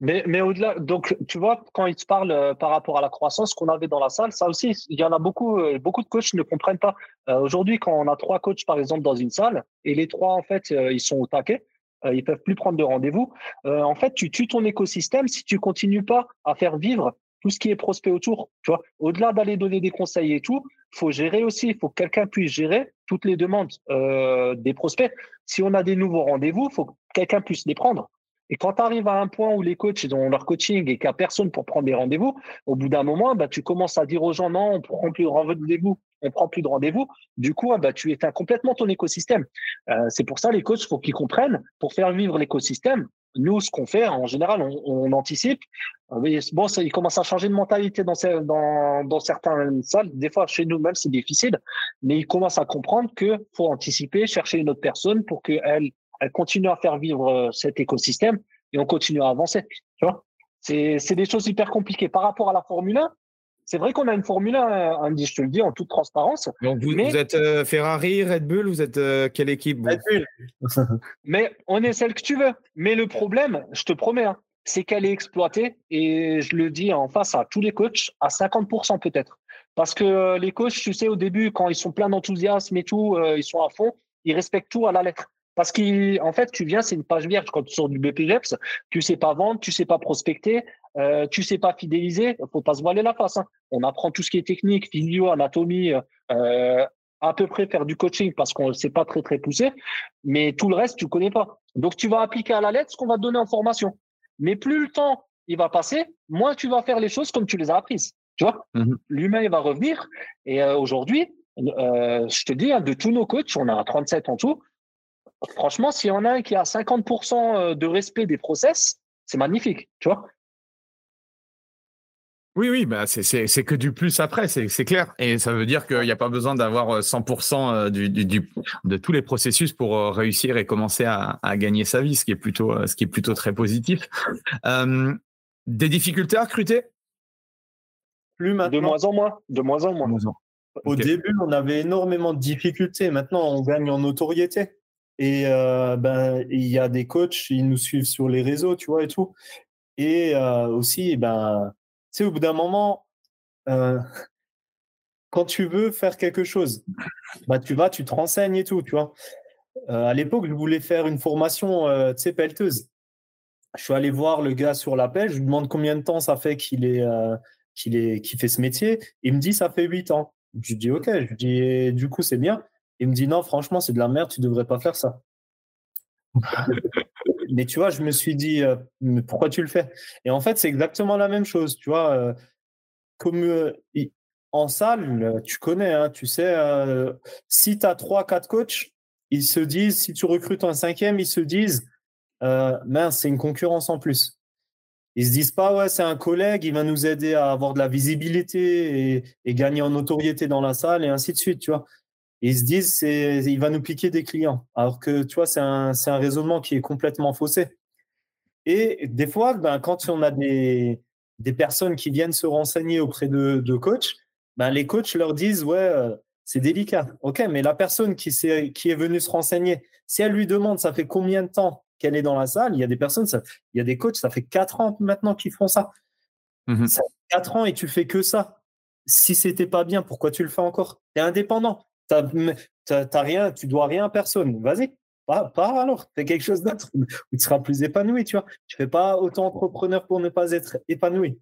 Speaker 3: Mais, au-delà, donc tu vois, quand ils te parlent euh, par rapport à la croissance qu'on avait dans la salle, ça aussi, il y en a beaucoup, euh, beaucoup de coachs ne comprennent pas. Euh, aujourd'hui, quand on a trois coachs, par exemple, dans une salle, et les trois, en fait, ils sont au taquet, ils peuvent plus prendre de rendez-vous. en fait, tu tues ton écosystème si tu continues pas à faire vivre tout ce qui est prospect autour. Tu vois, au-delà d'aller donner des conseils et tout, faut gérer aussi. Il faut que quelqu'un puisse gérer toutes les demandes euh, des prospects. Si on a des nouveaux rendez-vous, faut que quelqu'un puisse les prendre. Et quand tu arrives à un point où les coachs ont leur coaching et qu'il n'y a personne pour prendre des rendez-vous, au bout d'un moment, bah, tu commences à dire aux gens non, on ne prend plus de rendez-vous, on prend plus de rendez-vous. Du coup, bah, tu éteins complètement ton écosystème. Euh, c'est pour ça les coachs, faut qu'ils comprennent, pour faire vivre l'écosystème, Nous, ce qu'on fait, en général, on, anticipe. Euh, bon, ça, il commence à changer de mentalité dans, dans, dans certaines salles. Des fois, chez nous, même, c'est difficile. Mais il commence à comprendre que faut anticiper, chercher une autre personne pour qu'elle elle continue à faire vivre euh, cet écosystème et on continue à avancer. Tu vois? C'est des choses hyper compliquées. Par rapport à la Formule 1, c'est vrai qu'on a une Formule 1, Andy, je te le dis en toute transparence.
Speaker 4: Donc vous, êtes euh, Ferrari, Red Bull, vous êtes euh, quelle équipe
Speaker 3: Red Bull. mais on est celle que tu veux. Mais le problème, je te promets, hein, c'est qu'elle est exploitée, et je le dis en face à tous les coachs, à 50% peut-être. Parce que euh, les coachs, tu sais, au début, quand ils sont pleins d'enthousiasme et tout, ils sont à fond, ils respectent tout à la lettre. Parce qu'en fait, tu viens, c'est une page vierge quand tu sors du BPGEPS, tu sais pas vendre, tu sais pas prospecter, euh, tu sais pas fidéliser, faut pas se voiler la face. Hein. On apprend tout ce qui est technique, physio, anatomie, euh, à peu près faire du coaching parce qu'on ne sait pas très très poussé, mais tout le reste tu connais pas. Donc tu vas appliquer à la lettre ce qu'on va te donner en formation. Mais plus le temps il va passer, moins tu vas faire les choses comme tu les as apprises. Tu vois, mmh l'humain il va revenir. Et euh, aujourd'hui, euh, je te dis, hein, de tous nos coachs, on a 37 en tout. Franchement, s'il y en a un qui a 50% de respect des process, c'est magnifique, tu vois.
Speaker 4: Oui, oui, bah c'est que du plus après, c'est clair. Et ça veut dire qu'il n'y a pas besoin d'avoir 100% euh, du, du, de tous les processus pour euh, réussir et commencer à, à, gagner sa vie, ce qui est plutôt, euh, ce qui est plutôt très positif. des difficultés à recruter?
Speaker 3: Plus maintenant. De moins en moins. De moins en moins.
Speaker 1: Au début, on avait énormément de difficultés. Maintenant, on gagne en notoriété. Et ben, il y a des coachs, ils nous suivent sur les réseaux, tu vois, et tout. Et aussi, ben, sais, au bout d'un moment, euh, quand tu veux faire quelque chose, bah, tu vas, tu te renseignes et tout, tu vois. Euh, à l'époque, je voulais faire une formation, euh, tu sais, pelleteuse. Je suis allé voir le gars sur la pelle, je lui demande combien de temps ça fait qu'il est, qu'il est, qu'il fait ce métier. Il me dit, ça fait huit ans. Je dis, OK, je dis, du coup, c'est bien. Il me dit, non, franchement, c'est de la merde, tu devrais pas faire ça. mais tu vois, je me suis dit, euh, pourquoi tu le fais? Et en fait, c'est exactement la même chose. Tu vois, euh, comme euh, en salle, tu connais, hein, tu sais, si tu as trois, quatre coachs, ils se disent, si tu recrutes un cinquième, ils se disent, mince, c'est une concurrence en plus. Ils se disent pas, ouais, c'est un collègue, il va nous aider à avoir de la visibilité et, et, gagner en notoriété dans la salle et ainsi de suite, tu vois ils se disent c'est il va nous piquer des clients. Alors que tu vois c'est un, un raisonnement qui est complètement faussé. Et des fois ben, quand on a des, des personnes qui viennent se renseigner auprès de, de coachs ben, les coachs leur disent ouais euh, c'est délicat. Ok mais la personne qui, est, qui est venue se renseigner si elle lui demande ça fait combien de temps qu'elle est dans la salle? Il y a des personnes ça, il y a des coachs ça fait quatre ans maintenant qu'ils font ça. Mmh ça fait quatre ans et tu fais que ça. Si c'était pas bien pourquoi tu le fais encore? Tu es indépendant T'as rien, tu dois rien à personne. Vas-y, pas, alors. Fais quelque chose d'autre où tu seras plus épanoui, tu vois. Tu fais pas autant entrepreneur pour ne pas être épanoui.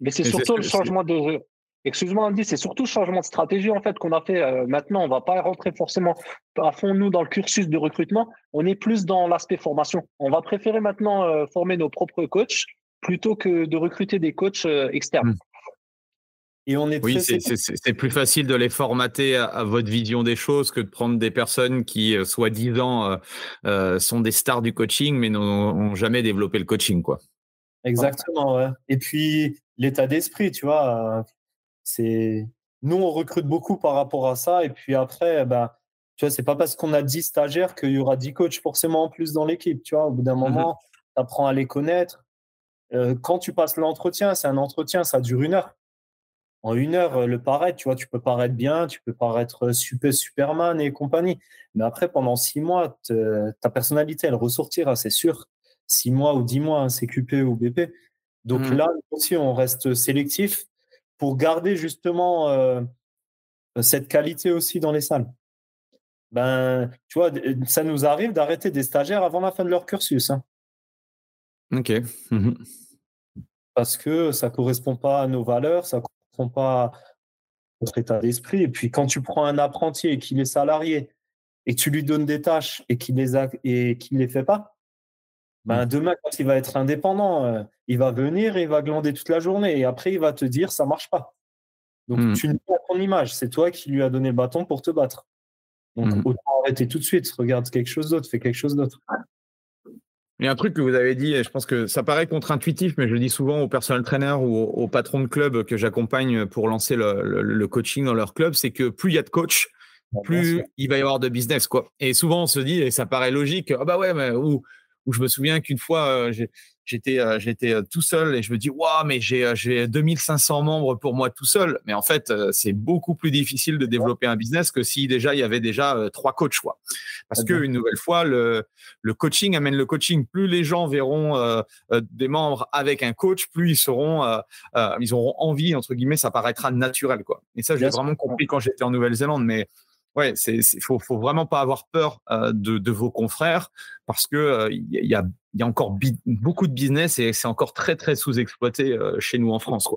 Speaker 3: Mais c'est surtout le changement de. Excuse-moi, Andy, c'est surtout le changement de stratégie en fait qu'on a fait. Euh, maintenant, on va pas rentrer forcément à fond nous dans le cursus de recrutement. On est plus dans l'aspect formation. On va préférer maintenant euh, former nos propres coachs plutôt que de recruter des coachs euh, externes. Mmh
Speaker 4: oui, c'est plus facile de les formater à, votre vision des choses que de prendre des personnes qui, euh, soi-disant, euh, euh, sont des stars du coaching, mais n'ont jamais développé le coaching, quoi.
Speaker 1: Exactement, ouais. Et puis l'état d'esprit, tu vois, c'est nous on recrute beaucoup par rapport à ça, et puis après, ben, tu vois, c'est pas parce qu'on a 10 stagiaires qu'il y aura 10 coachs forcément en plus dans l'équipe, tu vois. Au bout d'un mmh moment, tu apprends à les connaître. quand tu passes l'entretien, c'est un entretien, ça dure une heure en une heure euh, le paraître. Tu vois, tu peux paraître bien, tu peux paraître super Superman et compagnie. Mais après, pendant six mois, ta personnalité, elle ressortira, c'est sûr. Six mois ou dix mois, hein, c'est QP ou BP. Donc mmh. là aussi, on reste sélectif pour garder justement euh, cette qualité aussi dans les salles. Ben, tu vois, ça nous arrive d'arrêter des stagiaires avant la fin de leur cursus. Hein.
Speaker 4: Ok. Mmh
Speaker 1: Parce que ça correspond pas à nos valeurs, ça pas notre état d'esprit. Et puis, quand tu prends un apprenti et qu'il est salarié et tu lui donnes des tâches et qu'il les a, et qu'il les fait pas, ben mmh. demain, quand il va être indépendant, euh, il va venir et il va glander toute la journée. Et après, il va te dire, ça marche pas. Donc, mmh. tu n'es pas ton image. C'est toi qui lui as donné le bâton pour te battre. Donc, mmh. autant arrêter tout de suite. Regarde quelque chose d'autre, fais quelque chose d'autre.
Speaker 4: Il y a un truc que vous avez dit, et je pense que ça paraît contre-intuitif, mais je le dis souvent aux personnel trainers ou aux, patrons de club que j'accompagne pour lancer le, coaching dans leur club, c'est que plus il y a de coachs, plus il va y avoir de business. Quoi. Et souvent, on se dit, et ça paraît logique, ah bah ouais, mais où je me souviens qu'une fois, euh, j'étais euh, j'étais euh, tout seul et je me dis waouh mais j'ai euh, j'ai 2500 membres pour moi tout seul. Mais en fait c'est beaucoup plus difficile de développer un business que si déjà il y avait déjà trois coachs quoi. Parce que une nouvelle fois le le coaching amène le coaching. Plus les gens verront des membres avec un coach plus ils seront ils auront envie entre guillemets ça paraîtra naturel quoi. Et ça j'ai vraiment compris quand j'étais en Nouvelle-Zélande mais ouais, c'est faut, faut vraiment pas avoir peur de, de, vos confrères parce que il y, a, encore beaucoup de business et c'est encore très très sous-exploité chez nous en France.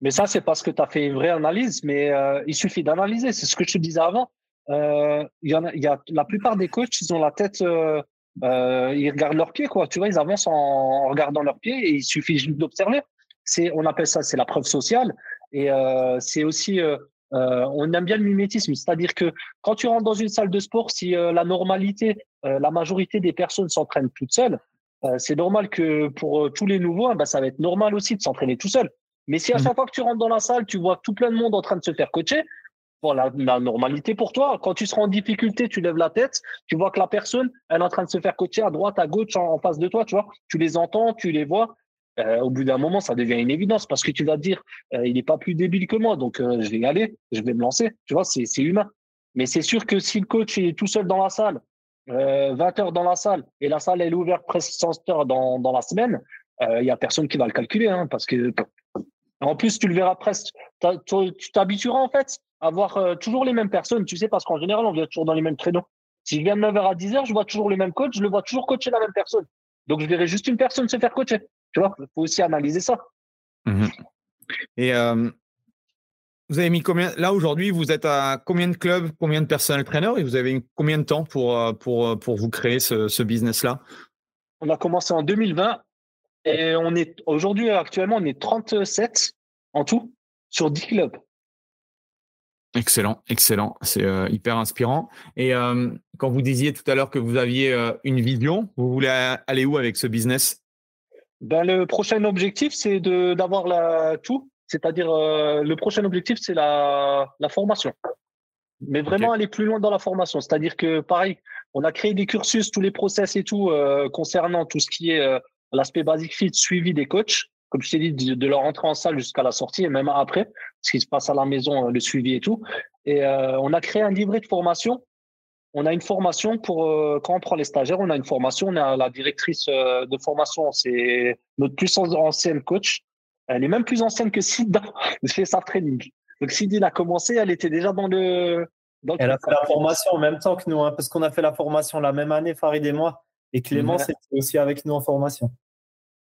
Speaker 3: Mais ça c'est parce que tu as fait une vraie analyse, mais il suffit d'analyser. C'est ce que je te disais avant. Il y, la plupart des coachs, ils ont la tête, ils regardent leurs pieds quoi. Tu vois, ils avancent en, regardant leurs pieds et il suffit juste d'observer. On appelle ça, c'est la preuve sociale et c'est aussi euh, on aime bien le mimétisme, c'est-à-dire que quand tu rentres dans une salle de sport, si euh, la normalité, euh, la majorité des personnes s'entraînent toutes seules, c'est normal que pour tous les nouveaux, hein, bah, ça va être normal aussi de s'entraîner tout seul. Mais si à mmh. chaque fois que tu rentres dans la salle, tu vois tout plein de monde en train de se faire coacher, bon, la, normalité pour toi, quand tu seras en difficulté, tu lèves la tête, tu vois que la personne, elle est en train de se faire coacher à droite, à gauche, en face de toi, tu vois. Tu les entends, tu les vois. Euh, au bout d'un moment, ça devient une évidence parce que tu vas te dire, euh, il n'est pas plus débile que moi, donc euh, je vais y aller, je vais me lancer. Tu vois, c'est humain. Mais c'est sûr que si le coach est tout seul dans la salle, 20 heures dans la salle, et la salle est ouverte presque 100 heures dans, dans la semaine, il y a personne qui va le calculer, hein, parce que en plus, tu le verras presque. Tu t'habitueras en fait à voir toujours les mêmes personnes, tu sais, parce qu'en général, on vient toujours dans les mêmes créneaux. Si je viens de 9h à 10h, je vois toujours les mêmes coachs, je le vois toujours coacher la même personne. Donc, je verrai juste une personne se faire coacher. Tu vois, il faut aussi analyser ça.
Speaker 4: Mmh Et euh, vous avez mis combien Là, aujourd'hui, vous êtes à combien de clubs, combien de personnel trainer et vous avez eu combien de temps pour, euh, pour, euh, pour vous créer ce, business-là?
Speaker 3: On a commencé en 2020 et on est aujourd'hui, actuellement, on est 37 en tout sur 10 clubs.
Speaker 4: Excellent, excellent. C'est hyper inspirant. Et quand vous disiez tout à l'heure que vous aviez une vision, vous voulez aller où avec ce business?
Speaker 3: Ben, Le prochain objectif, c'est d'avoir la tout. C'est-à-dire, euh, le prochain objectif, c'est la, la formation. Mais vraiment aller plus loin dans la formation. C'est-à-dire que, pareil, on a créé des cursus, tous les process et tout, euh, concernant tout ce qui est euh, l'aspect basic fit, suivi des coachs. Comme je t'ai dit, de, leur entrée en salle jusqu'à la sortie et même après, ce qui se passe à la maison, le suivi et tout. Et on a créé un livret de formation on a une formation pour euh, quand on prend les stagiaires, on a une formation. On a la directrice euh, de formation, c'est notre plus ancienne coach. Elle est même plus ancienne que Sid fait sa training. Donc Sid il a commencé, elle était déjà dans le.
Speaker 1: elle a fait la formation en même temps que nous, hein, parce qu'on a fait la formation la même année, Farid et moi. Et Clément, c'était aussi avec nous en formation.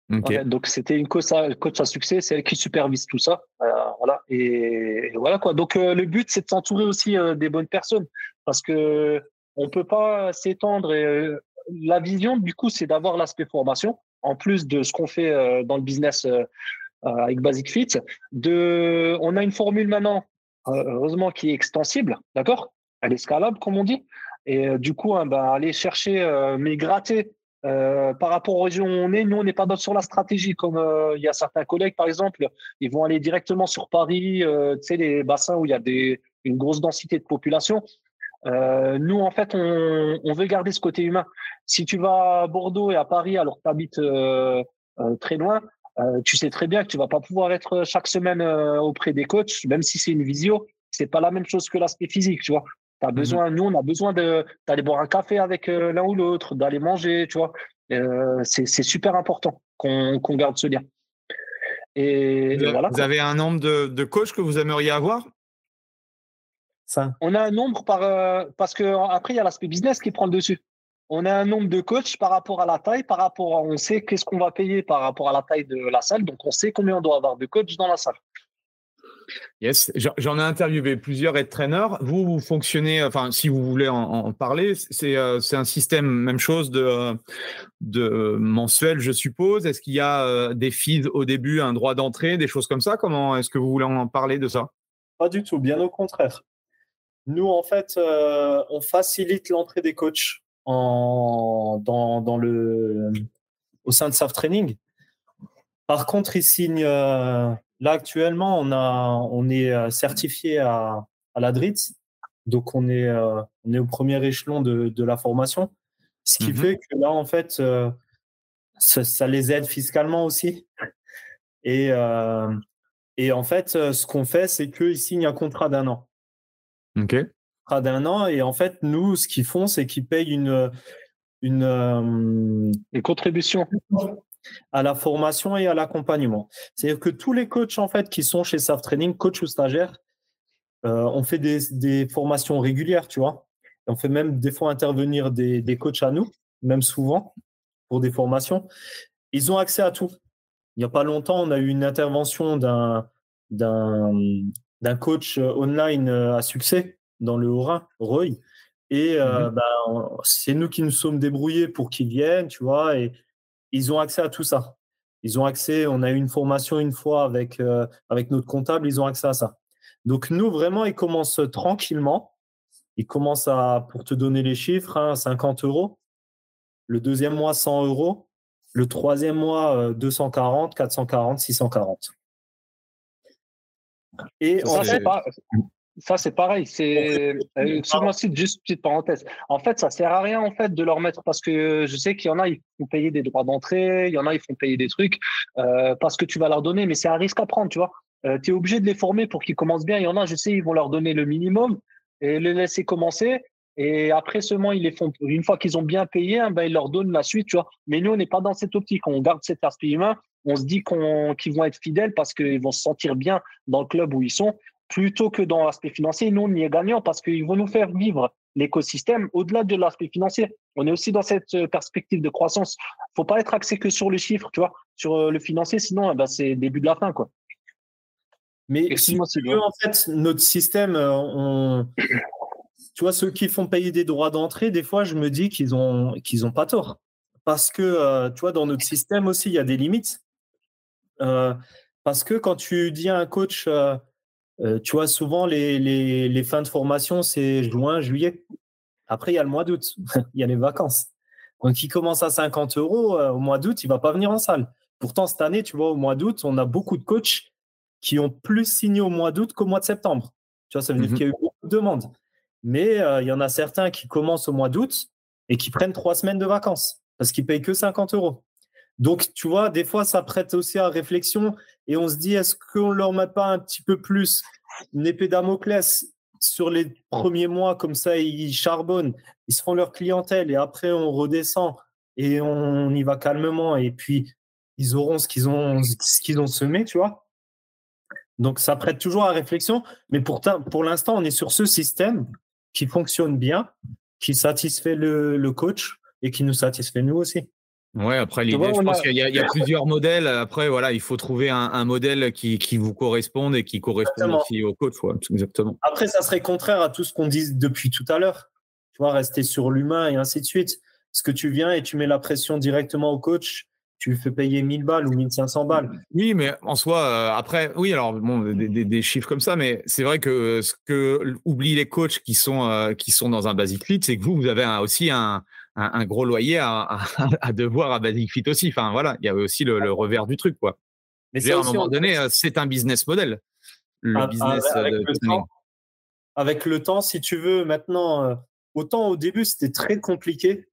Speaker 3: donc c'était une coach à, coach à succès, c'est elle qui supervise tout ça. Euh, voilà. Et, voilà quoi. Donc le but, c'est de s'entourer aussi des bonnes personnes. Parce que on peut pas s'étendre. Euh, la vision, du coup, c'est d'avoir l'aspect formation, en plus de ce qu'on fait euh, dans le business euh, avec Basic Fit. On a une formule maintenant, heureusement, qui est extensible, d'accord? Elle est scalable, comme on dit. Et du coup, hein, bah, aller chercher, mais gratter par rapport aux régions où on est, nous, on n'est pas sur la stratégie comme il y a certains collègues, par exemple, ils vont aller directement sur Paris, tu sais, les bassins où il y a des, une grosse densité de population. Euh, nous, en fait, on, on, veut garder ce côté humain. Si tu vas à Bordeaux et à Paris alors que tu habites euh, euh, très loin, euh, tu sais très bien que tu vas pas pouvoir être chaque semaine euh, auprès des coachs, même si c'est une visio. C'est pas la même chose que l'aspect physique, tu vois. As mhm. besoin, nous, on a besoin de d'aller boire un café avec l'un ou l'autre, d'aller manger, tu vois. c'est super important qu'on qu'on garde ce lien.
Speaker 4: Et, vous, voilà, vous avez un nombre de, de coachs que vous aimeriez avoir?
Speaker 3: On a un nombre par euh, parce que après il y a l'aspect business qui prend le dessus. On a un nombre de coachs par rapport à la taille, par rapport à, on sait qu'est-ce qu'on va payer par rapport à la taille de la salle, donc on sait combien on doit avoir de coachs dans la salle.
Speaker 4: Yes, j'en ai interviewé plusieurs head trainers. Vous, vous fonctionnez, enfin, si vous voulez en, parler, euh, c'est un système, même chose, de, de mensuel, je suppose. Est-ce qu'il y a euh, des fees au début, un droit d'entrée, des choses comme ça? Comment est-ce que vous voulez en parler de ça?
Speaker 1: Pas du tout, bien au contraire. Nous, en fait, euh, on facilite l'entrée des coachs en, dans, dans, le, au sein de SAF Training. Par contre, ils signent, là actuellement, on, a, on est certifié à, à la DRITS, donc on est, on est au premier échelon de, de la formation, ce qui mmh fait que là, en fait, ça, les aide fiscalement aussi. Et, euh, et en fait, euh, ce qu'on fait, c'est qu'ils signent un contrat d'un an.
Speaker 4: OK.
Speaker 1: D'un an. Et en fait, nous, ce qu'ils font, c'est qu'ils payent une, une,
Speaker 3: euh, une contribution
Speaker 1: à la formation et à l'accompagnement. C'est-à-dire que tous les coachs en fait qui sont chez SAF Training, coach ou stagiaires, on fait des, des, formations régulières, tu vois. on fait même des fois intervenir des, des coachs à nous, même souvent pour des formations, ils ont accès à tout. Il n'y a pas longtemps, on a eu une intervention d'un, d'un, d'un coach online à succès dans le Haut-Rhin, Roy. Et euh, mmh ben, c'est nous qui nous sommes débrouillés pour qu'ils viennent, tu vois, et ils ont accès à tout ça. Ils ont accès, on a eu une formation une fois avec, euh, avec notre comptable, ils ont accès à ça. Donc nous, vraiment, ils commencent tranquillement. Ils commencent à, pour te donner les chiffres, 50 hein, euros. Le deuxième mois, 100 euros. Le troisième mois, 240, 440, 640.
Speaker 3: Et ça, c'est pareil. C'est euh, sur mon site, juste petite parenthèse. En fait, ça sert à rien en fait de leur mettre parce que je sais qu'il y en a, ils font payer des droits d'entrée, il y en a, ils font payer des trucs euh, parce que tu vas leur donner, mais c'est un risque à prendre, tu vois. Euh, tu es obligé de les former pour qu'ils commencent bien. Il y en a, je sais, ils vont leur donner le minimum et les laisser commencer. Et après seulement, ils les font, une fois qu'ils ont bien payé, hein, ben, ils leur donnent la suite, tu vois. Mais nous, on n'est pas dans cette optique. On garde cet aspect humain. On se dit qu'on, qu'ils vont être fidèles parce qu'ils vont se sentir bien dans le club où ils sont, plutôt que dans l'aspect financier. Nous, on y est gagnant parce qu'ils vont nous faire vivre l'écosystème au-delà de l'aspect financier. On est aussi dans cette euh, perspective de croissance. Faut pas être axé que sur le chiffre, tu vois, sur euh, le financier. Sinon, ben, c'est début de la fin, quoi.
Speaker 1: Mais si en fait, notre système, euh, on, tu vois, ceux qui font payer des droits d'entrée, des fois, je me dis qu'ils ont qu'ils ont pas tort. Parce que, tu vois, dans notre système aussi, il y a des limites. Euh, parce que quand tu dis à un coach, euh, tu vois, souvent, les, les, les fins de formation, c'est juin, juillet. Après, il y a le mois d'août. il y a les vacances. Donc, il commence à 50 euros au mois d'août, il va pas venir en salle. Pourtant, cette année, tu vois, au mois d'août, on a beaucoup de coachs qui ont plus signé au mois d'août qu'au mois de septembre. Tu vois, ça veut dire mmh qu'il y a eu beaucoup de demandes mais euh, il y en a certains qui commencent au mois d'août et qui prennent trois semaines de vacances parce qu'ils payent que 50 euros. Donc, tu vois, des fois, ça prête aussi à réflexion et on se dit, est-ce qu'on leur met pas un petit peu plus une épée Damoclès sur les premiers mois, comme ça, ils charbonnent, ils se font leur clientèle et après, on redescend et on y va calmement et puis ils auront ce qu'ils ont, ce qu'ils semé, tu vois. Donc, ça prête toujours à réflexion, mais pour, pour l'instant, on est sur ce système qui fonctionne bien, qui satisfait le, coach et qui nous satisfait nous aussi.
Speaker 4: Ouais, après l'idée, je pense qu'il y, a plusieurs modèles. Après, voilà, il faut trouver un, modèle qui, vous corresponde et qui corresponde aussi au coach. exactement.
Speaker 1: Après, ça serait contraire à tout ce qu'on dit depuis tout à l'heure. Tu vois, rester sur l'humain et ainsi de suite. Parce que tu viens et tu mets la pression directement au coach tu fais payer 1000 balles ou 1500 balles.
Speaker 4: Oui, mais en soi, euh, après, oui, alors bon, des, chiffres comme ça, mais c'est vrai que euh, ce que oublient les coachs qui sont euh, qui sont dans un Basic Fit, c'est que vous, vous avez aussi un, un, gros loyer à, à, devoir à Basic Fit aussi. Enfin voilà, il y a aussi le, revers du truc, quoi. Mais à un moment donné, c'est un business model. Le business
Speaker 1: avec, le temps, avec le temps, si tu veux, maintenant, autant au début, c'était très compliqué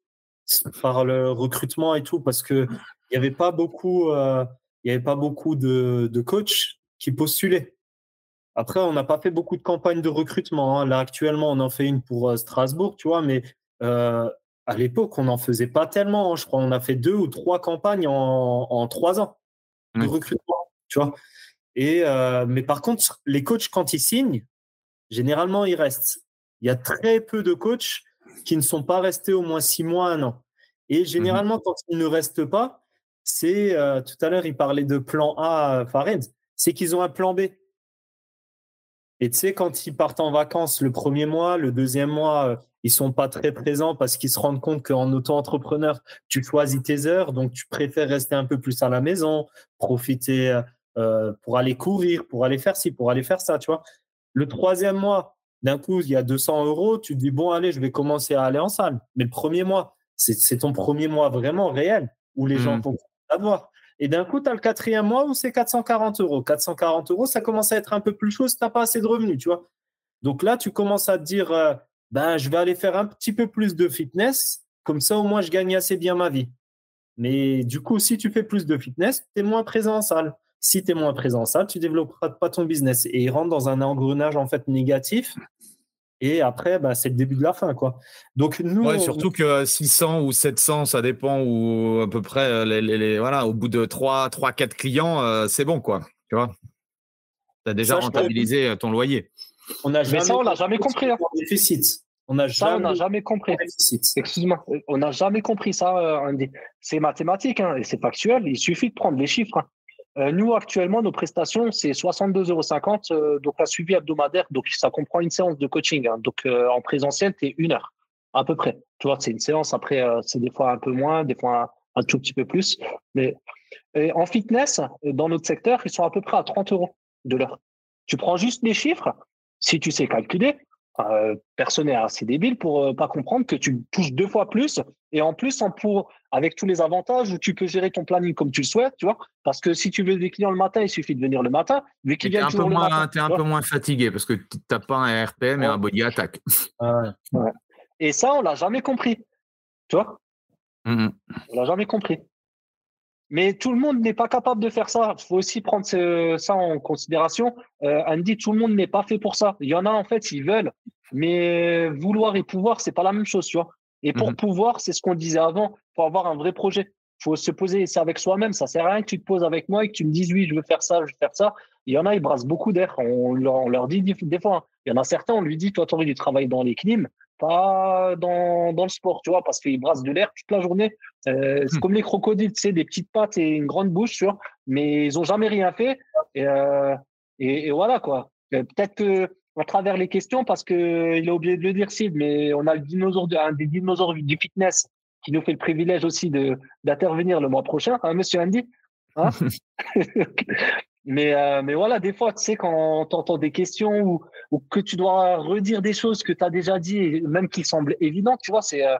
Speaker 1: par le recrutement et tout, parce que il n'y avait pas beaucoup, euh, il y avait pas beaucoup de, de, coachs qui postulaient. Après, on n'a pas fait beaucoup de campagnes de recrutement. Hein. Là, actuellement, on en fait une pour euh, Strasbourg, tu vois, mais euh, à l'époque, on n'en faisait pas tellement. Hein. Je crois qu'on a fait deux ou trois campagnes en, en trois ans de recrutement, tu vois. Et, mais par contre, les coachs, quand ils signent, généralement, ils restent. Il y a très peu de coachs qui ne sont pas restés au moins six mois, un an. Et mmh généralement, quand ils ne restent pas, c'est euh, tout à l'heure, il parlait de plan A, euh, Farid, c'est qu'ils ont un plan B. Et tu sais, quand ils partent en vacances le premier mois, le deuxième mois, euh, ils sont pas très présents parce qu'ils se rendent compte qu'en auto-entrepreneur, tu choisis tes heures, donc tu préfères rester un peu plus à la maison, profiter pour aller courir, pour aller faire ci, pour aller faire ça, tu vois. Le troisième mois, d'un coup, il y a 200 euros, tu te dis, bon, allez, je vais commencer à aller en salle. Mais le premier mois, c'est ton premier mois vraiment réel où les gens vont à voir. Et d'un coup, tu as le quatrième mois où c'est 440 euros. 440 euros, ça commence à être un peu plus chaud si tu n'as pas assez de revenus, tu vois. Donc là, tu commences à te dire, euh, ben, je vais aller faire un petit peu plus de fitness, comme ça au moins je gagne assez bien ma vie. Mais du coup, si tu fais plus de fitness, tu es moins présent en salle. Si tu es moins présent en salle, tu développeras pas ton business. Et il rentre dans un engrenage en fait négatif et après, bah, c'est le début de la fin, quoi. Donc nous,
Speaker 4: surtout que 600 ou 700, ça dépend ou à peu près euh, les, voilà, au bout de 3 3 4 clients, euh, c'est bon quoi, tu vois. As déjà rentabilisé ton loyer.
Speaker 3: On a jamais ça on l'a jamais compris hein.
Speaker 1: déficit.
Speaker 3: On n'a jamais, jamais compris. Excuse-moi, on n'a jamais compris ça, C'est mathématique hein, et c'est factuel. Il suffit de prendre les chiffres. Hein. Euh, nous, actuellement, nos prestations, c'est 62,50 euros, euh, donc un suivi hebdomadaire. Donc, ça comprend une séance de coaching. Hein. Donc, euh, en présentiel, es une heure, à peu près. Tu vois, c'est une séance. Après, c'est des fois un peu moins, des fois un, tout petit peu plus. Mais en fitness, dans notre secteur, ils sont à peu près à 30 euros de l'heure. Tu prends juste les chiffres. Si tu sais calculer, euh, personne n'est assez débile pour euh, pas comprendre que tu touches deux fois plus et en plus en pour avec tous les avantages où tu peux gérer ton planning comme tu le souhaites, tu vois. Parce que si tu veux des clients le matin, il suffit de venir le matin.
Speaker 4: Un peu moins, es un peu moins fatigué parce que tu n'as pas un RPM et un body attack.
Speaker 3: Et ça, on l'a jamais compris, tu vois. Mmh on l'a jamais compris. Mais tout le monde n'est pas capable de faire ça. Il faut aussi prendre ça en considération. Euh, Andy, tout le monde n'est pas fait pour ça. Il y en a, en fait, ils veulent. Mais vouloir et pouvoir, c'est pas la même chose, tu vois. Et pour mhm. pouvoir, c'est ce qu'on disait avant, pour avoir un vrai projet. Il faut se poser, c'est avec soi-même. Ça sert à rien que tu te poses avec moi et que tu me dises, oui, je veux faire ça, je veux faire ça. Il y en a, ils brassent beaucoup d'air. On, leur dit des fois. Hein. Il y en a certains, on lui dit, toi, tu aurais du travail dans les clims pas dans, dans le sport, tu vois, parce qu'ils brassent de l'air toute la journée. Euh, c'est hmm. comme les crocodiles, tu sais, des petites pattes et une grande bouche, tu vois, mais ils ont jamais rien fait. Et, euh, et, voilà, quoi. Euh, peut-être à travers les questions, parce que il a oublié de le dire, Sid, mais on a le dinosaure, un des dinosaures du fitness qui nous fait le privilège aussi d'intervenir le mois prochain, hein, Monsieur Andy. Hein? Mais, euh, mais voilà, des fois, tu sais, quand tu entends des questions ou, ou, que tu dois redire des choses que tu as déjà dit, même qui semblent évidentes, tu vois, c'est, euh,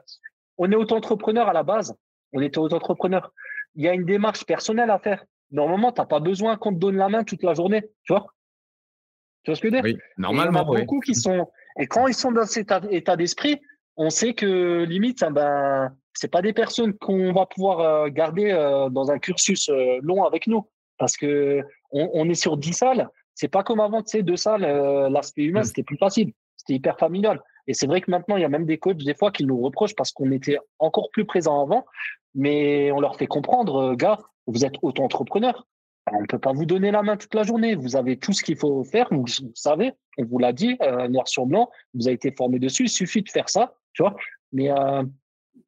Speaker 3: on est auto-entrepreneur à la base. On est auto-entrepreneur. Il y a une démarche personnelle à faire. Normalement, tu n'as pas besoin qu'on te donne la main toute la journée, tu vois. Tu vois ce que je veux dire?
Speaker 4: Oui, normalement.
Speaker 3: il y en a beaucoup qui sont. Et quand ils sont dans cet état d'esprit, on sait que limite, hein, ben, c'est pas des personnes qu'on va pouvoir euh, garder dans un cursus long avec nous. Parce que on, est sur 10 salles. C'est pas comme avant, tu sais, deux salles, euh, l'aspect humain, mm. c'était plus facile. C'était hyper familial. Et c'est vrai que maintenant, il y a même des coachs, des fois, qui nous reprochent parce qu'on était encore plus présents avant. Mais on leur fait comprendre, euh, gars, vous êtes auto-entrepreneur. On ne peut pas vous donner la main toute la journée. Vous avez tout ce qu'il faut faire. Vous, savez, on vous l'a dit, euh, noir sur blanc. Vous avez été formé dessus. Il suffit de faire ça, tu vois. Mais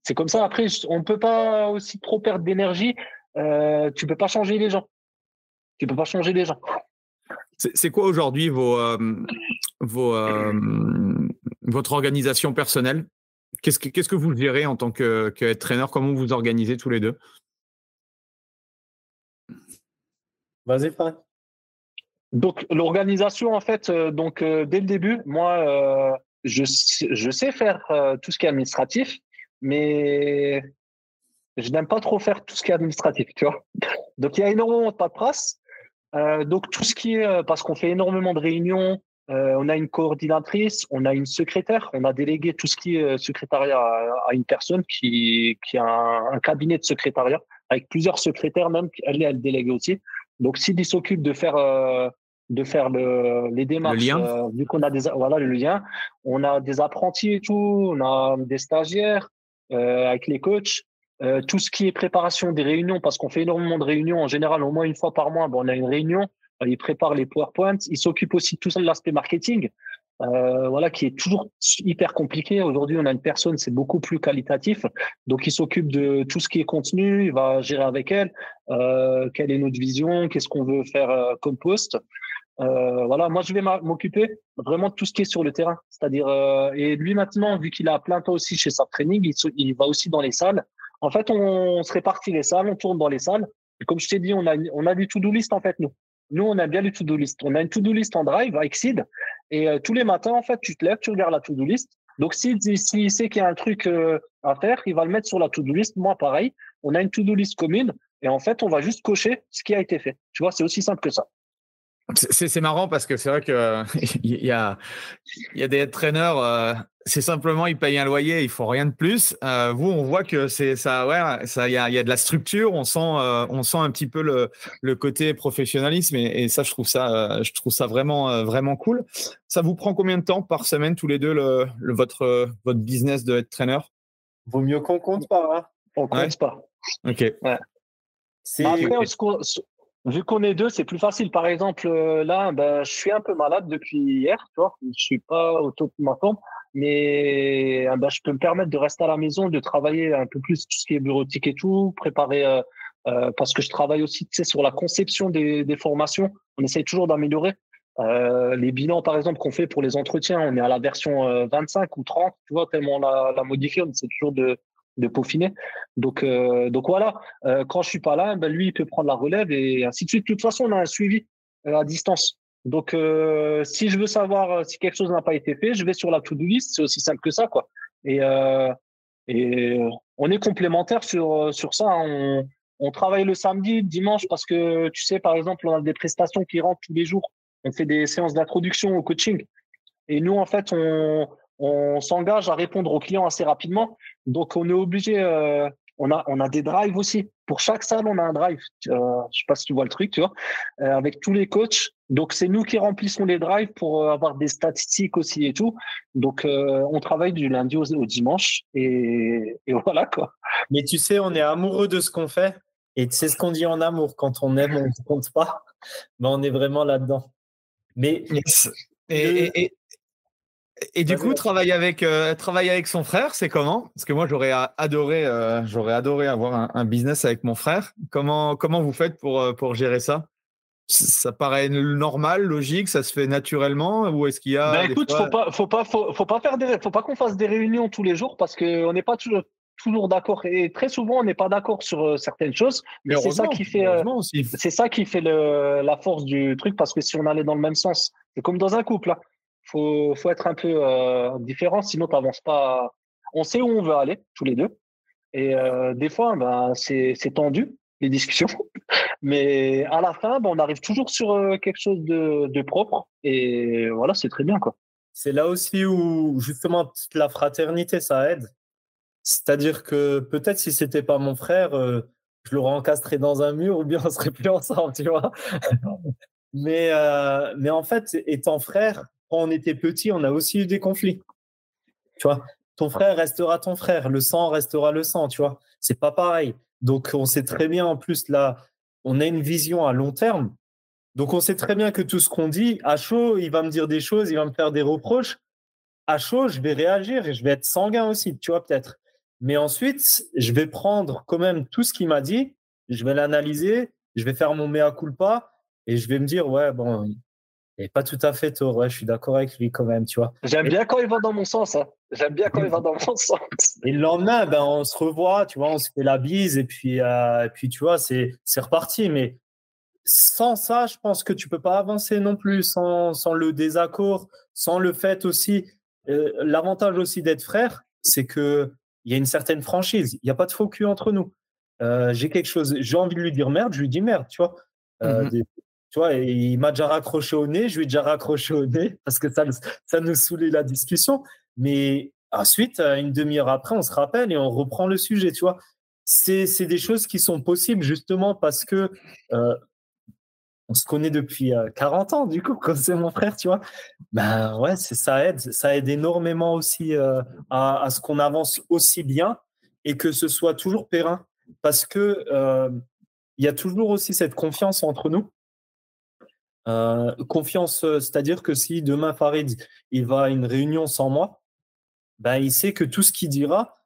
Speaker 3: c'est comme ça. Après, on ne peut pas aussi trop perdre d'énergie. Euh, tu peux pas changer les gens. Tu peux pas changer les gens.
Speaker 4: C'est quoi aujourd'hui vos, euh, vos euh, votre organisation personnelle? Qu'est-ce que qu'est-ce que vous gérez en tant que, que trainer Comment vous vous organisez tous les deux?
Speaker 1: Vas-y, Fred.
Speaker 3: Donc l'organisation, en fait, euh, donc dès le début, moi, je, je sais faire tout ce qui est administratif, mais je n'aime pas trop faire tout ce qui est administratif, tu vois. Donc il y a énormément de paperasse. Euh, donc tout ce qui est euh, parce qu'on fait énormément de réunions, euh, on a une coordinatrice, on a une secrétaire, on a délégué tout ce qui est secrétariat à, une personne qui, qui a un, cabinet de secrétariat avec plusieurs secrétaires même. Elle, elle délègue aussi. Donc s'il s'occupe de faire de faire le, les démarches, vu qu'on a des voilà le lien, on a des apprentis et tout, on a des stagiaires avec les coachs. Euh, tout ce qui est préparation des réunions, parce qu'on fait énormément de réunions en général, au moins une fois par mois, bon, on a une réunion, euh, il prépare les PowerPoints, il s'occupe aussi tout ça de l'aspect marketing, euh, voilà, qui est toujours hyper compliqué. Aujourd'hui, on a une personne, c'est beaucoup plus qualitatif, donc il s'occupe de tout ce qui est contenu, il va gérer avec elle, euh, quelle est notre vision, qu'est-ce qu'on veut faire euh, comme poste. Euh, voilà, moi je vais m'occuper vraiment de tout ce qui est sur le terrain. C'est-à-dire, et lui maintenant, vu qu'il a plein temps aussi chez sa training, il, va aussi dans les salles. En fait, on, se répartit les salles, on tourne dans les salles. Et comme je t'ai dit, on a, on a du to-do list en fait, nous. Nous, on a bien du to-do list. On a une to-do list en drive avec Sid. Et euh, tous les matins, en fait, tu te lèves, tu regardes la to-do list. Donc, s'il sait qu'il y a un truc euh, à faire, il va le mettre sur la to-do list. Moi, pareil. on a une to-do list commune et en fait, on va juste cocher ce qui a été fait. Tu vois, c'est aussi simple que ça.
Speaker 4: C'est marrant parce que c'est vrai qu'il y, a, y a des entraîneurs, euh, c'est simplement ils payent un loyer, il faut rien de plus. Euh, vous, on voit que c'est ça, ouais, ça, il y a, y a, de la structure, on sent, euh, on sent un petit peu le, le côté professionnalisme et, ça, je trouve ça, je trouve ça vraiment, vraiment cool. Ça vous prend combien de temps par semaine tous les deux le, votre, votre business de être trainer
Speaker 1: Vaut mieux qu'on compte pas. Hein
Speaker 3: on compte pas.
Speaker 4: Ok. Ouais.
Speaker 3: Après, vu qu'on est deux, c'est plus facile. Par exemple, euh, là, ben, je suis un peu malade depuis hier, tu vois. Je suis pas au top de ma forme, mais ah ben, je peux me permettre de rester à la maison, de travailler un peu plus tout ce qui est bureautique et tout, préparer, euh, euh, parce que je travaille aussi, tu sais, sur la conception des, des formations. On essaye toujours d'améliorer. Euh, les bilans, par exemple, qu'on fait pour les entretiens, on est à la version 25 ou 30, tu vois, tellement on l'a modifié, on essaie toujours de, de peaufiner. Donc, euh, donc voilà, euh, quand je suis pas là, ben lui, il peut prendre la relève et ainsi de suite. De toute façon, on a un suivi euh, à distance. Donc, si je veux savoir si quelque chose n'a pas été fait, je vais sur la to-do list. C'est aussi simple que ça, quoi. Et, et on est complémentaires sur, sur ça. On, on travaille le samedi, le dimanche, parce que tu sais, par exemple, on a des prestations qui rentrent tous les jours. On fait des séances d'introduction au coaching. Et nous, en fait, on, on s'engage à répondre aux clients assez rapidement. Donc, on est obligé. Euh, on a, on a des drives aussi. Pour chaque salle, on a un drive. Euh, je sais pas si tu vois le truc, tu vois, euh, avec tous les coachs. Donc, c'est nous qui remplissons les drives pour avoir des statistiques aussi et tout. Donc, on travaille du lundi au, dimanche et, et, voilà quoi.
Speaker 1: Mais tu sais, on est amoureux de ce qu'on fait et c'est ce qu'on dit en amour. Quand on aime, on ne compte pas. Mais on est vraiment là-dedans. Mais
Speaker 4: et, et du coup, travailler avec, euh, travailler avec son frère, c'est comment? Parce que moi, j'aurais adoré, euh, j'aurais adoré avoir un, business avec mon frère. Comment, comment vous faites pour, euh, pour gérer ça? Ça paraît normal, logique, ça se fait naturellement ou est-ce qu'il y a
Speaker 3: ben écoute, faut pas, faut pas, faut, pas faire des, faut pas qu'on fasse des réunions tous les jours parce qu'on n'est pas toujours, toujours d'accord et très souvent on n'est pas d'accord sur certaines choses. Mais, c'est ça qui fait, c'est ça qui fait le, la force du truc parce que si on allait dans le même sens, c'est comme dans un couple. Là faut, faut être un peu euh, différent, sinon tu n'avances pas. On sait où on veut aller, tous les deux. Et euh, des fois, ben, c'est tendu, les discussions. Mais à la fin, ben, on arrive toujours sur euh, quelque chose de, de, propre. Et voilà, c'est très bien.
Speaker 1: C'est là aussi où, justement, la fraternité, ça aide. C'est-à-dire que peut-être si c'était pas mon frère, je l'aurais encastré dans un mur ou bien on serait plus ensemble, tu vois. mais, mais en fait, étant frère, quand on était petit, on a aussi eu des conflits. Tu vois, ton frère restera ton frère, le sang restera le sang, tu vois. C'est pas pareil. Donc, on sait très bien, en plus, là, on a une vision à long terme. Donc, on sait très bien que tout ce qu'on dit, à chaud, il va me dire des choses, il va me faire des reproches. À chaud, je vais réagir et je vais être sanguin aussi, tu vois, peut-être. Mais ensuite, je vais prendre quand même tout ce qu'il m'a dit, je vais l'analyser, je vais faire mon mea culpa et je vais me dire, ouais, bon, et pas tout à fait tort, ouais, je suis d'accord avec lui quand même, tu vois.
Speaker 3: J'aime bien quand il va dans mon sens, hein. J'aime bien quand il va dans mon sens.
Speaker 1: Et le lendemain, ben, on se revoit, tu vois, on se fait la bise et puis, euh, et puis tu vois, c'est, c'est reparti. Mais sans ça, je pense que tu peux pas avancer non plus, sans, sans le désaccord, sans le fait aussi. Euh, l'avantage aussi d'être frère, c'est que il y a une certaine franchise. Il n'y a pas de faux cul entre nous. Euh, j'ai quelque chose, j'ai envie de lui dire merde, je lui dis merde, tu vois. Mmh tu vois, il m'a déjà raccroché au nez, je lui ai déjà raccroché au nez parce que ça, ça nous saoulait la discussion. Mais ensuite, euh, une demi-heure après, on se rappelle et on reprend le sujet, tu vois. C'est des choses qui sont possibles justement parce que euh, on se connaît depuis 40 euh, ans, du coup, quand c'est mon frère, tu vois. Ben ouais, ça aide. Ça aide énormément aussi à, à, ce qu'on avance aussi bien et que ce soit toujours périn. Parce que il y a toujours aussi cette confiance entre nous. Euh, confiance, euh, c'est-à-dire que si demain Farid il va à une réunion sans moi, ben il sait que tout ce qu'il dira,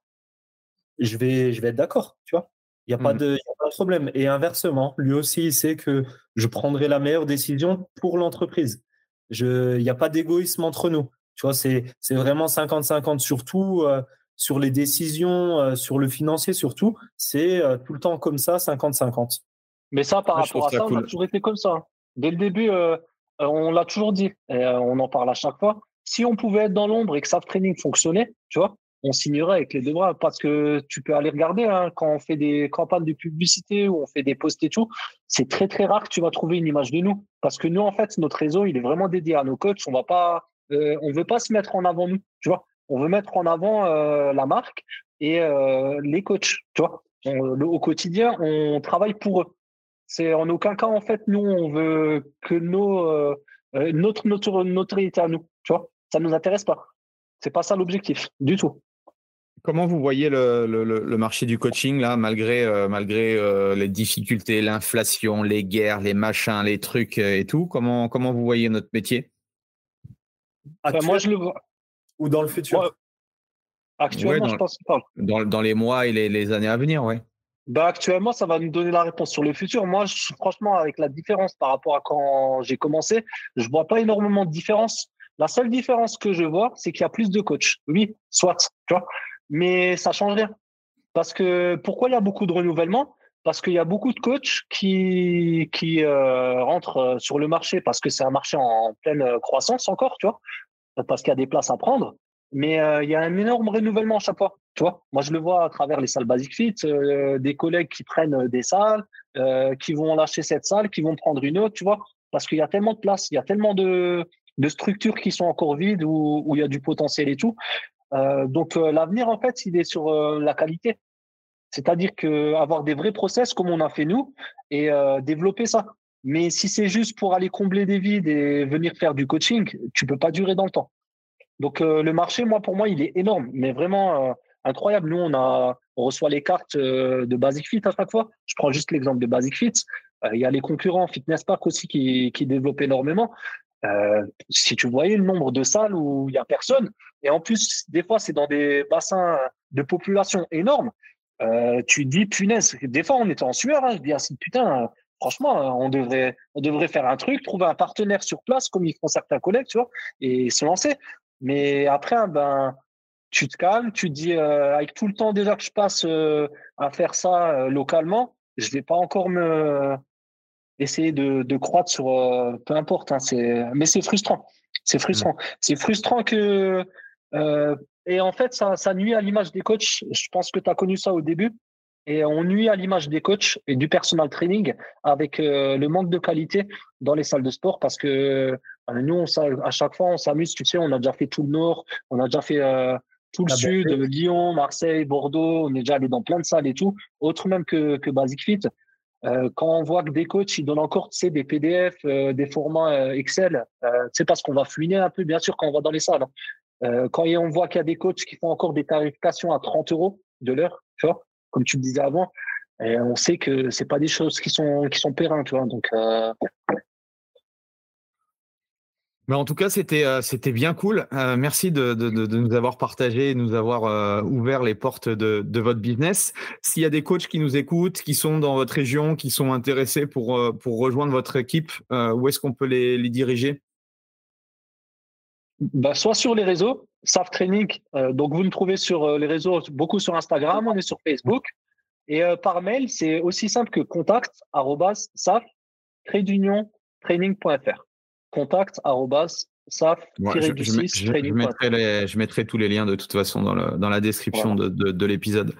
Speaker 1: je vais, je vais être d'accord, tu vois. Il n'y a, pas mmh. de, a pas de problème. Et inversement, lui aussi, il sait que je prendrai la meilleure décision pour l'entreprise. Il n'y a pas d'égoïsme entre nous. Tu vois, c'est vraiment 50-50 surtout euh, sur les décisions, sur le financier surtout. C'est tout le temps comme ça, 50-50.
Speaker 3: Mais ça, par rapport à ça, on a toujours été comme ça. Dès le début, euh, euh, on l'a toujours dit, et euh, on en parle à chaque fois. Si on pouvait être dans l'ombre et que SAF Training fonctionnait, tu vois, on signerait avec les deux bras parce que tu peux aller regarder hein, quand on fait des campagnes de publicité ou on fait des posts et tout, c'est très très rare que tu vas trouver une image de nous parce que nous en fait notre réseau il est vraiment dédié à nos coachs. On va pas, veut pas se mettre en avant nous, tu vois. On veut mettre en avant la marque et les coachs, tu vois. au quotidien, on travaille pour eux. C'est en aucun cas en fait nous on veut que nos notre notre notoriété à nous, tu vois? Ça nous intéresse pas. C'est pas ça l'objectif du tout.
Speaker 4: Comment vous voyez le, le, marché du coaching là, malgré, euh, malgré euh, les difficultés, l'inflation, les guerres, les machins, les trucs euh, et tout? Comment, comment vous voyez notre métier?
Speaker 3: Bah, Moi, je le vois.
Speaker 1: Ou dans le futur
Speaker 3: Actuellement, je pense pas.
Speaker 4: Dans, dans, les mois et les, les années à venir, ouais.
Speaker 3: Bah actuellement, ça va nous donner la réponse sur le futur. Moi, franchement, avec la différence par rapport à quand j'ai commencé, je vois pas énormément de différence. La seule différence que je vois, c'est qu'il y a plus de coachs. Oui, soit, tu vois mais ça change rien. Parce que pourquoi il y a beaucoup de renouvellement? Parce qu'il y a beaucoup de coachs qui qui euh, rentrent euh, sur le marché parce que c'est un marché en pleine euh, croissance encore, tu vois, parce qu'il y a des places à prendre. Mais il y a un énorme renouvellement à chaque fois, tu vois. Moi, je le vois à travers les salles Basic Fit, des collègues qui prennent des salles, qui vont lâcher cette salle, qui vont prendre une autre, tu vois, parce qu'il y a tellement de places, il y a tellement de structures qui sont encore vides où, où il y a du potentiel et tout. Euh, donc euh, l'avenir en fait, il est sur euh, la qualité. C'est-à-dire que avoir des vrais process comme on a fait nous et développer ça. Mais si c'est juste pour aller combler des vides et venir faire du coaching, tu peux pas durer dans le temps. Donc le marché, moi pour moi, il est énorme, mais vraiment incroyable. Nous, on reçoit les cartes de Basic Fit à chaque fois. Je prends juste l'exemple de Basic Fit. Il y a les concurrents Fitness Park aussi qui, qui développent énormément. Euh, si tu voyais le nombre de salles où il y a personne, et en plus, des fois, c'est dans des bassins de population énormes, euh, tu dis, punaise, des fois, on était en sueur, hein, je dis, ah, putain, franchement, on devrait, on devrait faire un truc, trouver un partenaire sur place, comme ils font certains collègues, tu vois, et se lancer. Mais après, hein, ben, tu te calmes, tu te dis, euh, avec tout le temps déjà que je passe euh, à faire ça euh, localement, je vais pas encore me, essayer de, de croître sur peu importe. Hein, c'est mais c'est frustrant. C'est frustrant. Mmh. C'est frustrant que et en fait ça, ça nuit à l'image des coachs. Je pense que tu as connu ça au début. Et on nuit à l'image des coachs et du personal training avec euh, le manque de qualité dans les salles de sport parce que nous, on, à chaque fois, on s'amuse. Tu sais, on a déjà fait tout le nord, on a déjà fait tout le sud, Lyon, Marseille, Bordeaux. On est déjà allé dans plein de salles et tout, autre même que, que Basic Fit. Euh, quand on voit que des coachs ils donnent encore tu sais, des PDF, euh, des formats euh, Excel, c'est parce qu'on va fouiner un peu, bien sûr, quand on va dans les salles. Hein. quand on voit qu'il y a des coachs qui font encore des tarifications à 30 euros de l'heure, tu vois, comme tu le disais avant, et on sait que c'est pas des choses qui sont qui sont pérennes, tu vois. Donc
Speaker 4: mais en tout cas, c'était euh, bien cool. Euh, merci de, de, nous avoir partagé, de nous avoir euh, ouvert les portes de, de votre business. S'il y a des coachs qui nous écoutent, qui sont dans votre région, qui sont intéressés pour pour rejoindre votre équipe, où est-ce qu'on peut les, les diriger?
Speaker 3: Bah, soit sur les réseaux, SAF Training. donc vous nous trouvez sur les réseaux, beaucoup sur Instagram, on est sur Facebook. Et par mail, c'est aussi simple que contact saf training.fr contact saf
Speaker 4: je, mettrai tous les liens de toute façon dans, le, dans la description de, de, l'épisode.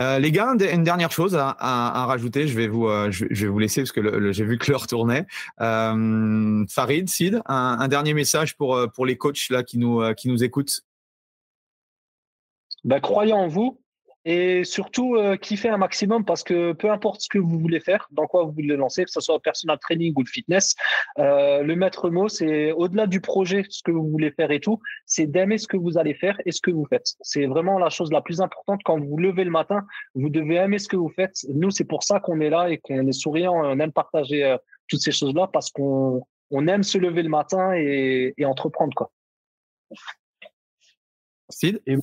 Speaker 4: Euh, les gars, une dernière chose à, à, rajouter, je vais vous, euh, je, vais vous laisser parce que j'ai vu que l'heure tournait. Euh, Farid, Sid, un, dernier message pour, pour les coachs là, qui, nous, qui nous écoutent.
Speaker 3: Bah, croyez en vous, et surtout euh, kiffer un maximum parce que peu importe ce que vous voulez faire, dans quoi vous voulez lancer, que ce soit le personal training ou le fitness, euh, le maître mot, c'est au-delà du projet, ce que vous voulez faire et tout, c'est d'aimer ce que vous allez faire et ce que vous faites. C'est vraiment la chose la plus importante quand vous levez le matin. Vous devez aimer ce que vous faites. Nous, c'est pour ça qu'on est là et qu'on est souriant. On aime partager euh, toutes ces choses-là parce qu'on on aime se lever le matin et, et entreprendre quoi.
Speaker 1: Sid? Et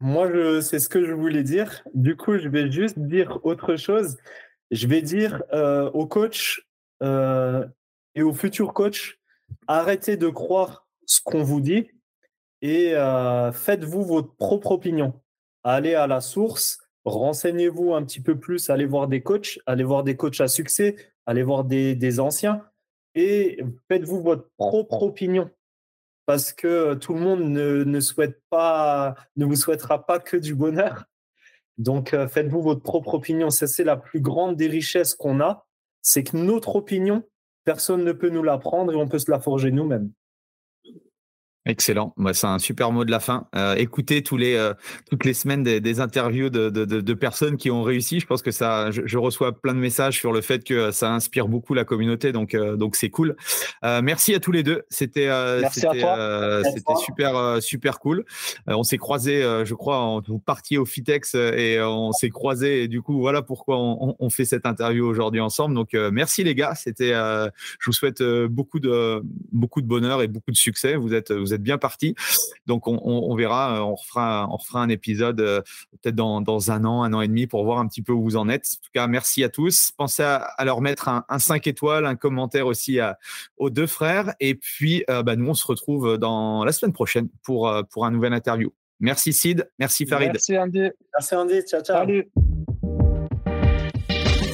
Speaker 1: moi, c'est ce que je voulais dire. Du coup, je vais juste dire autre chose. Je vais dire euh, aux coachs euh, et aux futurs coachs, arrêtez de croire ce qu'on vous dit et euh, faites-vous votre propre opinion. Allez à la source, renseignez-vous un petit peu plus, allez voir des coachs, allez voir des coachs à succès, allez voir des anciens et faites-vous votre propre opinion. Parce que tout le monde ne, souhaite pas, ne vous souhaitera pas que du bonheur. Donc, faites-vous votre propre opinion. c'est la plus grande des richesses qu'on a. C'est que notre opinion, personne ne peut nous la prendre et on peut se la forger nous-mêmes.
Speaker 4: Excellent. Bah, c'est un super mot de la fin. Euh, écoutez tous les, euh, toutes les semaines des, interviews de, de, de, personnes qui ont réussi. Je pense que ça, je, reçois plein de messages sur le fait que ça inspire beaucoup la communauté. Donc, euh, donc c'est cool. Euh, merci à tous les deux. C'était, super, super cool. on s'est croisés, je crois, vous partiez au Fitex et on s'est croisés. Et du coup, voilà pourquoi on, on fait cette interview aujourd'hui ensemble. Donc, merci les gars. C'était, je vous souhaite beaucoup de, beaucoup de bonheur et beaucoup de succès. Vous êtes, vous êtes bien parti. Donc on, verra, euh, on refera, on refera un épisode euh, peut-être dans, un an, un an et demi pour voir un petit peu où vous en êtes. En tout cas, merci à tous. Pensez à, leur mettre un, 5 étoiles, un commentaire aussi aux deux frères. Et puis, euh, bah, nous, on se retrouve dans la semaine prochaine pour, pour un nouvel interview. Merci Sid, merci Farid.
Speaker 3: Merci Andy.
Speaker 1: Merci Andy, ciao ciao.
Speaker 3: Salut.